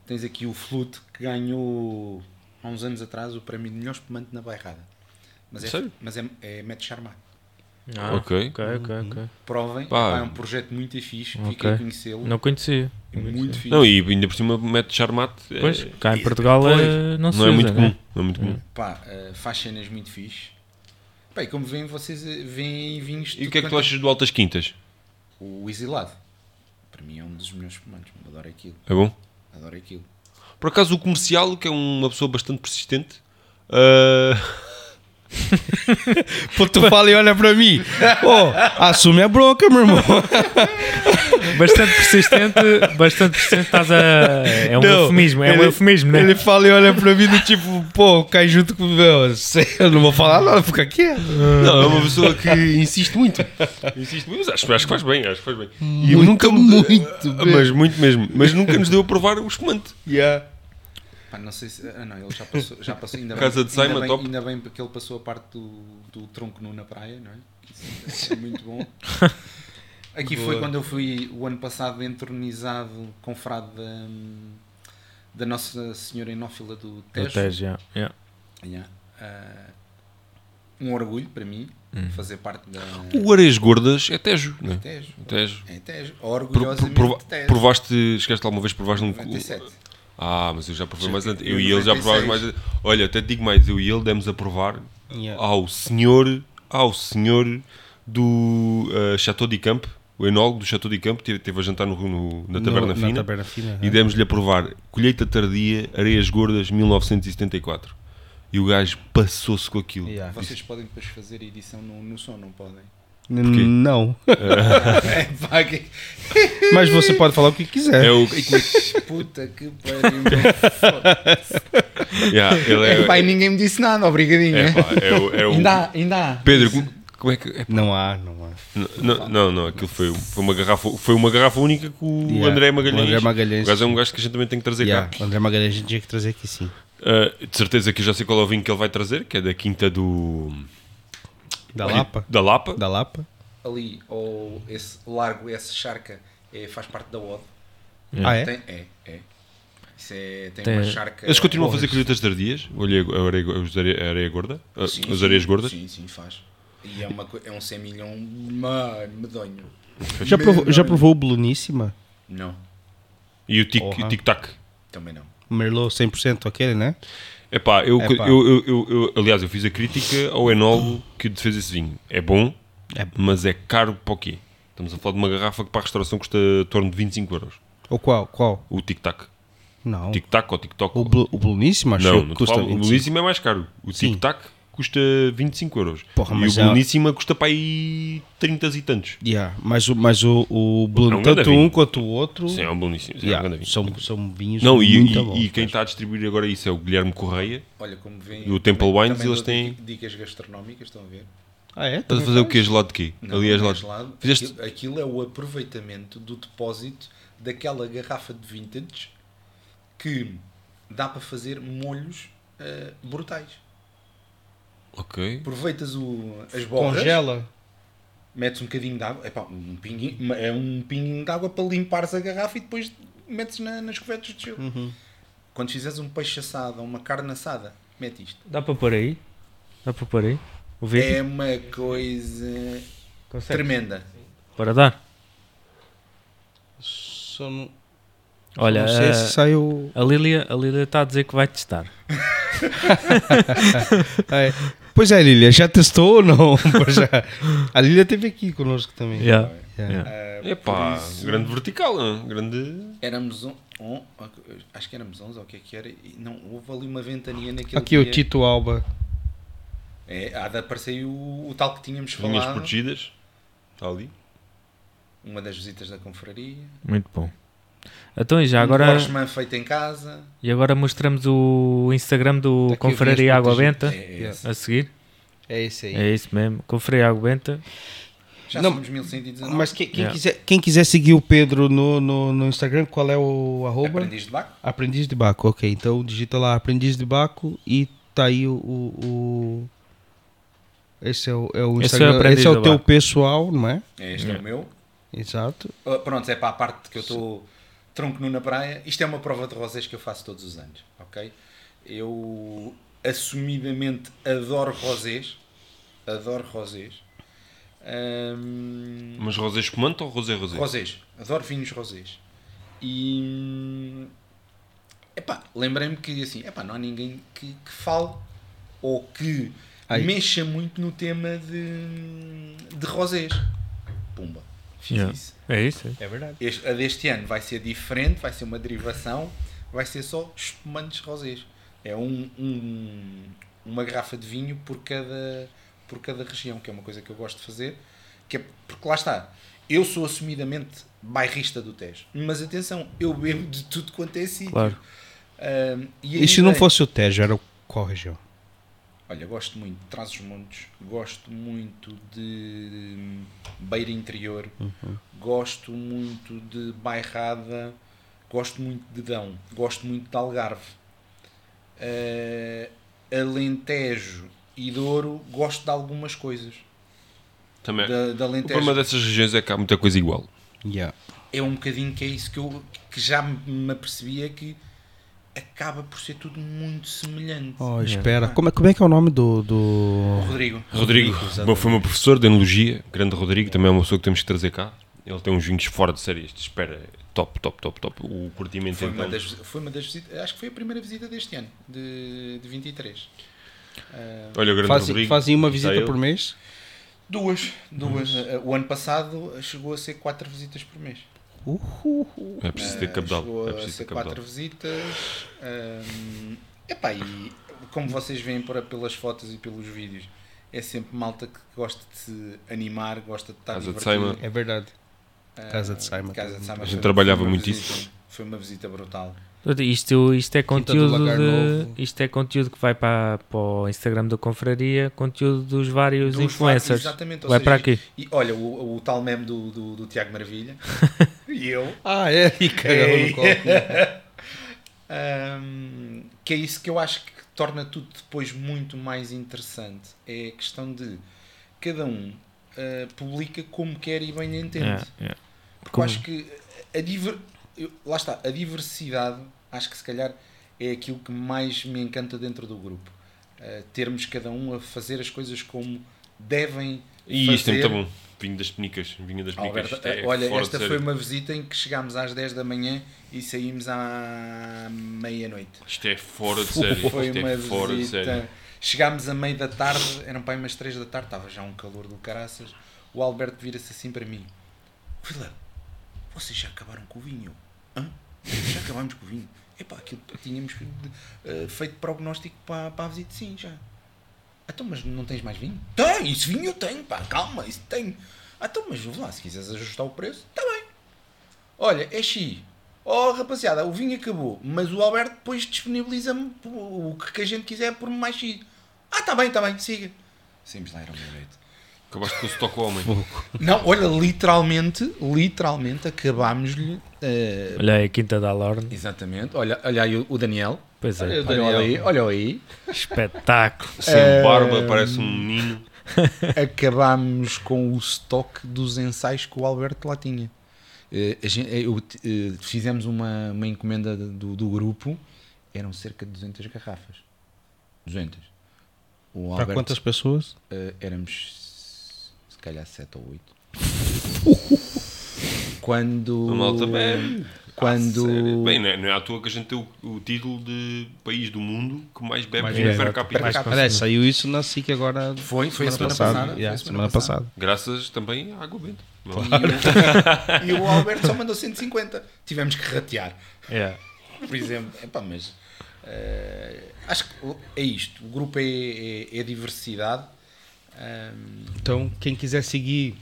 Speaker 4: Tens aqui o Flute, que ganhou há uns anos atrás o prémio de melhor espumante na Bairrada. Mas é,
Speaker 1: Sério?
Speaker 4: mas é, é Mete Charmat.
Speaker 2: Ah,
Speaker 1: Ok.
Speaker 2: Ok, ok, ok.
Speaker 4: Provem,
Speaker 1: Pá.
Speaker 4: É um projeto muito fixe,
Speaker 2: Ok.
Speaker 4: fiquei a conhecê-lo.
Speaker 2: Não conhecia.
Speaker 4: É muito fixe.
Speaker 1: Não, e ainda por cima mete charmate. é-
Speaker 2: Pois, cá em Portugal é, não se
Speaker 1: não é muito
Speaker 2: né?
Speaker 1: comum. Não é muito comum.
Speaker 4: Pá, eh, faz cenas muito fixe. E como veem, vocês eh, veem vinhos.
Speaker 1: E o que é que tu achas do Altas Quintas?
Speaker 4: O exilado. Para mim é um dos meus espumantes. Adoro aquilo.
Speaker 1: É bom?
Speaker 4: Adoro aquilo.
Speaker 1: Por acaso o comercial, que é uma pessoa bastante persistente, ah,
Speaker 3: Pô, tu fala e olha para mim. Ô, assume a bronca, meu irmão.
Speaker 2: Bastante persistente, bastante persistente, estás a. É um
Speaker 3: Não,
Speaker 2: eufemismo, é um
Speaker 3: ele-
Speaker 2: eufemismo, né?
Speaker 3: Ele fala e olha para mim do tipo, pô, cai junto com o meu. Eu não vou falar nada, fica quieto.
Speaker 1: não, é uma pessoa que insiste muito. Insiste muito, mas acho, acho que faz bem, acho que faz bem. E
Speaker 3: Muito,
Speaker 1: nunca me-
Speaker 3: muito
Speaker 1: Ah,
Speaker 3: bem.
Speaker 1: Mas muito mesmo. Mas nunca nos deu a provar o espumante.
Speaker 3: Yeah.
Speaker 4: Pá, não sei se. Ah, não, ele já passou. Já passou ainda
Speaker 1: Casa
Speaker 4: bem,
Speaker 1: de Saima,
Speaker 4: ainda bem,
Speaker 1: top.
Speaker 4: Ainda bem porque ele passou a parte do, do tronco nu na praia, não é? Isso é muito bom. Aqui foi
Speaker 3: Boa.
Speaker 4: quando eu fui o ano passado entronizado com frade da, da Nossa Senhora Enófila do
Speaker 2: Do
Speaker 4: Tejo.
Speaker 2: Tejo, yeah, yeah.
Speaker 4: Yeah. Ah, um orgulho para mim fazer parte da.
Speaker 1: O Areias Gordas é Tejo, não é?
Speaker 4: Tejo.
Speaker 1: Tejo.
Speaker 4: É Tejo.
Speaker 1: Pro- pro-
Speaker 4: Orgulhosamente
Speaker 1: prova-
Speaker 4: Tejo.
Speaker 1: provaste, esqueceste alguma vez, provaste um...
Speaker 4: 97.
Speaker 1: Ah, mas eu já provei
Speaker 4: Já-
Speaker 1: mais antes.
Speaker 4: eu
Speaker 1: Eu e ele já
Speaker 4: 96.
Speaker 1: provávamos mais. Olha, até te digo mais, eu e ele demos a provar
Speaker 3: Yeah.
Speaker 1: ao senhor, ao senhor do uh, Chateau de Camp, o enólogo do Chateau de Camp, teve, teve a jantar no, no- na Taberna
Speaker 3: No-
Speaker 1: Fina.
Speaker 3: Na taberna fina.
Speaker 1: E demos-lhe a provar Colheita Tardia, Areias Gordas, 1974. E o gajo passou-se com aquilo.
Speaker 3: Yeah.
Speaker 4: Vocês podem depois fazer edição no, no som, não podem?
Speaker 1: Porquê?
Speaker 3: Não.
Speaker 4: É.
Speaker 3: Mas você pode falar o que quiser.
Speaker 1: É o. é
Speaker 4: Puta que pariu.
Speaker 1: Yeah, é,
Speaker 4: É, e ninguém me disse nada, obrigadinho.
Speaker 1: é,
Speaker 4: né?
Speaker 1: pá, é o. É o
Speaker 4: Ainda há, ainda há.
Speaker 1: Pedro, como, é que. é-
Speaker 3: Não há, não há.
Speaker 1: não, não, não, aquilo foi, foi, uma garrafa, foi uma garrafa única com o
Speaker 3: Yeah,
Speaker 1: André
Speaker 3: o
Speaker 1: Magalhães.
Speaker 3: André Magalhães.
Speaker 1: O gajo é um gajo que a gente também tem que trazer
Speaker 3: Yeah,
Speaker 1: cá.
Speaker 3: o André Magalhães a gente tinha que trazer aqui sim.
Speaker 1: Uh, de certeza que eu já sei qual é o vinho que ele vai trazer, que é da quinta do.
Speaker 3: Da
Speaker 1: Olha,
Speaker 3: Lapa?
Speaker 1: Da Lapa.
Speaker 3: Da Lapa?
Speaker 4: Ali, ou esse largo, essa charca, é, faz parte da OD.
Speaker 3: Ah, é?
Speaker 4: Tem, é, é. Isso é, tem,
Speaker 2: Tem-
Speaker 4: uma charca.
Speaker 1: Eles continuam a fazer colheitas tardias? Olha a areia, a areia gorda?
Speaker 4: Sim,
Speaker 1: as
Speaker 4: sim,
Speaker 1: areias gordas?
Speaker 4: Sim, sim, faz. E é, uma, é um 100 milhão, mano, medonho.
Speaker 3: Já provou, já provou o Bluníssima?
Speaker 4: Não,
Speaker 1: E o tic-
Speaker 3: Porra.
Speaker 1: tic-tac?
Speaker 4: também não.
Speaker 3: Merlot 100% aquele, né?
Speaker 1: Eu,
Speaker 3: Epá.
Speaker 1: Eu, eu, eu, eu- aliás, eu fiz a crítica ao enólogo que fez esse vinho. É bom,
Speaker 3: É.
Speaker 1: mas é caro para o quê? Estamos a falar de uma garrafa que para a restauração custa em torno de 25 euros.
Speaker 3: Ou qual? Qual?
Speaker 1: O tic-tac.
Speaker 3: Não.
Speaker 1: Tic-tac ou tic-toc?
Speaker 3: O, Blu, o Bluníssimo acho
Speaker 1: Não,
Speaker 3: que
Speaker 1: não
Speaker 3: custa
Speaker 1: custa o
Speaker 3: 25.
Speaker 1: Belíssimo é mais caro. O
Speaker 3: Sim.
Speaker 1: tic-tac custa 25 euros.
Speaker 3: Porra,
Speaker 1: e o
Speaker 3: já-
Speaker 1: Bluníssima custa para aí 30 e tantos.
Speaker 3: Yeah, mas o, mas o, o
Speaker 1: É um
Speaker 3: tanto um quanto o outro,
Speaker 1: Sim, é um Bluníssimo. sim, é um
Speaker 3: yeah, são, são vinhos
Speaker 1: Não, e,
Speaker 3: muito
Speaker 1: e-
Speaker 3: bons.
Speaker 1: e quem está a distribuir agora isso é o Guilherme Correia.
Speaker 4: Olha, como vem.
Speaker 1: E o Temple
Speaker 4: também-
Speaker 1: Wines,
Speaker 4: também
Speaker 1: eles têm-
Speaker 4: dica- Dicas gastronómicas, estão a ver?
Speaker 3: Ah, é?
Speaker 1: Estás a fazer o quê? Gelado de quê?
Speaker 4: Não,
Speaker 1: Ali é gelado.
Speaker 4: gelado.
Speaker 1: Fizeste-
Speaker 4: Aquilo, aquilo é o aproveitamento do depósito daquela garrafa de vintage que dá para fazer molhos eh, brutais.
Speaker 1: Ok.
Speaker 4: Aproveitas o, as borras,
Speaker 3: Congela.
Speaker 4: metes um bocadinho de água, epá, um pinguinho, é um pinguinho de água para limpares a garrafa e depois metes na, nas covetas de gelo.
Speaker 3: Uhum.
Speaker 4: Quando fizeres um peixe assado ou uma carne assada, mete isto.
Speaker 2: Dá para pôr aí? Dá para pôr aí? O vídeo?
Speaker 4: É uma coisa
Speaker 2: Consegue?
Speaker 4: tremenda.
Speaker 2: Para dar?
Speaker 3: Só não,
Speaker 2: Olha,
Speaker 3: não sei
Speaker 2: a,
Speaker 3: se saiu.
Speaker 2: a Lília a Lília está a dizer que vai testar.
Speaker 3: É. Pois é, Lilia, já testou ou não? Já. A Lilia esteve aqui conosco também.
Speaker 2: Yeah.
Speaker 3: Yeah.
Speaker 2: Yeah.
Speaker 4: Ah,
Speaker 1: Epá,
Speaker 4: isso-
Speaker 1: grande vertical, hein? grande.
Speaker 4: Éramos on- acho que éramos 11 ou o que é que era. E não, houve ali uma ventania naquele
Speaker 3: Aqui o
Speaker 4: dia.
Speaker 3: Tito Alba.
Speaker 4: É, há de aparecer o, o tal que tínhamos
Speaker 1: Linhas
Speaker 4: falado.
Speaker 1: protegidas. Está ali.
Speaker 4: Uma das visitas da confraria.
Speaker 2: Muito bom. Então e já
Speaker 4: Um
Speaker 2: agora,
Speaker 4: Borshman feito em casa.
Speaker 2: e agora mostramos o Instagram do
Speaker 3: Daqui
Speaker 2: Confraria Água. Benta
Speaker 4: É, é
Speaker 3: Yeah.
Speaker 2: a seguir.
Speaker 3: É esse aí.
Speaker 2: É isso mesmo. Confraria Água Benta.
Speaker 4: Já
Speaker 3: Não,
Speaker 4: somos 1119.
Speaker 3: Mas quem, quem
Speaker 2: Yeah.
Speaker 3: quiser, quem quiser seguir o Pedro no, no, no Instagram, qual é o arroba?
Speaker 4: Aprendiz de Baco.
Speaker 3: Aprendiz de Baco, ok. Então digita lá Aprendiz de Baco e tá aí o. o- o- Esse é o, é o
Speaker 2: Esse é o
Speaker 3: Instagram. Esse é o teu
Speaker 2: Baco.
Speaker 3: pessoal, não é?
Speaker 4: Este é o meu.
Speaker 3: Exato.
Speaker 4: Ah, pronto, é para a parte que eu estou tronco nu na praia. Isto é uma prova de rosés que eu faço todos os anos, ok? Eu assumidamente adoro rosés. Adoro rosés. Ahm,
Speaker 1: Mas rosé espumante ou rosé rosé?
Speaker 4: Rosés, adoro vinhos rosés. E epá, lembrei-me que assim, epá, não há ninguém que, que fale ou que
Speaker 3: Ai.
Speaker 4: mexa muito no tema de, de rosés. Pumba, fiz
Speaker 2: Yeah.
Speaker 4: isso.
Speaker 2: É isso.
Speaker 3: É verdade.
Speaker 4: Este- a deste ano vai ser diferente, vai ser uma derivação, vai ser só espumantes rosés. É um, um- uma garrafa de vinho por cada, por cada região, que é uma coisa que eu gosto de fazer. Que é, porque lá está, eu sou assumidamente bairrista do Tejo, mas atenção, eu bebo de tudo quanto é sítio.
Speaker 2: Claro.
Speaker 4: E
Speaker 3: E se não
Speaker 4: ideia-
Speaker 3: fosse o Tejo, era qual região?
Speaker 4: Olha, gosto muito de Trás-os-Montes, gosto muito de Beira Interior, gosto muito de Bairrada, gosto muito de Dão, gosto muito de Algarve. Eh, Alentejo e Douro, gosto de algumas coisas.
Speaker 1: Também.
Speaker 4: Da, da
Speaker 1: O problema dessas regiões é que há muita coisa igual.
Speaker 3: Yeah.
Speaker 4: é um bocadinho que é isso que eu que já me apercebia que acaba por ser tudo muito semelhante.
Speaker 3: Oh, espera. Como é, como é que é o nome do. do...
Speaker 4: Rodrigo,
Speaker 1: Rodrigo, bom, foi meu professor de enologia, grande Rodrigo, também é uma pessoa que temos que trazer cá. Ele tem uns vinhos fora de série, este espera, top, top, top, top. O curtimento
Speaker 4: Foi
Speaker 1: então.
Speaker 4: uma, das, foi uma das visitas, acho que foi a primeira visita deste ano, de, de 23. Ah,
Speaker 1: Olha o grande
Speaker 3: Fazem,
Speaker 1: Rodrigo.
Speaker 3: fazem uma visita por mês?
Speaker 4: duas, duas. O ano passado chegou a ser quatro visitas por mês.
Speaker 1: É preciso ter
Speaker 4: Ah,
Speaker 1: cabedal.
Speaker 4: Chegou
Speaker 1: É preciso ter cabedal.
Speaker 4: quatro visitas. Ahm, epá, e como vocês veem por, pelas fotos e pelos vídeos, é sempre malta que gosta de se animar, gosta de estar
Speaker 1: Casa de
Speaker 4: divertido.
Speaker 1: Saima.
Speaker 3: É verdade.
Speaker 4: Ah,
Speaker 3: Casa de Saima.
Speaker 4: Casa de Saima
Speaker 1: A gente
Speaker 4: foi-
Speaker 1: trabalhava muito
Speaker 4: visita-
Speaker 1: isso.
Speaker 4: Foi uma visita brutal.
Speaker 2: Isto, isto é conteúdo de, isto é conteúdo que vai para, para o Instagram da confraria, conteúdo dos vários
Speaker 4: Dos
Speaker 2: influencers.
Speaker 4: Exatamente, ou
Speaker 2: Vai
Speaker 4: seja,
Speaker 2: para aqui.
Speaker 4: E olha, o, o tal meme do, do, do Tiago Maravilha e eu.
Speaker 3: Ah, é? E cagou no copo.
Speaker 4: Ahm, que é isso que eu acho que torna tudo depois muito mais interessante. É a questão de cada um ah, publica como quer e bem entende.
Speaker 2: É, é.
Speaker 4: Porque
Speaker 2: Como-
Speaker 4: eu acho que a diver... lá está, a diversidade acho que se calhar é aquilo que mais me encanta dentro do grupo. Ah, termos cada um a fazer as coisas como devem
Speaker 1: E isto é muito bom. Vinho das penicas. Vinho das penicas.
Speaker 4: Alberto,
Speaker 1: é
Speaker 4: olha, esta foi uma visita em que chegámos às 10 da manhã e saímos à meia-noite.
Speaker 1: Isto é fora de série.
Speaker 4: Foi
Speaker 1: isto
Speaker 4: uma
Speaker 1: é fora de série.
Speaker 4: visita. Chegámos a meio da tarde, eram para aí umas 3 da tarde, estava já um calor do caraças. O Alberto vira-se assim para mim: Vila, vocês já acabaram com o vinho? Hã? Já acabámos com o vinho? Epá, aquilo que tínhamos eh, feito prognóstico para, para a visita, sim, já. Então, mas não tens mais vinho? Tem, isso vinho eu tenho, pá, calma, isso tenho. Ah, então, mas vou lá, se quiseres ajustar o preço, está bem. Olha, é X. Oh, rapaziada, o vinho acabou, mas o Alberto depois disponibiliza-me o que a gente quiser por mais X. Ah, está bem, está bem, siga. Saímos lá, era o meu jeito.
Speaker 1: Acabaste com o Stockholm.
Speaker 4: Não, olha, literalmente, literalmente acabámos-lhe. eh,
Speaker 2: Olha aí a Quinta da Lorne.
Speaker 4: exatamente. Olha, olha aí o, Daniel.
Speaker 2: Pois é.
Speaker 4: Olha o Daniel aí, olha aí.
Speaker 2: Espetáculo.
Speaker 1: Sem
Speaker 4: Eh,
Speaker 1: barba, parece um menino.
Speaker 4: acabámos com o estoque dos ensaios que o Alberto lá tinha. Eu, eh, fizemos uma, uma encomenda do, do grupo, eram cerca de 200 garrafas. 200. O
Speaker 3: Para
Speaker 4: Alberto,
Speaker 3: quantas pessoas?
Speaker 4: éramos calhar 7 ou 8. Quando.
Speaker 1: A malta bebe.
Speaker 4: Quando.
Speaker 1: Ah? Bem, não é, não é à toa que a gente tem o, o título de país do mundo que mais bebe
Speaker 3: Mais bebe.
Speaker 1: per capita.
Speaker 4: Capita.
Speaker 3: Aliás, saiu isso na SIC agora.
Speaker 4: Foi, foi a semana passada.
Speaker 3: Yeah,
Speaker 4: foi a
Speaker 3: semana passada.
Speaker 1: Graças também à água benta.
Speaker 4: E o Alberto só mandou 150. Tivemos que ratear.
Speaker 2: Yeah.
Speaker 4: por exemplo. Epá, mas eh, acho que é isto. O grupo é, é, é diversidade. Ahm,
Speaker 3: Então, quem quiser seguir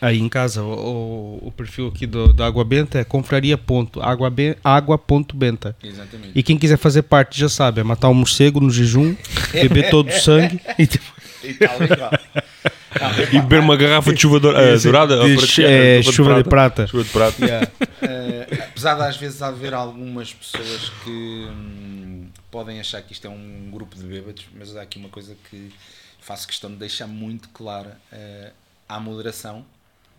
Speaker 3: aí em casa o, o- perfil aqui do, da Água Benta é confraria ponto, água, be- água ponto benta.
Speaker 4: exatamente.
Speaker 3: E quem quiser fazer parte já sabe, é matar um morcego no jejum, beber todo o sangue e depois
Speaker 4: E tal, e.
Speaker 1: E beber uma garrafa de chuva eh, dourada?
Speaker 3: de
Speaker 1: ou
Speaker 3: ch-
Speaker 1: prateada,
Speaker 3: é, chuva de prata.
Speaker 1: Chuva de prata.
Speaker 4: Eh, apesar de às vezes haver algumas pessoas que hum, podem achar que isto é um grupo de bêbados, mas há aqui uma coisa que faço questão de deixar muito clara: eh, há moderação,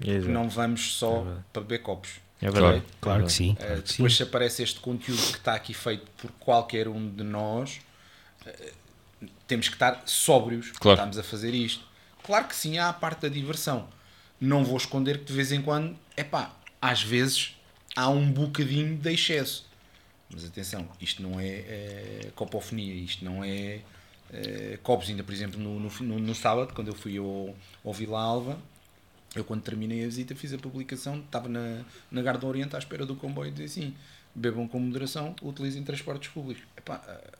Speaker 4: que não vamos
Speaker 2: É
Speaker 4: só
Speaker 2: verdade.
Speaker 4: para beber copos.
Speaker 2: É verdade.
Speaker 3: Claro que sim.
Speaker 4: Uh,
Speaker 3: claro que sim.
Speaker 4: depois se aparece este conteúdo que está aqui feito por qualquer um de nós, uh, temos que estar sóbrios quando
Speaker 1: Claro.
Speaker 4: estamos a fazer isto. Claro que sim, há a parte da diversão. Não vou esconder que de vez em quando, epá, às vezes há um bocadinho de excesso. Mas atenção, isto não é, eh, copofonia, isto não é eh, copos. Ainda, por exemplo, no, no, no- no sábado, quando eu fui ao, ao Vila Alva, eu quando terminei a visita fiz a publicação, estava na, na Garda Oriente à espera do comboio e disse assim, bebam com moderação, utilizem transportes públicos. Epá, eh,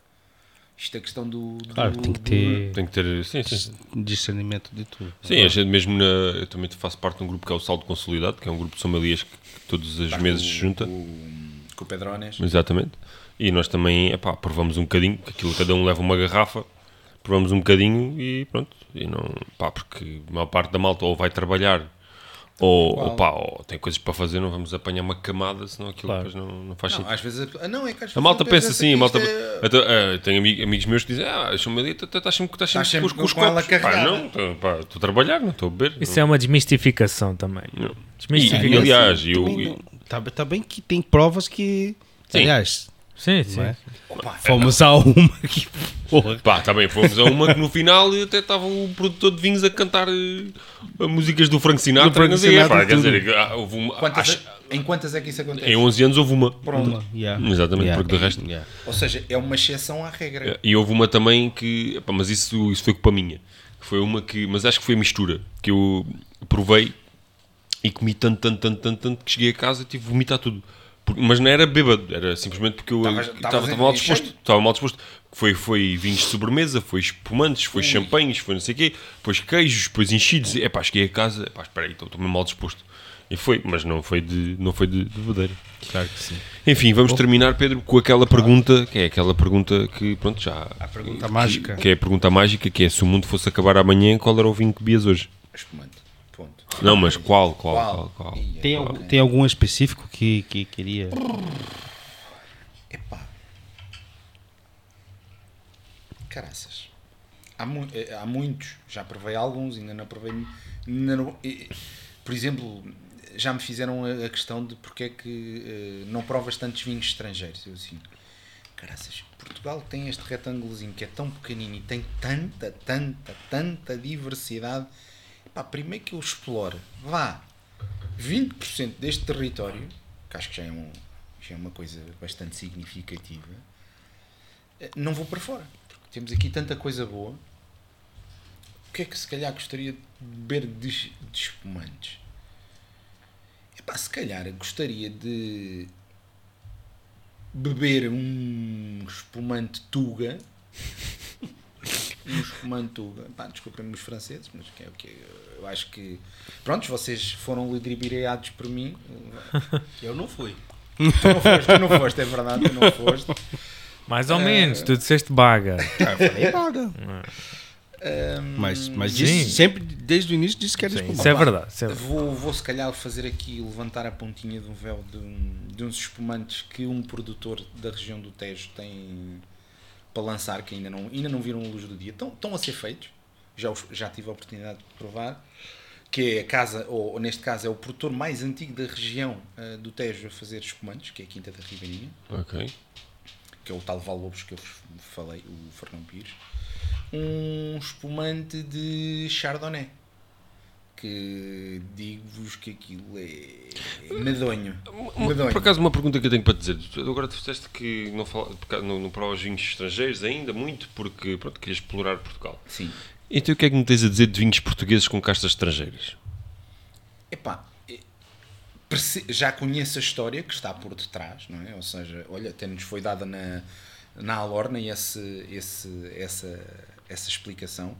Speaker 4: isto é questão do... do-
Speaker 3: Claro, tem que
Speaker 4: do-
Speaker 3: ter
Speaker 1: Tem que ter. Sim, sim.
Speaker 3: discernimento de tudo.
Speaker 1: Sim, a gente mesmo na, eu também faço parte de um grupo que é o Saldo Consolidado, que é um grupo de sommeliers que todos os meses
Speaker 4: com-
Speaker 1: se junta.
Speaker 4: Com, com o Pedrones.
Speaker 1: Exatamente. E nós também, epá, provamos um bocadinho, que aquilo cada um leva uma garrafa, provamos um bocadinho e pronto. E não, pá, porque a maior parte da malta ou vai trabalhar ou,
Speaker 4: Qual?
Speaker 1: ou, pá, ou tem coisas para fazer, não vamos apanhar uma camada, senão aquilo
Speaker 2: Claro.
Speaker 1: depois não, não faz
Speaker 4: Não,
Speaker 1: sentido.
Speaker 4: às vezes... A, ah, não, é que às
Speaker 1: A
Speaker 4: vezes
Speaker 1: malta
Speaker 4: não
Speaker 1: pensa
Speaker 4: pensa
Speaker 1: assim, a malta.
Speaker 4: é-
Speaker 1: Até, eh, tenho ami- amigos meus que dizem, ah, ali, estás sempre, estás sempre,
Speaker 4: Estás
Speaker 1: com, os-
Speaker 4: sempre
Speaker 1: com os copos. Pá, não, estou pá, estou a trabalhar, não estou a beber.
Speaker 2: Isso é uma desmistificação também.
Speaker 1: Não.
Speaker 2: Desmistificação.
Speaker 1: e, aliás, eu,
Speaker 3: Também
Speaker 1: eu-
Speaker 3: não- Tá, tá bem que tem provas que.
Speaker 1: Sim.
Speaker 3: Aliás,
Speaker 2: Sim, sim.
Speaker 3: é?
Speaker 4: Opa,
Speaker 3: fomos a uma que. Porra.
Speaker 1: Pá, também fomos a uma que no final até estava o produtor de vinhos a cantar eh, músicas do Frank Sinatra.
Speaker 3: Do Frank Sinatra
Speaker 1: pá, quer dizer, ah, houve uma,
Speaker 4: quantas,
Speaker 1: acho-
Speaker 4: em quantas é que isso acontece?
Speaker 1: em 11 anos houve uma.
Speaker 4: Pronto.
Speaker 3: Yeah.
Speaker 1: Exatamente,
Speaker 3: Yeah.
Speaker 1: porque de resto.
Speaker 3: Yeah.
Speaker 4: Ou seja, é uma exceção à regra.
Speaker 1: E houve uma também que, epá, mas isso, isso foi culpa minha. Foi uma que, mas acho que foi a mistura, que eu provei e comi tanto, tanto, tanto, tanto, tanto que cheguei a casa e tive de vomitar tudo. Mas não era bêbado, era simplesmente porque eu estava mal disposto. Estava mal disposto. Foi, foi vinhos de sobremesa, foi espumantes, foi champanhes, foi não sei o quê, depois queijos, depois enchidos. É pá, cheguei a casa, epá, espera aí, estou estou mesmo mal disposto. E foi, mas não foi de, não foi de, de bebedeira.
Speaker 3: Claro que sim.
Speaker 1: Enfim, vamos terminar, Pedro, com aquela pergunta, que é aquela pergunta que, pronto, já...
Speaker 3: A pergunta
Speaker 1: que-
Speaker 3: mágica.
Speaker 1: Que é a pergunta mágica, que é, se o mundo fosse acabar amanhã, qual era o vinho que bebias hoje?
Speaker 4: Espumante.
Speaker 1: Não, mas qual, qual,
Speaker 4: Qual?
Speaker 1: qual, qual?
Speaker 3: Tem,
Speaker 4: qual?
Speaker 3: algum, tem algum específico que, que queria.
Speaker 4: Epá. Caraças. Há, mu eh, há muitos. Já provei alguns, ainda não provei. ainda não- eh, por exemplo, já me fizeram a, a questão de porque é que eh, não provas tantos vinhos estrangeiros. Eu assim, caraças, Portugal tem este retângulozinho que é tão pequenino e tem tanta, tanta, tanta diversidade. Epá, primeiro que eu explore, vá 20% deste território, que acho que já é, um, já é uma coisa bastante significativa, eh, não vou para fora. Porque temos aqui tanta coisa boa. O que é que se calhar gostaria de beber de, de espumantes? Epá, se calhar gostaria de beber um espumante Tuga um espumante Tuga. Pá, desculpem-me os franceses, mas que é o que eu acho que. Prontos, vocês foram lidribireados por mim.
Speaker 3: Eu não fui.
Speaker 4: Tu não foste, tu não foste, é verdade, tu não foste.
Speaker 2: Mais ou
Speaker 4: Eh,
Speaker 2: menos, tu disseste baga.
Speaker 3: Ah, eu falei paga.
Speaker 4: Ahm,
Speaker 3: Mas, mas disse, sempre, desde o início, disse que era
Speaker 2: Sim,
Speaker 3: espumante.
Speaker 2: isso é verdade. Isso é verdade.
Speaker 4: Vou, vou se calhar fazer aqui, levantar a pontinha de um véu de, um- de uns espumantes que um produtor da região do Tejo tem para lançar, que ainda não, ainda não viram a luz do dia. Estão, estão a ser feitos, já, os- já tive a oportunidade de provar, que é a casa, ou, ou neste caso é o produtor mais antigo da região ah, do Tejo a fazer espumantes, que é a Quinta da Ribeirinha. Que é o tal Val-Lobos que eu vos falei, o Fernão Pires, um espumante de Chardonnay. Que digo-vos que aquilo é medonho.
Speaker 1: Uma-
Speaker 4: Medonho.
Speaker 1: por acaso, uma pergunta que eu tenho para te dizer. Tu Agora tu disseste que não, fala, não, não vinhos estrangeiros ainda, muito, porque pronto, querias explorar Portugal.
Speaker 4: Sim.
Speaker 1: Então o que é que me tens a dizer de vinhos portugueses com castas estrangeiras?
Speaker 4: Epá, eh, já conheço a história que está por detrás, não é? Ou seja, olha, até nos foi dada na, na Alorna esse, esse, essa, essa explicação,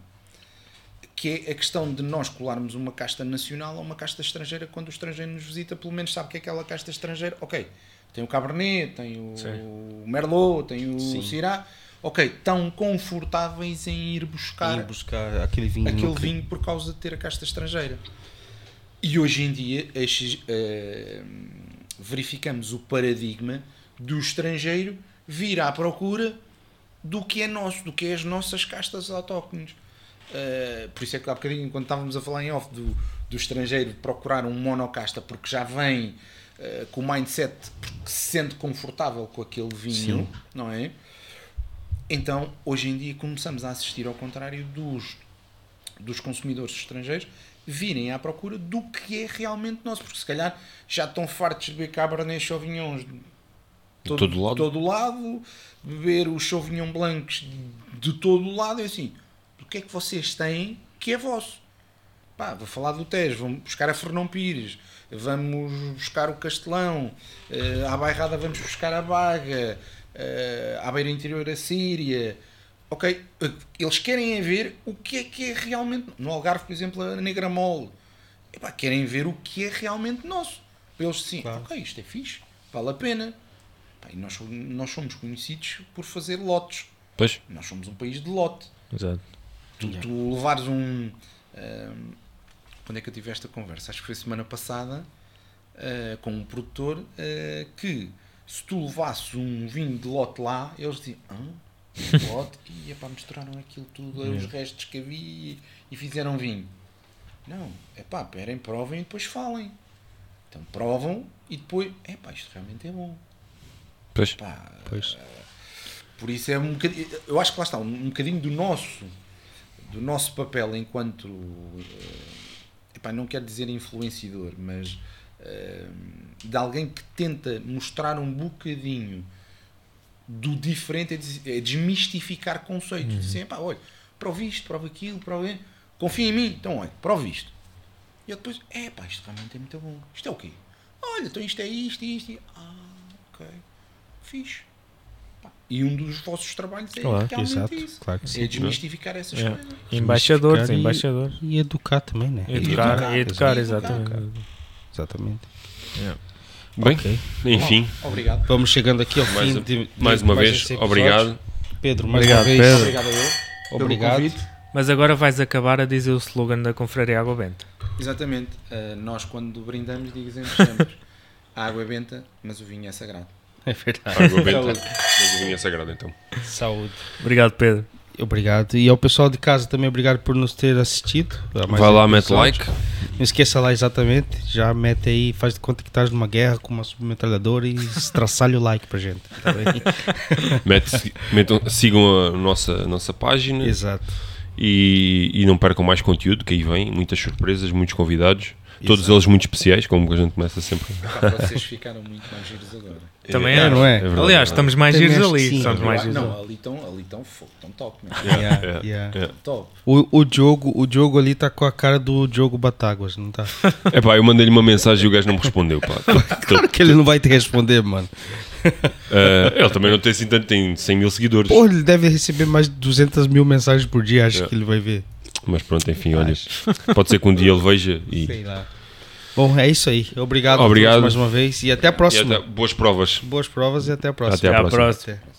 Speaker 4: que é a questão de nós colarmos uma casta nacional a uma casta estrangeira quando o estrangeiro nos visita, pelo menos sabe que é aquela casta estrangeira, ok, tem o Cabernet, tem o Merlot, tem o
Speaker 3: Sim.
Speaker 4: Syrah, ok, estão confortáveis em ir buscar
Speaker 3: Ir buscar aquele vinho.
Speaker 4: aquele
Speaker 3: no-
Speaker 4: vinho por causa de ter a casta estrangeira. E hoje em dia estes, eh, verificamos o paradigma do estrangeiro vir à procura do que é nosso, do que é as nossas castas autóctones. Eh, por isso é que há bocadinho, quando estávamos a falar em off do, do estrangeiro procurar um monocasta porque já vem eh, com o mindset porque se sente confortável com aquele vinho, não é? Então, hoje em dia, começamos a assistir ao contrário dos, dos consumidores estrangeiros virem à procura do que é realmente nosso, porque se calhar já estão fartos de beber Cabernet Sauvignons de
Speaker 1: todo lado.
Speaker 4: todo lado, beber os Sauvignon Blancos de todo o lado, é assim, que é que vocês têm que é vosso? Pá, vou falar do Tejo, vamos buscar a Fernão Pires, vamos buscar o Castelão, eh, à Bairrada vamos buscar a Baga, eh, à Beira Interior a Síria. Ok, eh, eles querem é ver o que é que é realmente. No Algarve, por exemplo, a Negramol. Epá, querem ver o que é realmente nosso. Eles sim,
Speaker 3: Claro.
Speaker 4: ok, isto é fixe, vale a pena. Pá, e nós, somos- nós somos conhecidos por fazer lotes.
Speaker 1: Pois?
Speaker 4: Nós somos um país de lote.
Speaker 2: Exato.
Speaker 4: Tu, tu levares um. quando é que eu tive esta conversa? Acho que foi semana passada ah, com um produtor ah, que se tu levasses um vinho de lote lá, eles diziam: ah, de lote, e epá, misturaram aquilo tudo, os restos que havia e, e fizeram vinho. Não, é pá, esperem, provem e depois falem. Então provam e depois, é pá, isto realmente é bom.
Speaker 1: Pois.
Speaker 4: Pá,
Speaker 3: Pois.
Speaker 4: por isso é um bocadinho, eu acho que lá está, um bocadinho do nosso, do nosso papel enquanto, eh, epá, não quero dizer influenciador, mas eh, de alguém que tenta mostrar um bocadinho do diferente, é, é desmistificar conceitos. Dizer, epá, olha, prova isto, prova aquilo, prova... Confia em mim, então olha, prova isto. E eu depois, é pá, isto realmente é muito bom. Isto é o quê? Olha, então isto é isto, isto. Ah, ok. Fixe. E um dos vossos trabalhos é
Speaker 2: Claro,
Speaker 4: realmente
Speaker 3: Exato,
Speaker 4: isso.
Speaker 3: claro que
Speaker 4: É
Speaker 3: sim.
Speaker 4: desmistificar essas
Speaker 2: É.
Speaker 4: coisas.
Speaker 2: Embaixadores,
Speaker 3: e-
Speaker 2: embaixadores.
Speaker 3: E educar também, né?
Speaker 2: Educar,
Speaker 4: educar,
Speaker 2: e educar,
Speaker 4: educar,
Speaker 2: exatamente.
Speaker 3: Exatamente.
Speaker 1: Bem,
Speaker 3: Ok.
Speaker 1: enfim,
Speaker 4: Obrigado.
Speaker 3: Vamos chegando aqui ao
Speaker 1: mais,
Speaker 3: fim de, de
Speaker 1: mais uma vez, obrigado.
Speaker 3: Pedro, mais
Speaker 2: Obrigado,
Speaker 3: uma vez.
Speaker 2: Pedro.
Speaker 4: Obrigado a eu.
Speaker 3: Obrigado.
Speaker 2: Mas agora vais acabar a dizer o slogan da Confraria Água Benta.
Speaker 4: Exatamente. Uh, nós, quando brindamos, dizemos sempre: a água é benta, mas o vinho é sagrado.
Speaker 3: É verdade.
Speaker 1: Água benta, é sagrado então.
Speaker 3: Saúde.
Speaker 2: Obrigado, Pedro.
Speaker 3: Obrigado. E ao pessoal de casa também, obrigado por nos ter assistido.
Speaker 1: Vai lá, mete like.
Speaker 3: Não esqueça lá exatamente. Já mete aí, faz de conta que estás numa guerra com uma submetralhadora e estraçalha o like para gente. Tá bem?
Speaker 1: Mete, metam- sigam a nossa, nossa página
Speaker 3: Exato.
Speaker 1: e, e não percam mais conteúdo, que aí vem muitas surpresas, muitos convidados, todos
Speaker 3: Exato.
Speaker 1: eles muito especiais, como a gente começa sempre.
Speaker 4: Pá, vocês ficaram muito mais giros agora.
Speaker 2: Também
Speaker 1: é,
Speaker 2: é,
Speaker 3: não é?
Speaker 1: verdade,
Speaker 2: Aliás, estamos mais giros ali.
Speaker 3: sim.
Speaker 2: Estamos mais giros
Speaker 4: não, ali estão ali tão fogo, tão top, man.
Speaker 3: Yeah,
Speaker 1: é,
Speaker 3: yeah.
Speaker 1: é.
Speaker 4: top.
Speaker 3: O, o, Diogo, o Diogo ali tá com a cara do Diogo Batáguas, não tá?
Speaker 1: Epá, eu mandei-lhe uma mensagem e o gajo não me respondeu. Pá.
Speaker 3: Claro que ele não vai te responder, mano.
Speaker 1: Eh, ele também não tem assim tanto, tem 100 mil seguidores.
Speaker 3: Pô, ele deve receber mais de 200 mil mensagens por dia, acho
Speaker 1: É.
Speaker 3: que ele vai ver.
Speaker 1: Mas pronto, enfim, olha. Pode ser que um dia ele veja e.
Speaker 3: Sei lá. Bom, é isso aí. Obrigado, a
Speaker 1: Obrigado.
Speaker 3: todos mais uma vez e até a
Speaker 1: e
Speaker 3: próxima.
Speaker 1: até- boas provas.
Speaker 3: Boas provas e até a próxima.
Speaker 1: Até
Speaker 2: Até
Speaker 1: à
Speaker 2: à
Speaker 1: próxima.
Speaker 2: próxima.
Speaker 3: Até.